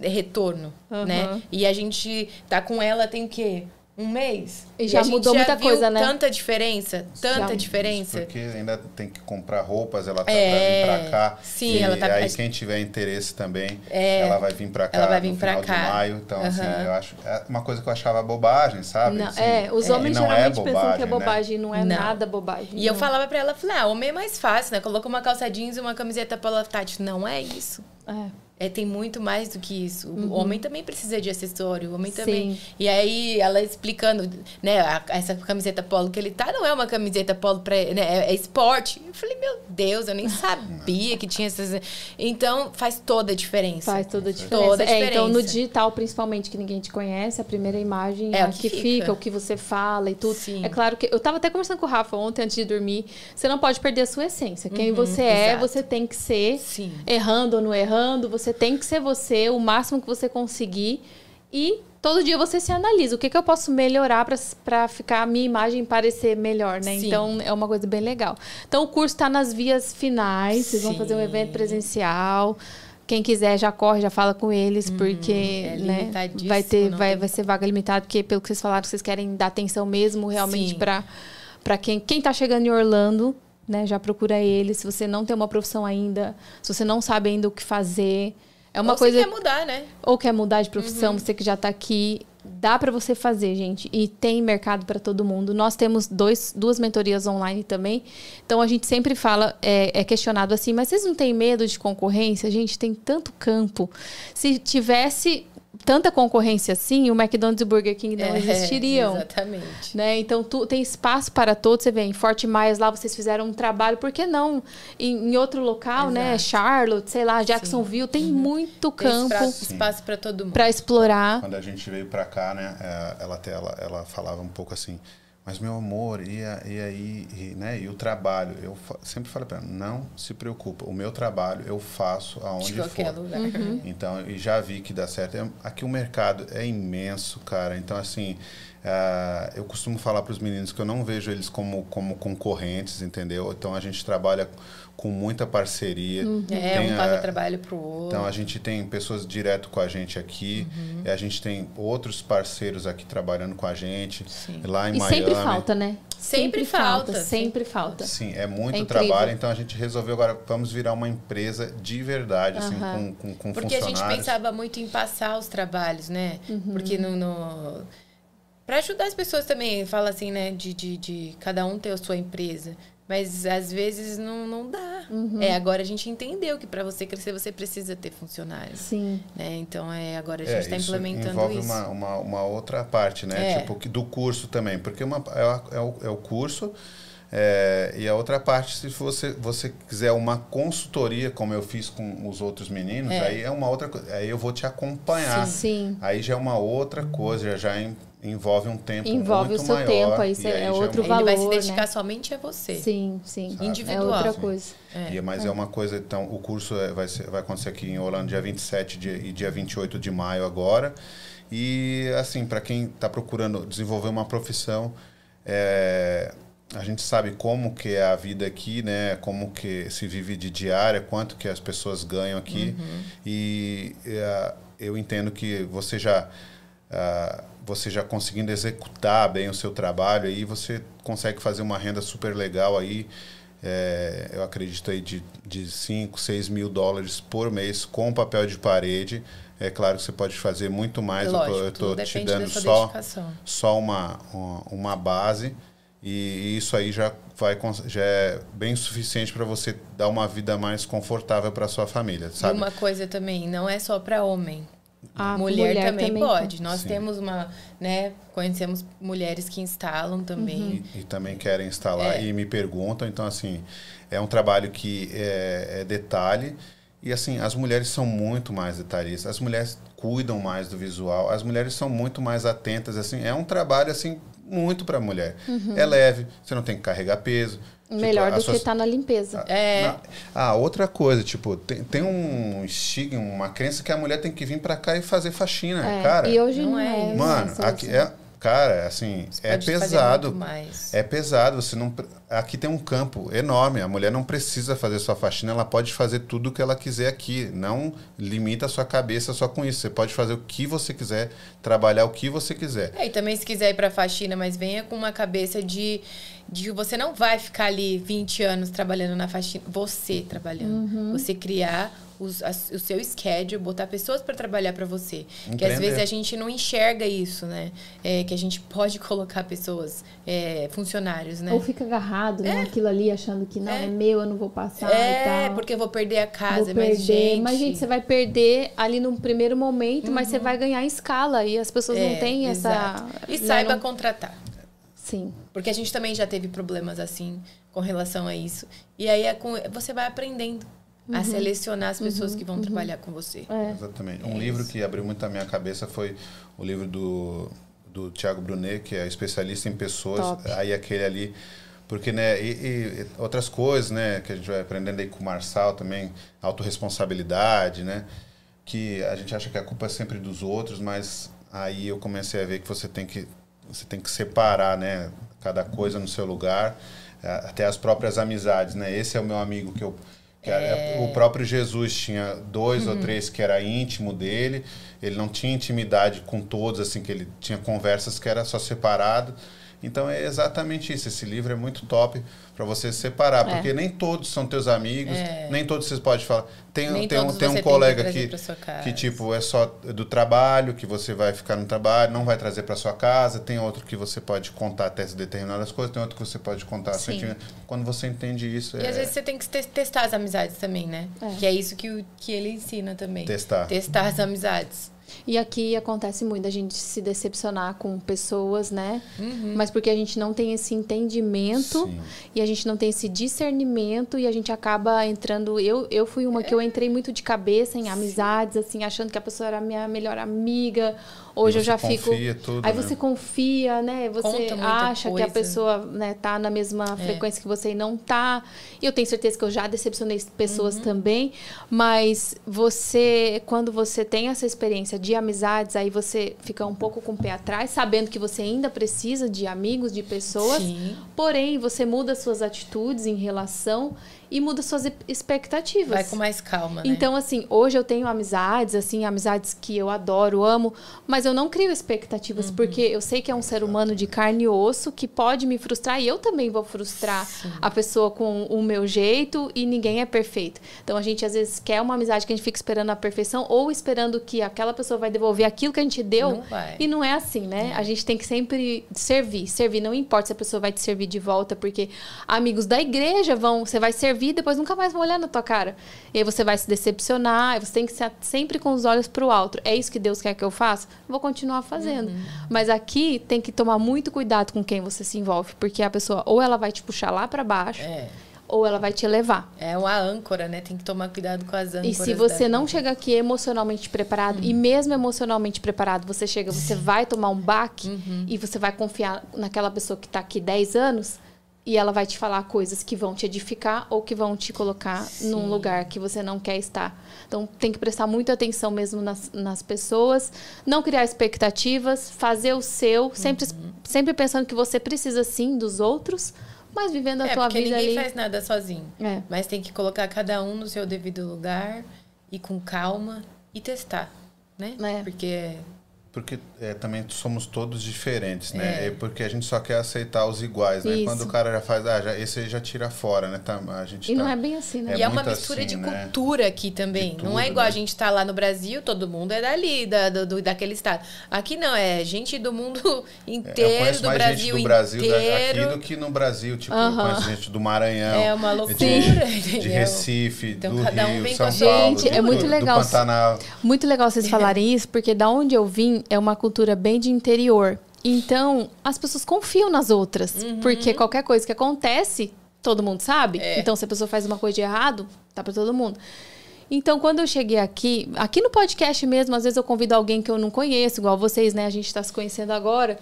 B: retorno,
A: Aham.
B: né? E a gente tá com ela tem o quê? Um mês?
A: E já
B: a gente
A: mudou muita
B: viu
A: coisa, né?
B: tanta diferença, tanta
A: Já.
B: diferença.
C: Porque ainda tem que comprar roupas, ela tá
B: É,
C: pra vir pra cá.
B: sim,
C: e
B: ela tá-
C: aí quem tiver interesse também,
B: É,
C: ela vai vir pra cá
B: ela vai vir
C: no
B: pra
C: final
B: cá.
C: de maio. Então, assim, eu acho... É uma coisa que eu achava bobagem, sabe?
A: Não,
C: Assim,
A: é, os
C: e
A: homens
C: é
A: geralmente pensam que é
C: bobagem, né?
A: bobagem, não é
B: Não.
A: nada bobagem.
B: E eu
A: não.
B: falava pra ela, falei, ah, homem é mais fácil, né? Coloca uma calça jeans e uma camiseta polo Tati. Não é isso.
A: É.
B: É, tem muito mais do que isso. O homem também precisa de acessório, o homem
A: Sim.
B: também. E aí, ela explicando, né, a- essa camiseta polo que ele tá, não é uma camiseta polo pra, né, é, é esporte. Eu falei, meu Deus, eu nem (laughs) sabia que tinha essas. Então, faz toda a diferença.
A: Faz toda a diferença.
B: Toda a
A: É, então, no
B: diferença.
A: digital, principalmente, que ninguém te conhece, a primeira imagem é,
B: É
A: a que
B: que
A: fica.
B: fica.
A: o que você fala e tudo.
B: Sim.
A: É claro que. Eu tava até conversando com o Rafa ontem, antes de dormir. Você não pode perder a sua essência. Quem você é,
B: exato.
A: você tem que ser.
B: Sim.
A: Errando ou não errando, você tem que ser você, o máximo que você conseguir. E todo dia você se analisa. O que, que eu posso melhorar para ficar a minha imagem parecer melhor, né?
B: Sim.
A: Então, é uma coisa bem legal. Então, o curso está nas vias finais. Vocês vão fazer um
B: Sim.
A: evento presencial. Quem quiser já corre, já fala com eles, porque
B: é
A: né, vai ter, vai,
B: tem-
A: vai ser vaga limitada, porque pelo que vocês falaram, vocês querem dar atenção mesmo realmente
B: Sim.
A: para para quem quem tá chegando em Orlando, né, já procura ele. Se você não tem uma profissão ainda, se você não sabe ainda o que fazer, é uma
B: Ou
A: coisa
B: Você quer mudar, né?
A: ou quer mudar de profissão,
B: Uhum.
A: você que já está aqui, dá para você fazer, gente. E tem mercado para todo mundo. Nós temos dois, duas mentorias online também. Então a gente sempre fala, é, é questionado assim, mas vocês não têm medo de concorrência? Gente, tem tanto campo. Se tivesse tanta concorrência assim, o McDonald's e o Burger King não
B: É,
A: existiriam.
B: Exatamente.
A: Né? Então, tu, tem espaço para todos. Você vê, em Fort Myers lá vocês fizeram um trabalho, por que não? Em, em outro local, né?
B: Exato.
A: Charlotte, sei lá, Jacksonville, tem muito
B: Tem
A: campo
B: espaço, espaço para todo mundo.
A: para explorar.
C: Quando a gente veio pra cá, né, é, ela até ela, ela falava um pouco assim, mas meu amor, e, e aí, e, né, e o trabalho? Eu fa- sempre falei pra ela, não se preocupa, o meu trabalho eu faço aonde
B: De qualquer
C: for.
B: lugar.
A: Uhum.
C: Então, e já vi que dá certo. É- Aqui o mercado é imenso, cara. Então, assim, ah, eu costumo falar para os meninos que eu não vejo eles como, como concorrentes, entendeu? Então, a gente trabalha com muita parceria.
B: É,
C: Tem
B: um
C: a-
B: passa trabalho pro outro.
C: então a gente tem pessoas direto com a gente aqui,
A: Uhum.
C: e a gente tem outros parceiros aqui trabalhando com a gente,
B: Sim.
C: lá em
A: E
C: Miami.
A: sempre falta, né?
B: Sempre falta,
A: Sempre
B: sempre
A: falta.
C: Sim, é muito
A: É
C: trabalho, então a gente resolveu agora, vamos virar uma empresa de verdade, assim,
A: Aham.
C: com, com, com
B: Porque a gente
C: funcionários.
B: pensava muito em passar os trabalhos, né? Porque no. no... Para ajudar as pessoas também, fala assim, né? De, de, de cada um ter a sua empresa. Mas às vezes não, não dá. É, agora a gente entendeu que para você crescer você precisa ter funcionários.
A: Sim.
B: Né? Então é, agora a
C: É,
B: gente está
C: isso
B: implementando
C: envolve
B: isso.
C: Uma, uma, uma outra parte, né?
B: É.
C: Tipo, do curso também. Porque uma, é, é o, é o curso, é, e a outra parte, se você, você quiser uma consultoria, como eu fiz com os outros meninos,
B: É.
C: aí é uma outra coisa. Aí eu vou te acompanhar.
A: Sim.
C: Aí já é uma outra coisa, já, já envolve um tempo
A: Envolve
C: muito
A: o seu
C: maior,
A: tempo, aí
C: e
A: cê- é outro
C: uma-
B: Ele vai se
A: valor,
B: dedicar
A: né?
B: somente a você.
A: Sim, sim.
C: Sabe?
B: Individual.
A: É outra
C: Sim.
A: coisa.
C: E, mas é. uma coisa, então, o curso é- vai, ser, vai acontecer aqui em Orlando dia 27 de, e dia 28 de maio agora. E, assim, para quem está procurando desenvolver uma profissão, é, a gente sabe como que é a vida aqui, né? Como que se vive de diária, quanto que as pessoas ganham aqui. E é, eu entendo que você já... ah, você já conseguindo executar bem o seu trabalho, aí você consegue fazer uma renda super legal aí. É, eu acredito aí de, de 5, 6 mil dólares por mês com papel de parede. É claro que você pode fazer muito mais.
B: Lógico,
C: eu tô te dando só,
B: dedicação.
C: só uma, uma, uma base. E isso aí já, vai, já é bem suficiente para você dar uma vida mais confortável para sua família,
B: E
C: sabe?
B: uma coisa também, não é só para homem. A mulher, mulher também, também, pode. Nós Sim. temos uma, né, conhecemos mulheres que instalam também. Uhum.
C: E, e, também querem instalar é. e me perguntam. Então, assim, é um trabalho que é, é detalhe. E, assim, as mulheres são muito mais detalhistas. As mulheres cuidam mais do visual. As mulheres são muito mais atentas. Assim, é um trabalho, assim, muito para a mulher. Uhum. É leve, você não tem que carregar peso.
A: Tipo, Melhor tipo, do que estar tá na limpeza.
B: é. Na,
C: ah, outra coisa, tipo, tem, tem um estigma, uma crença que a mulher tem que vir para cá e fazer faxina, é, cara.
A: E hoje não, é.
C: é mano, aqui é, Cara, assim, Você é pesado. É pesado. Você não. Aqui tem um campo enorme. A mulher não precisa fazer sua faxina, ela pode fazer tudo o que ela quiser aqui. Não limita a sua cabeça só com isso. Você pode fazer o que você quiser, trabalhar o que você quiser.
B: É, e também se quiser ir pra faxina, mas venha com uma cabeça de, de que você não vai ficar ali 20 anos trabalhando na faxina. Você trabalhando. Uhum. Você criar os, a, o seu schedule, botar pessoas para trabalhar para você. Empreender. Que às vezes a gente não enxerga isso, né? É, que a gente pode colocar pessoas, é, funcionários, né?
A: Ou fica agarrado né, é. naquilo ali, achando que não, é. é, meu, eu não vou passar
B: é, porque eu vou perder a casa, vou mas gente...
A: Mas, gente, você vai perder ali no primeiro momento, uhum. mas você uhum. vai ganhar escala e as pessoas não é, têm essa...
B: E saiba não... contratar.
A: Sim.
B: Porque a gente também já teve problemas assim com relação a isso. E aí é com, você vai aprendendo a uhum. selecionar as pessoas uhum. que vão uhum. trabalhar com você.
C: É. Exatamente. Um é livro isso. que abriu muito a minha cabeça foi o livro do, do Tiago Brunet, que é especialista em pessoas. Top. Aí aquele ali. Porque, né, e, e, outras coisas, né, que a gente vai aprendendo aí com o Marçal também, autorresponsabilidade, né, que a gente acha que a culpa é sempre dos outros, mas aí eu comecei a ver que você tem que, você tem que separar, né, cada coisa no seu lugar, até as próprias amizades, né, esse é o meu amigo que eu é... O próprio Jesus tinha dois uhum. ou três que era íntimo dele. Ele não tinha intimidade com todos, assim, que ele tinha conversas que era só separado. Então é exatamente isso. Esse livro é muito top para você separar, é. porque nem todos são teus amigos, é. nem todos vocês podem falar. Tem, nem tem, um, tem um colega que, que, tipo, é só do trabalho, que você vai ficar no trabalho, não vai trazer para sua casa. Tem outro que você pode contar até determinadas coisas, tem outro que você pode contar sentimento. Quando você entende isso.
B: E é... às vezes você tem que testar as amizades também, né? É. Que é isso que, que ele ensina também.
C: Testar.
B: Testar as amizades.
A: E aqui acontece muito a gente se decepcionar com pessoas, né? Uhum. Mas porque a gente não tem esse entendimento Sim. e a gente não tem esse discernimento e a gente acaba entrando. Eu, eu fui uma que eu entrei muito de cabeça em amizades, assim, achando que a pessoa era minha melhor amiga Hoje eu já fico.
C: Tudo,
A: aí
C: né?
A: você confia, né? Você acha coisa. que a pessoa né, tá na mesma é. frequência que você e não tá. E eu tenho certeza que eu já decepcionei pessoas uhum. também. Mas você, quando você tem essa experiência de amizades, aí você fica um pouco com o pé atrás, sabendo que você ainda precisa de amigos, de pessoas. Sim. Porém, você muda suas atitudes em relação e muda suas expectativas.
B: Vai com mais calma,
A: né? Então, assim, hoje eu tenho amizades, assim, amizades que eu adoro, amo, mas eu não crio expectativas, uhum. porque eu sei que é um ser humano de carne e osso que pode me frustrar e eu também vou frustrar Sim. a pessoa com o meu jeito e ninguém é perfeito. Então, a gente às vezes quer uma amizade que a gente fica esperando a perfeição ou esperando que aquela pessoa vai devolver aquilo que a gente deu. Não e não é assim, né? É. A gente tem que sempre servir, servir, não importa se a pessoa vai te servir de volta, porque amigos da igreja vão, você vai servir vida, depois nunca mais vão olhar na tua cara. E aí você vai se decepcionar, você tem que ser sempre com os olhos para o alto. É isso que Deus quer que eu faça? Vou continuar fazendo. Uhum. Mas aqui tem que tomar muito cuidado com quem você se envolve, porque a pessoa ou ela vai te puxar lá para baixo. É ou ela vai te levar.
B: É uma âncora, né? Tem que tomar cuidado com as âncoras.
A: E se você não chega aqui emocionalmente preparado, uhum. e mesmo emocionalmente preparado, você chega, você (laughs) vai tomar um baque uhum. e você vai confiar naquela pessoa que está aqui 10 anos, e ela vai te falar coisas que vão te edificar ou que vão te colocar Sim. num lugar que você não quer estar. Então tem que prestar muita atenção mesmo nas, nas pessoas, não criar expectativas, fazer o seu, uhum. sempre, sempre pensando que você precisa sim dos outros, mas vivendo a
B: é,
A: tua vida
B: ninguém
A: ali.
B: faz nada sozinho. É. Mas tem que colocar cada um no seu devido lugar e com calma e testar, né? É. Porque
C: porque é, também somos todos diferentes, né? É. porque a gente só quer aceitar os iguais, né? Isso. Quando o cara já faz, ah, já, esse aí já tira fora, né? Tá, a gente
A: e
C: tá,
A: não é bem assim, né?
B: É e é uma mistura assim, de né? cultura aqui também. Tudo, não é igual né? a gente tá lá no Brasil, todo mundo é dali, da, do, daquele estado. Aqui não, é gente do mundo (laughs) inteiro, do Brasil, do Brasil inteiro.
C: aqui do que no Brasil, tipo, uh -huh. gente do Maranhão.
B: É uma loucura.
C: De, de Recife, então, do cada um Rio, São Paulo.
A: Gente, é muito legal. Muito legal vocês (laughs) falarem isso, porque da onde eu vim é uma cultura bem de interior. Então, as pessoas confiam nas outras. Uhum. Porque qualquer coisa que acontece, todo mundo sabe. É. Então, se a pessoa faz uma coisa de errado, tá para todo mundo. Então, quando eu cheguei aqui, aqui no podcast mesmo, às vezes eu convido alguém que eu não conheço, igual vocês, né? A gente está se conhecendo agora.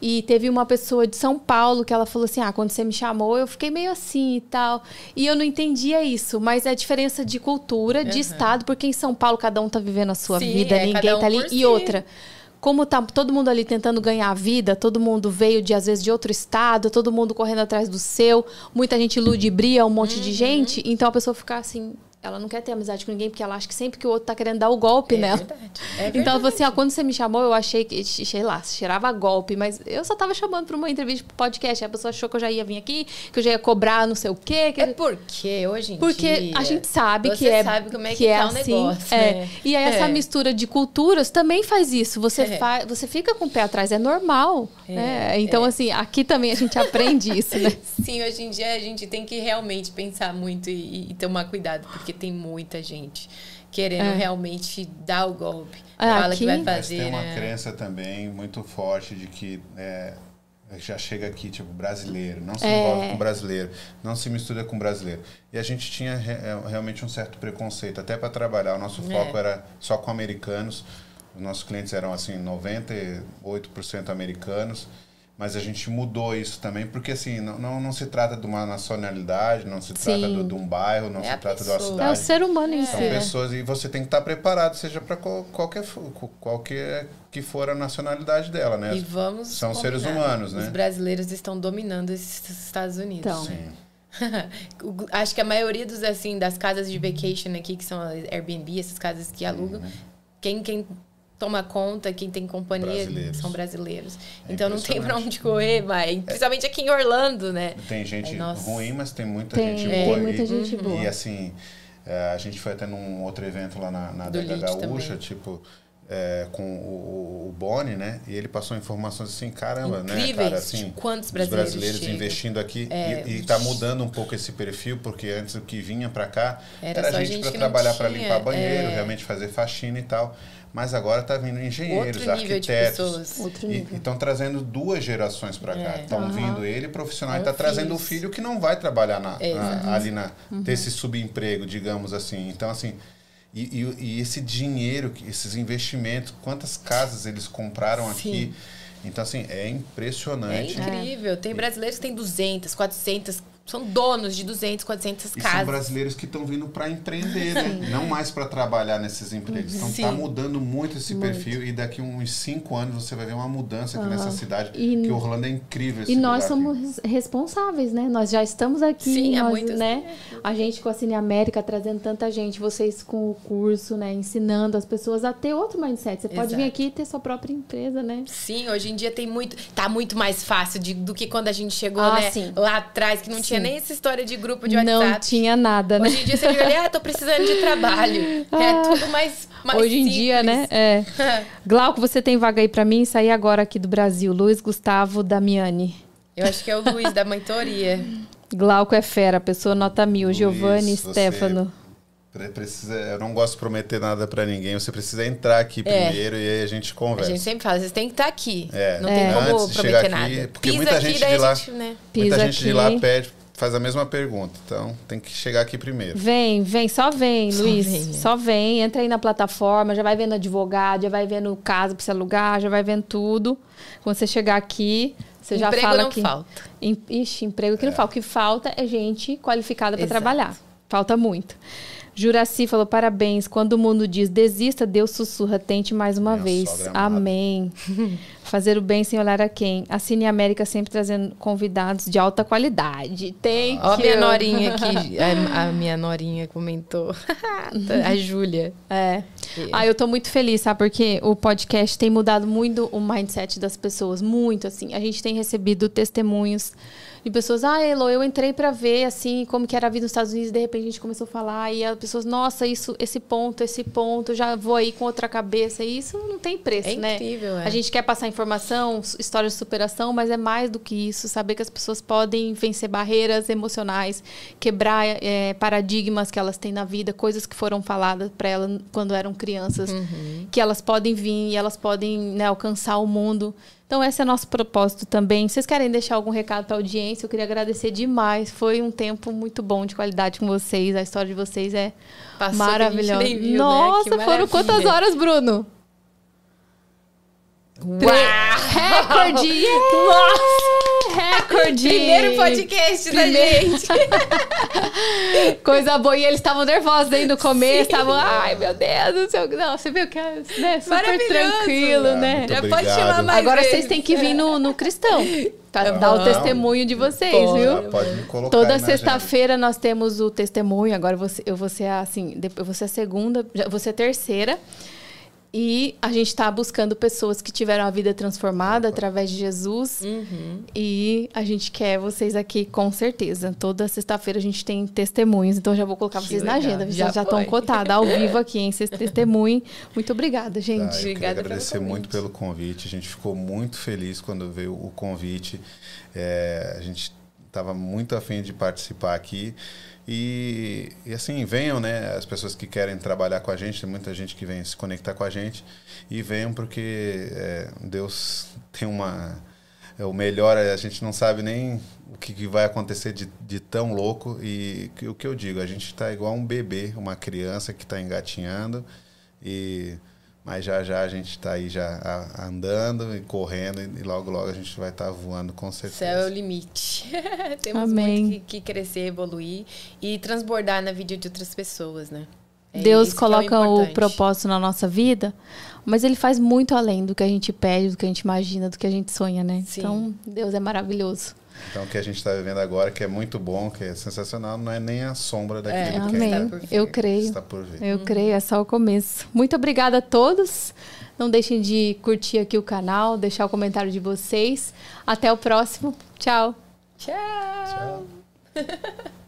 A: E teve uma pessoa de São Paulo que ela falou assim: Ah, quando você me chamou, eu fiquei meio assim e tal. E eu não entendia isso, mas é a diferença de cultura, de uhum. estado, porque em São Paulo cada um tá vivendo a sua Sim, vida, é, ninguém um tá ali. E si. outra como tá todo mundo ali tentando ganhar a vida, todo mundo veio de às vezes de outro estado, todo mundo correndo atrás do seu, muita gente ludibria um monte uhum. de gente, então a pessoa fica assim, ela não quer ter amizade com ninguém porque ela acha que sempre que o outro tá querendo dar o golpe é nela. Verdade. É verdade. Então ela falou assim: ó, quando você me chamou, eu achei que, sei lá, cheirava golpe, mas eu só tava chamando pra uma entrevista pro podcast. A pessoa achou que eu já ia vir aqui, que eu já ia cobrar não sei o quê. Que...
B: É porque hoje em
A: porque
B: dia.
A: Porque a gente sabe que é.
B: sabe como é que, que é tá assim. Negócio,
A: é. Né? E aí essa é. mistura de culturas também faz isso. Você, é. fa... você fica com o pé atrás, é normal. É, né? Então, assim, aqui também a gente aprende isso, né? (laughs)
B: Sim, hoje em dia a gente tem que realmente pensar muito e, e tomar cuidado, porque tem muita gente querendo é. realmente dar o golpe. Ah, Fala aqui, que vai fazer.
C: Mas tem uma
B: né?
C: crença também muito forte de que é, já chega aqui, tipo, brasileiro, não se
A: é.
C: envolve com brasileiro, não se mistura com brasileiro. E a gente tinha é, realmente um certo preconceito, até para trabalhar. O nosso é. foco era só com americanos. Os nossos clientes eram, assim, 98% americanos. Mas a gente mudou isso também, porque assim, não, não, não se trata de uma nacionalidade, não se trata de, de um bairro, não é se trata pessoa. de uma cidade.
A: É o ser humano em
C: si. São pessoas e você tem que estar preparado, seja para qualquer, qualquer que for a nacionalidade dela, né?
B: E vamos
C: São combinar. seres humanos, né?
B: Os brasileiros estão dominando esses Estados Unidos. Então. Sim. (laughs) Acho que a maioria dos assim das casas de vacation aqui que são Airbnb, essas casas que alugam, uhum. quem quem toma conta, quem tem companhia brasileiros. são brasileiros. É então não tem para onde correr, vai. Principalmente aqui em Orlando, né?
C: Tem gente é, ruim, mas tem muita tem, gente boa.
A: Tem muita e, gente boa.
C: E assim, é, a gente foi até num outro evento lá na, na Adega Gaúcha, também. tipo. É, com o, o Boni, né? E ele passou informações assim, caramba,
B: Incríveis.
C: né, cara? Assim,
B: quantos brasileiros,
C: brasileiros investindo aqui é, e, está mudando um pouco esse perfil, porque antes o que vinha para cá era, era gente, gente para trabalhar para limpar banheiro, é... realmente fazer faxina e tal. Mas agora está vindo engenheiros, arquitetos. E estão trazendo duas gerações para cá. Estão é. uhum. vindo ele profissional e está trazendo o filho que não vai trabalhar na, na, ali na uhum. ter esse subemprego, digamos assim. Então, assim. E, e, e, esse dinheiro, esses investimentos, quantas casas eles compraram Sim. aqui. Então, assim, é impressionante.
B: É incrível. Tem brasileiros que têm 200, 400 são donos de 200, 400
C: e
B: casas.
C: são brasileiros que estão vindo para empreender, né? Não mais para trabalhar nesses empregos. Então está mudando muito esse muito. perfil e daqui uns cinco anos você vai ver uma mudança aqui uhum. nessa cidade. E, que Orlando é incrível.
A: e nós somos aqui. responsáveis, né? Nós já estamos aqui,
B: Sim,
A: nós,
B: muito
A: né? A gente com a Cine América trazendo tanta gente, vocês com o curso, né? Ensinando as pessoas a ter outro mindset. Você pode vir aqui e ter sua própria empresa, né?
B: Sim, hoje em dia tem muito, tá muito mais fácil de, do que quando a gente chegou, ah, né? Sim. Lá atrás que não sim. tinha nem essa história de grupo de WhatsApp.
A: Não tinha nada, né?
B: Hoje em dia você diga, ah, tô precisando de trabalho. (laughs) É ah, tudo mais, mais
A: Hoje em
B: simples.
A: dia, né? É. (laughs) Glauco, você tem vaga aí para mim? Sair agora aqui do Brasil. Luiz Gustavo Damiani.
B: Eu acho que é o Luiz da mentoria.
A: Glauco é fera, pessoa nota mil. Luiz, Giovanni, Stefano.
C: Precisa, eu não gosto de prometer nada para ninguém. Você precisa entrar aqui é. primeiro e aí a gente conversa.
B: A gente sempre fala, vocês têm que estar aqui.
C: É.
B: Não tem como prometer nada.
C: porque Pisa muita aqui, gente de lá, gente, né? muita gente de lá pede faz a mesma pergunta. Então, tem que chegar aqui primeiro.
A: Vem, vem, só vem, só Luiz. Vem, né? Só vem, entra aí na plataforma, já vai vendo advogado, já vai vendo casa para você alugar, já vai vendo tudo. Quando você chegar aqui, você
B: emprego
A: já fala
B: não
A: que
B: falta.
A: Ixi, emprego que é. não falta. O que falta é gente qualificada para trabalhar. Falta muito. Juraci falou: parabéns. Quando o mundo diz desista, Deus sussurra, tente mais uma Minha vez. Amém. (laughs) Fazer o bem sem olhar a quem. A Cine América sempre trazendo convidados de alta qualidade. Tem
B: Ó, a minha norinha aqui. A, (laughs) a minha norinha comentou. (laughs) a Júlia.
A: É. Ah, eu tô muito feliz, sabe? Porque o podcast tem mudado muito o mindset das pessoas. Muito, assim. A gente tem recebido testemunhos de pessoas, ah, Elo, eu entrei para ver assim como que era a vida nos Estados Unidos, de repente a gente começou a falar e as pessoas, nossa, isso, esse ponto, esse ponto, já vou aí com outra cabeça, e isso não tem preço,
B: É
A: né?
B: incrível, é.
A: A gente quer passar informação, histórias de superação, mas é mais do que isso, saber que as pessoas podem vencer barreiras emocionais, quebrar é, paradigmas que elas têm na vida, coisas que foram faladas para elas quando eram crianças, que elas podem vir e elas podem né, alcançar o mundo. Então, esse é nosso propósito também. Vocês querem deixar algum recado para a audiência? Eu queria agradecer demais. Foi um tempo muito bom de qualidade com vocês. A história de vocês é
B: Passou
A: maravilhosa.
B: viu, né?
A: Nossa,
B: Que
A: foram quantas horas, Bruno? Recorde! (laughs) yeah! Recorde!
B: Primeiro podcast da
A: Primeiro.
B: gente. (laughs)
A: Coisa boa. E eles estavam nervosos aí no começo. Estavam, ai, meu Deus, não sei o que. Não, você viu que é né, super tranquilo,
C: Ah,
A: né?
B: Já pode chamar mais
A: Agora
B: vezes.
A: vocês têm que vir no, no cristão. Pra dar o
B: Não.
A: testemunho de vocês, viu?
C: Pode me colocar
A: Toda sexta-feira nós temos o testemunho. Agora eu vou ser- eu vou ser a, assim, depois eu vou ser a segunda, ser a terceira. E a gente está buscando pessoas que tiveram a vida transformada através de Jesus.
B: Uhum.
A: E a gente quer vocês aqui com certeza. Toda sexta-feira a gente tem testemunhos. Então já vou colocar
B: Que
A: vocês na
B: legal.
A: agenda.
B: Já
A: Já estão
B: foi.
A: cotadas ao vivo aqui, hein? Vocês testemunhem. Muito obrigada, gente.
C: Ah, eu
B: Obrigada pelo
C: agradecer
B: convite.
C: muito pelo convite. A gente ficou muito feliz quando veio o convite. É, a gente estava muito afim de participar aqui. E, e assim, venham, né? As pessoas que querem trabalhar com a gente, tem muita gente que vem se conectar com a gente. E venham porque é, Deus tem uma. É o melhor, a gente não sabe nem o que, que vai acontecer de, de tão louco. E o que eu digo, a gente está igual um bebê, uma criança que está engatinhando. E mas já já a gente está aí já a- andando e correndo e logo logo a gente vai estar voando com certeza.
B: Céu é o limite. (laughs) Temos
A: Amém.
B: muito que, que crescer, evoluir e transbordar na vida de outras pessoas, né? É
A: Deus
B: que é o
A: coloca o, propósito na nossa vida, mas ele faz muito além do que a gente pede, do que a gente imagina, do que a gente sonha, né?
B: Sim.
A: Então, Deus é maravilhoso.
C: Então o que a gente está vivendo agora, que é muito bom, que é sensacional, não é nem a sombra
B: É,
C: daquilo que
A: Amém.
B: está por vir.
A: Eu creio.
C: está por vir.
A: Eu creio, é só o começo. Muito obrigada a todos. Não deixem de curtir aqui o canal, deixar o comentário de vocês. Até o próximo. Tchau.
B: Tchau.
C: Tchau. (laughs)